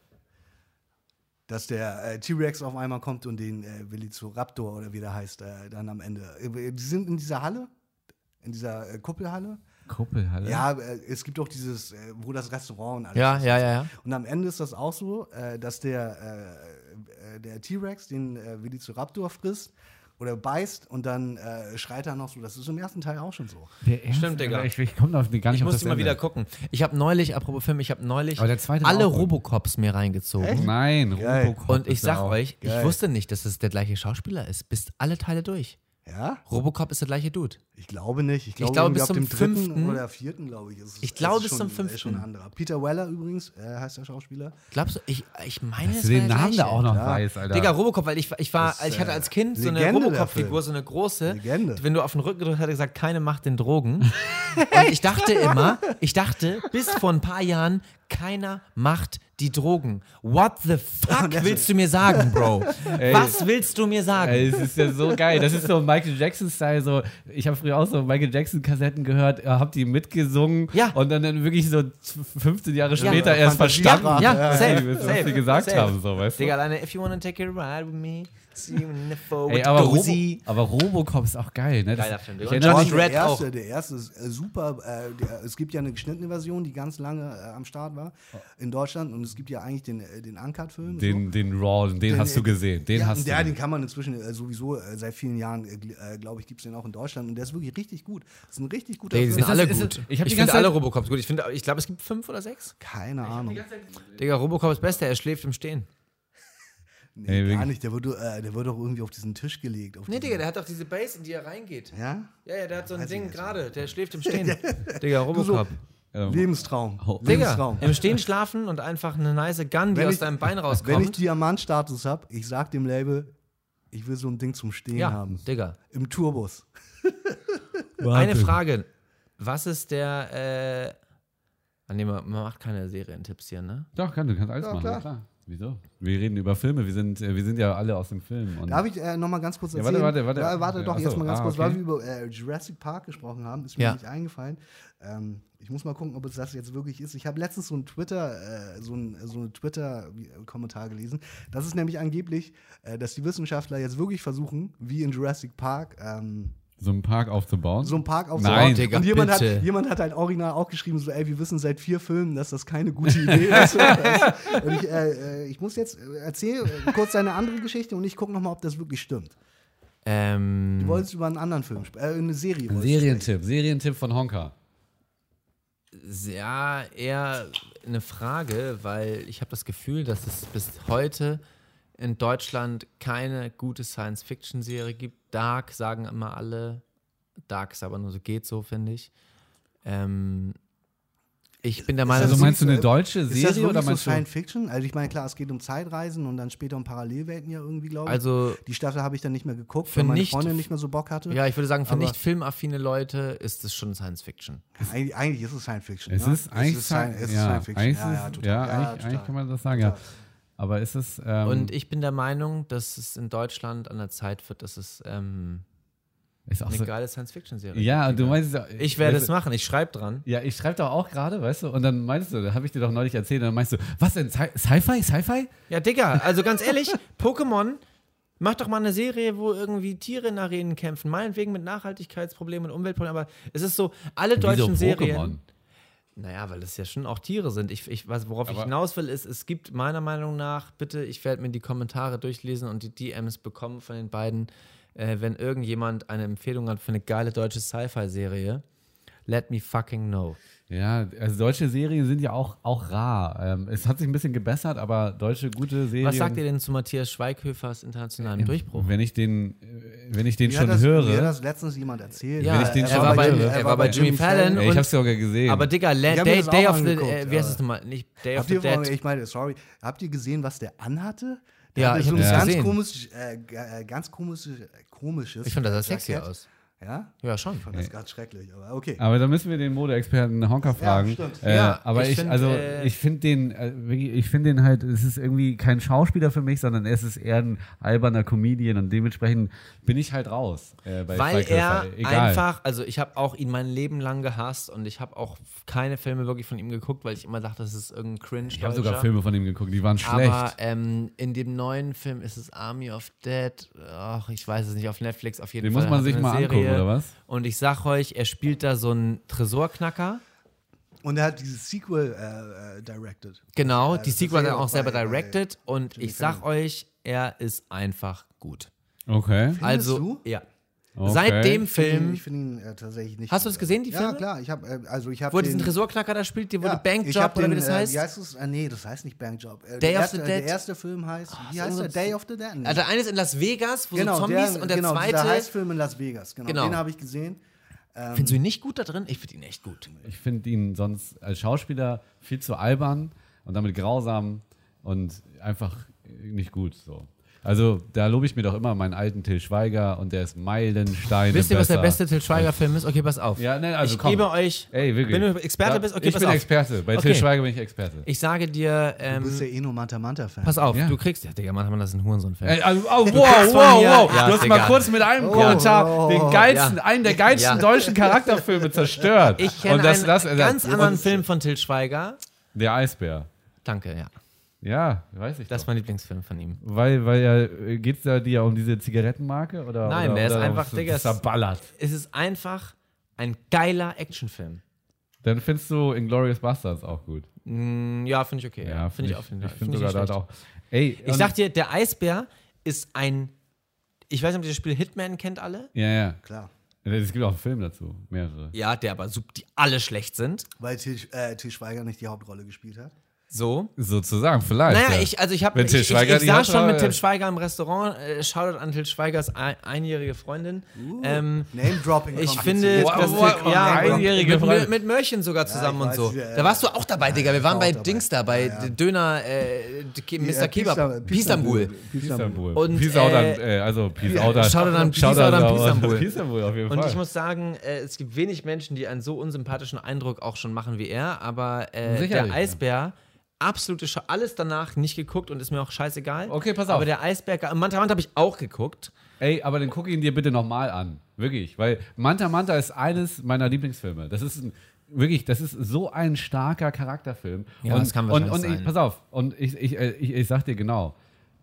Dass der äh, T-Rex auf einmal kommt und den äh, Velociraptor oder wie der heißt, äh, dann am Ende. Äh, Die sind in dieser Halle, in dieser äh, Kuppelhalle. Kuppelhalle. Ja, äh, es gibt auch dieses, äh, wo das Restaurant und alles Ja, ist. ja, ja, ja. Und am Ende ist das auch so, äh, dass der, äh, äh, der T-Rex den äh, Velociraptor frisst oder beißt und dann äh, schreit er noch so. Das ist im ersten Teil auch schon so. Stimmt, Digga. Ich, ich komme auf gar nicht Ich muss die mal wieder gucken. Ich habe neulich, apropos Film, ich habe neulich alle. Robocops mir reingezogen. Echt? Nein, Geil. Robocop Und ich sag auch- euch, ich Geil. wusste nicht, dass es der gleiche Schauspieler ist. Bis alle Teile durch. Ja? Robocop ist der gleiche Dude. Ich glaube nicht. Ich glaube, glaube, irgendwie bis zum dem dritten fünften- oder vierten, glaube ich. Ist es, Ich glaube, ist bis schon, zum Ist schon fünften. ein anderer. Peter Weller übrigens, äh, heißt der Schauspieler. Glaubst du? Ich, ich meine, Dass es du den Namen da auch noch Ja. weißt, Alter. Digga, Robocop, weil ich, ich war, Das, ich hatte als Kind so eine Legende, Robocop-Figur, so eine große. Legende. Wenn du auf den Rücken gedrückt hast, hat er gesagt, keine Macht den Drogen. Und ich dachte immer, ich dachte bis vor ein paar Jahren, keiner macht die Drogen. What the fuck willst du mir sagen, Bro? Was willst du mir sagen? Ey, es ist ja so geil. Das ist so Michael Jackson-Style. So, ich habe früher auch so Michael Jackson-Kassetten gehört, äh, hab die mitgesungen Ja. und dann, dann wirklich so 15 Jahre Ja. später erst Fantasiestrafe. verstanden, Ja, was safe, was sie gesagt safe. haben. So, weißt du? Digga, alleine, if you wanna take a ride with me, Ey, aber, Robo, aber Robocop ist auch geil, ne? Das, Geiler Film, ich erinnere mich, der erste, auch. der erste ist äh, super. Äh, der, es gibt ja eine geschnittene Version, die ganz lange äh, am Start war in Deutschland. Und es gibt ja eigentlich den, äh, den Uncut-Film. den, den Raw, den, Den, hast du äh, gesehen. Den ja, hast ja, du. den kann man inzwischen äh, sowieso äh, seit vielen Jahren, gl- glaube ich, gibt es den auch in Deutschland. Und der ist wirklich richtig gut. Das ist ein richtig guter Ey, die Film. sind alle ist gut. ich Ich, finde alle Robocops gut. Ich, finde- ich glaube, es gibt fünf oder sechs. Keine Ahnung. Digga, Robocop ist Beste, er schläft im Stehen. Nee, Ey, gar wirklich. nicht. Der wird, äh, der wird doch irgendwie auf diesen Tisch gelegt. Auf Nee, Digga, der hat doch diese Base, in die er reingeht. Ja? Ja, ja, der hat so ein Weiß Ding gerade, der schläft im Stehen. Digga, Robocop. Lebenstraum. Oh. Digga, Lebenstraum. im Stehen schlafen und einfach eine nice Gun, die Wenn aus ich- deinem Bein Wenn ich rauskommt. Diamantstatus habe, ich sag dem Label, ich will so ein Ding zum Stehen Ja, haben. Digga. Im Tourbus. Eine Frage. Was ist der, äh, nee, man, man macht keine Serientipps hier, ne? Doch, kann, du kannst alles Ja, machen. klar. Ja, klar. Wieso? Wir reden über Filme, wir sind, äh, wir sind ja alle aus dem Film. Und Darf ich äh, noch mal ganz kurz Ja, erzählen? warte, warte, warte. Ja, warte Ja, doch, ach jetzt mal ganz ah, kurz, okay. weil wir über äh, Jurassic Park gesprochen haben, ist mir Ja. nicht eingefallen. Ähm, ich muss mal gucken, ob es das jetzt wirklich ist. Ich habe letztens so ein Twitter, äh, so ein, so ein Twitter-Kommentar gelesen. Das ist nämlich angeblich, äh, dass die Wissenschaftler jetzt wirklich versuchen, wie in Jurassic Park, ähm, so einen Park aufzubauen. so einen Park Nein. aufzubauen. Digga, und jemand hat, bitte. jemand hat halt original auch geschrieben, so, ey, wir wissen seit vier Filmen, dass das keine gute Idee ist. und ich, äh, äh, ich muss jetzt äh, erzählen äh, kurz deine andere Geschichte und ich gucke nochmal, ob das wirklich stimmt. Ähm, Du wolltest über einen anderen Film sprechen, äh, eine Serie. du Serientipp, Serientipp von Honka. ja, eher eine Frage, weil ich habe das Gefühl, dass es bis heute in Deutschland keine gute Science-Fiction-Serie gibt. Dark sagen immer alle. Dark ist aber nur so geht so, finde ich. Ähm, ich bin der Meinung, das Also so- meinst du eine deutsche Ist das Serie oder so meinst du? Science Fiction? Also ich meine, klar, es geht um Zeitreisen und dann später um Parallelwelten ja irgendwie, glaube ich. also die Staffel habe ich dann nicht mehr geguckt, Für weil meine nicht- Freundin nicht mehr so Bock hatte. ja, ich würde sagen, für nicht filmaffine Leute ist es schon Science-Fiction. Eigentlich, eigentlich ist es Science Fiction. Es ne? ist eigentlich es ist Sci- es ist ja, Science Fiction. eigentlich Ja, ja, ist- total. ja, Ja, eigentlich, total. eigentlich kann man das sagen, ja. Aber ist es. Ähm, Und ich bin der Meinung, dass es in Deutschland an der Zeit wird, dass es ähm, ist auch eine so, geile Science-Fiction-Serie ja, gibt. du meinst ja- Ich werde es machen, ich schreibe dran. Ja, ich schreibe doch auch gerade, weißt du, und dann meinst du, da habe ich dir doch neulich erzählt, und dann meinst du, was denn, Sci- Sci-Fi, Sci-Fi? Ja, Digga, also ganz ehrlich, Pokémon, mach doch mal eine Serie, wo irgendwie Tiere in Arenen kämpfen, meinetwegen mit Nachhaltigkeitsproblemen und Umweltproblemen, aber es ist so, alle deutschen Wieso Serien. Naja, weil das ja schon auch Tiere sind. Ich, ich, was, worauf ich Aber- hinaus will, ist, es gibt meiner Meinung nach, bitte, ich werde mir die Kommentare durchlesen und die DMs bekommen von den beiden, äh, wenn irgendjemand eine Empfehlung hat für eine geile deutsche Sci-Fi-Serie. Let me fucking know. Ja, also deutsche Serien sind ja auch, auch rar. Ähm, es hat sich ein bisschen gebessert, aber deutsche gute Serien. Was sagt ihr denn zu Matthias Schweighöfers internationalem Durchbruch? Wenn ich den, äh, wenn ich den Mir schon das, höre. Mir hat das letztens jemand erzählt. Ja, ich den er, schon war bei, höre. er war bei Jimmy Fallon. Ich hab's sogar gesehen. Aber Digga, Day, das Day auch of the, äh, wie heißt es nochmal? Nicht Day of the Dead. ich meine, sorry, habt ihr gesehen, was der anhatte? Der Ja, hatte ich so hab ein das ganz gesehen. komisch, äh, äh, ganz komisches, komisches. Ich fand das sah sexy aus. Ja? Ja, schon. Ich fand das gerade schrecklich, aber okay. Aber da müssen wir den Modeexperten Honka fragen. stimmt. Äh, Ja, aber ich ich, find, also äh, ich finde den, äh, ich finde den halt, es ist irgendwie kein Schauspieler für mich, sondern es ist eher ein alberner Comedian und dementsprechend bin ich halt raus. Äh, bei Weil er Zweiköpfer. Egal. einfach, also ich habe auch ihn mein Leben lang gehasst und ich habe auch keine Filme wirklich von ihm geguckt, weil ich immer dachte, das ist irgendein Cringe. ich habe sogar Filme von ihm geguckt, die waren schlecht. Aber ähm, in dem neuen Film ist es Army of Dead. Ach, ich weiß es nicht, auf Netflix auf jeden den Fall. muss man sich mal Serie. angucken, oder was? Und ich sag euch, er spielt da so einen Tresorknacker. Und er hat dieses Sequel äh, äh, directed. Genau, Ja, die Sequel hat er auch selber bei directed. Und Jimmy ich sag Fallon. euch, er ist einfach gut. Okay. also, du? ja. Okay. Seit dem Ich finde ihn, Film, ich find ihn äh, tatsächlich nicht. Hast du das gesehen, die Ja, Filme? klar. Ich habe äh, also ich habe wo er diesen Tresorknacker da spielt, die, wo ja, Bankjob hab oder wie das äh, heißt? Wie heißt es? Äh, nee, das heißt nicht Bankjob. Äh, Day der of the erste, Dead? Der erste Film heißt, wie heißt der? ein- Day of the Dead? Nee. Also der eine ist in Las Vegas, wo genau, so Zombies der, und der genau, zweite. dieser Heißfilm in Las Vegas. Genau, Genau. den habe ich gesehen. Findest du ihn nicht gut da drin? Ich finde ihn echt gut. Ich finde ihn sonst als Schauspieler viel zu albern und damit grausam und einfach nicht gut so. Also da lobe ich mir doch immer meinen alten Till Schweiger und der ist Meilensteine Wisst ihr, was der beste Till Schweiger-Film ist? Okay, pass auf. Ja, ne, also ich komm. gebe euch. Ey, wirklich. Wenn du Experte bist, okay, ich pass bin auf. Experte. Bei Okay. Till Schweiger bin ich Experte. Ich sage dir, Du ähm, bist ja eh nur Manta Manta-Fan. pass auf, Ja. du kriegst. Ja, Digga, Mann, das ist ein Hurensohn-Fan. Also, oh, wow, wow, wow. Ja, du hast Digga. mal kurz mit einem Oh, Kommentar oh, den oh. geilsten, Ja. einen der geilsten Ja. deutschen Charakterfilme zerstört. Ich kenne Und das, einen das, ganz anderen Film von Till Schweiger. Der Eisbär. Danke, ja. Ja, weiß ich Das ist doch. mein Lieblingsfilm von ihm. Weil, weil ja, geht es da dir um diese Zigarettenmarke? Oder, Nein, oder, der ist oder einfach, was- Digga, es- zerballert. Es ist einfach ein geiler Actionfilm. Dann findest du Inglourious Bastards auch gut. Mm, ja, finde ich okay. Ja, finde ich auch. auf jeden Ich Fall. finde Find sogar da auch. Ey, Ich sag dir, der Eisbär ist ein. Ich weiß nicht, ob ihr das Spiel Hitman kennt alle. Ja, ja. Klar. Es gibt auch einen Film dazu. Mehrere. Ja, der aber sup- die alle schlecht sind. Weil Til, äh, Til Schweiger nicht die Hauptrolle gespielt hat. So. Sozusagen, vielleicht. Naja, ja. ich, also ich habe ich, ich, ich, saß schon mit Tim Schweiger im Restaurant. Äh, Shoutout an Til Schweigers ein, einjährige Freundin. ähm, Name-Dropping. ich finde. Wow, das wow, ist, ja, wow, einjährige mit, Freundin. mit, mit Mörchen sogar zusammen ich und so. weiß, ja, da warst du auch dabei, Digga. Wir waren war bei dabei. Dings da, bei Ja, ja. Döner, äh, Ke- Mr. Kebab, Pisa- Pisambul. Istanbul. Und, Peace out an, äh, äh, also Peace out an. Shoutout an- Istanbul. Istanbul auf jeden Und Fall. ich muss sagen, äh, es gibt wenig Menschen, die einen so unsympathischen Eindruck auch schon machen wie er, aber der ja. Eisbär, absolute Scha alles danach nicht geguckt und ist mir auch scheißegal. Okay, pass auf. Aber der Eisbär, Manta Manta habe ich auch geguckt. Ey, aber dann guck ihn dir bitte nochmal an. Wirklich. Weil Manta Manta ist eines meiner Lieblingsfilme. Das ist ein, wirklich, das ist so ein starker Charakterfilm. Ja, und, das kann und, wahrscheinlich und ich, sein. pass auf, und ich, ich, äh, ich, ich sag dir genau,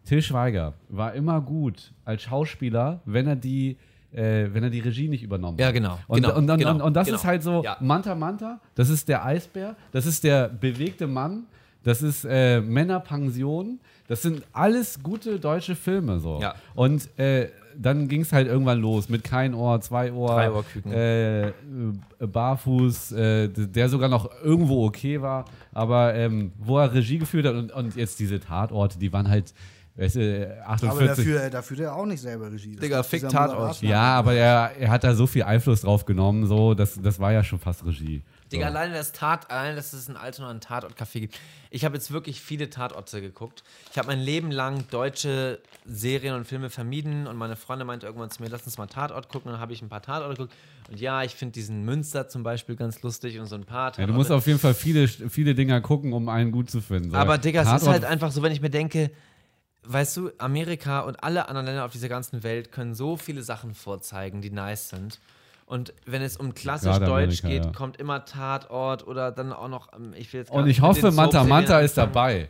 Till Schweiger war immer gut als Schauspieler, wenn er die äh, wenn er die Regie nicht übernommen Ja, hat. genau, Und, genau, und, und, genau, und, und das genau. ist halt so, Ja. Manta Manta, das ist der Eisbär, das ist der bewegte Mann, das ist äh, Männerpension, das sind alles gute deutsche Filme so. Ja. Und äh, dann ging es halt irgendwann los mit kein Ohr, zwei Ohr, Drei Ohrküken. äh, äh, Barfuß, äh, der sogar noch irgendwo okay war, aber ähm, wo er Regie geführt hat und, und jetzt diese Tatorte, die waren halt, weißt du, Aber 48. dafür, dafür der auch nicht selber Regie. Das Digga, fick Tatort. Ja, aber er, er hat da so viel Einfluss drauf genommen, so, das, das war ja schon fast Regie. Digga, so. alleine das Tat, alleine, dass es in Altona ein Tatort-Café gibt. Ich habe jetzt wirklich viele Tatorte geguckt. Ich habe mein Leben lang deutsche Serien und Filme vermieden und meine Freundin meinte irgendwann zu mir, lass uns mal Tatort gucken. Und dann habe ich ein paar Tatorte geguckt. Und ja, ich finde diesen Münster zum Beispiel ganz lustig und so ein paar Ja, Tatorte. du musst auf jeden Fall viele, viele Dinger gucken, um einen gut zu finden. So. Aber Digga, es ist Tatort- halt einfach so, wenn ich mir denke, weißt du, Amerika und alle anderen Länder auf dieser ganzen Welt können so viele Sachen vorzeigen, die nice sind. Und wenn es um klassisch Gerade Deutsch Amerika, geht, ja. kommt immer Tatort oder dann auch noch, ähm, ich will jetzt Und ich hoffe, Manta Manta ist anfangen. dabei.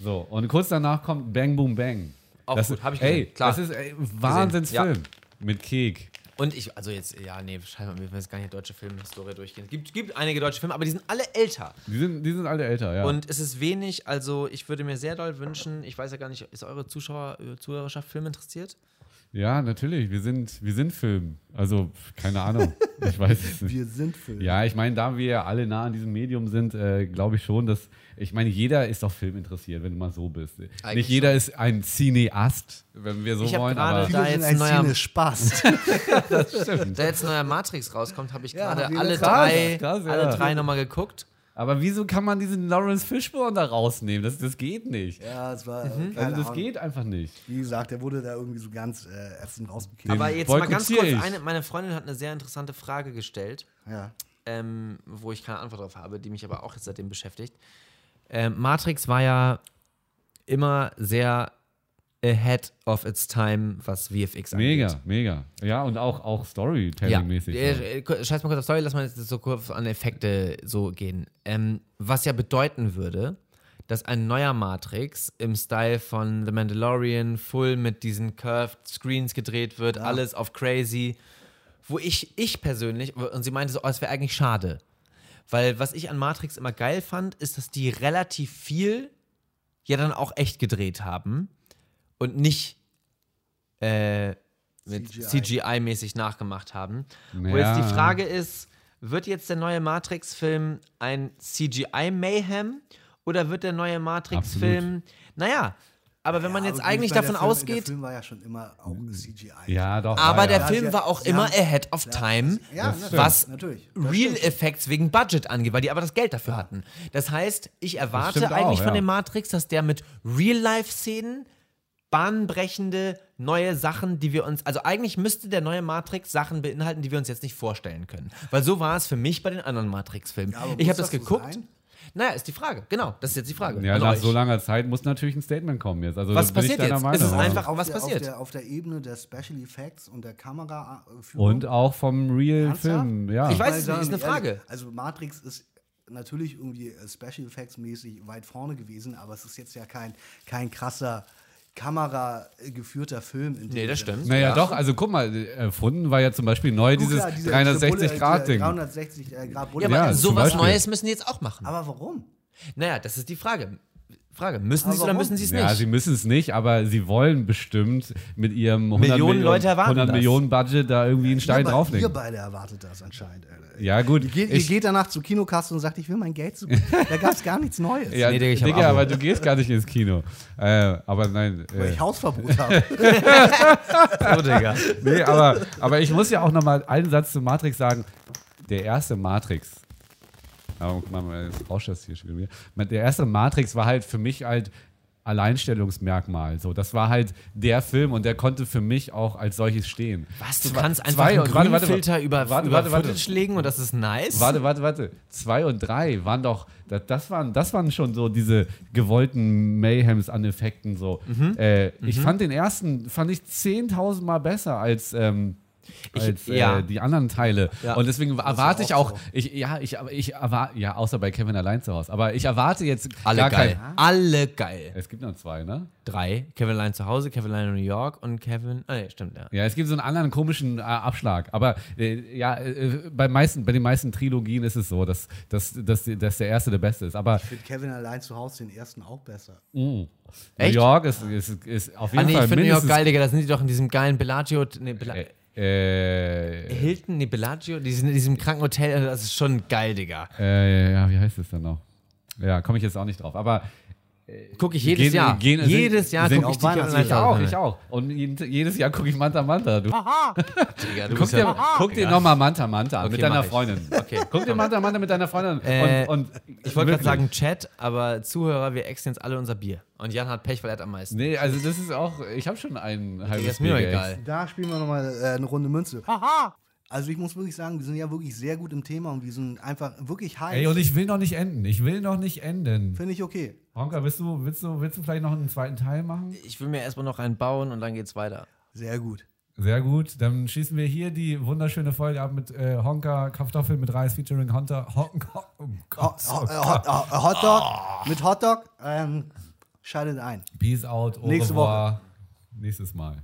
So, und kurz danach kommt Bang Boom Bang. Auch das gut, ist, hab ich ey, gesehen, klar. Das ist ey, Wahnsinnsfilm. Mit Kek. Und ich, also jetzt, ja, nee, scheiße, wir müssen jetzt gar nicht die deutsche Filmhistorie durchgehen. Es gibt, gibt einige deutsche Filme, aber die sind alle älter. Die sind, die sind alle älter, ja. Und es ist wenig, also ich würde mir sehr doll wünschen, ich weiß ja gar nicht, ist eure Zuschauer, Zuhörerschaft Film interessiert? Ja, natürlich. Wir sind, wir sind Film. Also, keine Ahnung. ich weiß es nicht. Wir sind Film. Ja, ich meine, da wir ja alle nah an diesem Medium sind, äh, glaube ich schon, dass. Ich meine, jeder ist doch Film interessiert, wenn du mal so bist. nicht jeder ist ein Cineast, wenn wir so Ich wollen, gerade aber. da jetzt ein neuer- Spaß. Da jetzt neuer Matrix rauskommt, habe ich Ja, gerade ich alle krass, drei, krass, ja. alle drei nochmal geguckt. Aber wieso kann man diesen Lawrence Fishburne da rausnehmen? Das, das geht nicht. Ja, es war. äh, Also das Ahnung. geht einfach nicht. Wie gesagt, der wurde da irgendwie so ganz äh, ätzend rausgekickt. Aber jetzt mal ganz kurz, eine, meine Freundin hat eine sehr interessante Frage gestellt, ja. ähm, wo ich keine Antwort darauf habe, die mich aber auch jetzt seitdem beschäftigt. Ähm, Matrix war ja immer sehr ahead of its time, was VFX angeht. Mega, mega. Ja, und auch, auch Ja, Storytelling-mäßig. so. äh, äh, scheiß mal kurz auf Story, lass mal jetzt so kurz an Effekte so gehen. Ähm, was ja bedeuten würde, dass ein neuer Matrix im Style von The Mandalorian full mit diesen curved Screens gedreht wird, alles auf crazy, wo ich, ich persönlich, und sie meinte so, oh, es wäre eigentlich schade. Weil was ich an Matrix immer geil fand, ist, dass die relativ viel ja dann auch echt gedreht haben und nicht äh, mit CGI. CGI-mäßig nachgemacht haben. Wo Ja. jetzt die Frage ist, wird jetzt der neue Matrix-Film ein CGI-Mayhem oder wird der neue Matrix-Film, naja, aber wenn man Ja, jetzt aber eigentlich davon Film, ausgeht, Der Film war ja schon immer auch CGI. Ja, doch. aber war der ja. Film Ja, war auch immer ahead of time, Ja, was natürlich. Real stimmt. Effects wegen Budget angeht, weil die aber das Geld dafür hatten. Das heißt, ich erwarte eigentlich auch, von ja. dem Matrix, dass der mit Real-Life-Szenen bahnbrechende neue Sachen, die wir uns, also eigentlich müsste der neue Matrix Sachen beinhalten, die wir uns jetzt nicht vorstellen können. Weil so war es für mich bei den anderen Matrix-Filmen. Ja, ich habe das so geguckt. sein? naja, ist die Frage. Genau, das ist jetzt die Frage. Ja, nach euch. so langer Zeit muss natürlich ein Statement kommen jetzt. Also, Was da bin ich passiert jetzt? Meinung. Ist es Ja. einfach- auf was der, passiert? Auf der, auf der Ebene der Special Effects und der Kamera Und auch vom Ernsthaft? Real-Film, ja. Ich weiß es nicht, ist eine Frage. ehrlich, Also Matrix ist natürlich irgendwie äh, Special Effects mäßig weit vorne gewesen, aber es ist jetzt ja kein, kein krasser kamerageführter Film. In Nee, das stimmt. Naja, Ja. doch, also guck mal, erfunden war ja zum Beispiel neu Gut, dieses klar, diese- diese Bulle- 360-Grad-Ding. 360 äh, Grad Bulle. Ja, aber Ja, sowas. Neues müssen die jetzt auch machen. aber warum? Naja, das ist die Frage. Frage, müssen sie es oder müssen sie es Ja, nicht? sie müssen es nicht, aber sie wollen bestimmt mit ihrem 100 Millionen Leute erwarten 100 das. Millionen Budget da irgendwie einen Stein drauflegen. ihr beide erwartet das anscheinend. äh. Ja, gut. Ihr geht, ihr Ich- geht danach zur Kinokasse und sagt, ich will mein Geld zurück. da gab es gar nichts Neues, Ja, Nee, Digga, Digga, aber du gehst gar nicht ins Kino. Äh, aber nein. weil Äh, ich Hausverbot habe. Oh, Digga. nee, aber, aber ich muss ja auch noch mal einen Satz zu Matrix sagen. Der erste Matrix. Aber guck mal, jetzt rauscht das hier schon wieder. Der erste Matrix war halt für mich halt Alleinstellungsmerkmal. So, das war halt der Film und der konnte für mich auch als solches stehen. Was, du Zwei- kannst einfach zwei einen warte, warte, Grünfilter über, warte, über warte. Footage legen und das ist nice? Warte, warte, warte. Zwei und drei waren doch, das, das, waren, das waren schon so diese gewollten Mayhems an Effekten. So. Mhm. Äh, Ich fand den ersten, fand ich 10.000 Mal besser als, ähm, Ich- als ja. äh, die anderen Teile. Ja. Und deswegen erwarte ich auch auch, so. ich, ja, ich, ich erwarte, ja, außer bei Kevin allein zu Hause. Aber ich erwarte jetzt Alle gar geil. kein. Alle geil. Es gibt noch zwei, ne? Drei. Kevin allein zu Hause, Kevin allein in New York und Kevin. Ah, nee, stimmt, ja. Ja, es gibt so einen anderen komischen äh, Abschlag. Aber äh, ja, äh, bei, meisten, bei den meisten Trilogien ist es so, dass, dass, dass, dass der erste der beste ist. Aber Ich finde Kevin allein zu Hause den ersten auch besser. New Echt? York ist, ist, ist auf Ah, jeden nee, ich Fall finde New York mindestens. geil, Digga. Da sind die doch in diesem geilen Bellagio. Nee, Bella Äh, Hilton, nee, Bellagio. Die sind in diesem kranken Hotel. Das ist schon geil, Digga. äh, ja, wie heißt es denn noch? Ja, komme ich jetzt auch nicht drauf. Aber Gucke ich jedes Gehen- Jahr. gehen- sind- jedes Jahr sind gucke ich die Kevin Weihnachtslieder. allein ich auch, Hause. ich auch. Und jedes Jahr gucke ich Manta Manta. Du, Digga, du guck bist dir, ja, guck dir nochmal Manta Manta an Okay, mit deiner. Freundin. Okay, Guck dir Manta Manta mit deiner Freundin an. Äh, und, und Ich wollte gerade sagen Chat, aber Zuhörer, wir exen jetzt alle unser Bier. Und Jan hat Pech, weil er hat am meisten. Nee, also das ist auch, ich habe schon ein halbes ist mir Bier egal. Da spielen wir nochmal äh, eine Runde Münze. Also ich muss wirklich sagen, wir sind ja wirklich sehr gut im Thema und wir sind einfach wirklich heiß. Ey, und ich will noch nicht enden. Ich will noch nicht enden. Finde ich okay. Honka, willst du, willst, du, willst du vielleicht noch einen zweiten Teil machen? Ich will mir erstmal noch einen bauen und dann geht's weiter. Sehr gut. Sehr gut. Dann schießen wir hier die wunderschöne Folge ab mit äh, Honka Kartoffel mit Reis featuring Honka. Honka. Oh Gott. ho äh, Hot, äh, Hotdog mit Hotdog. Ähm, schaltet ein. Peace out. Au Nächste revoir. Nächstes Mal.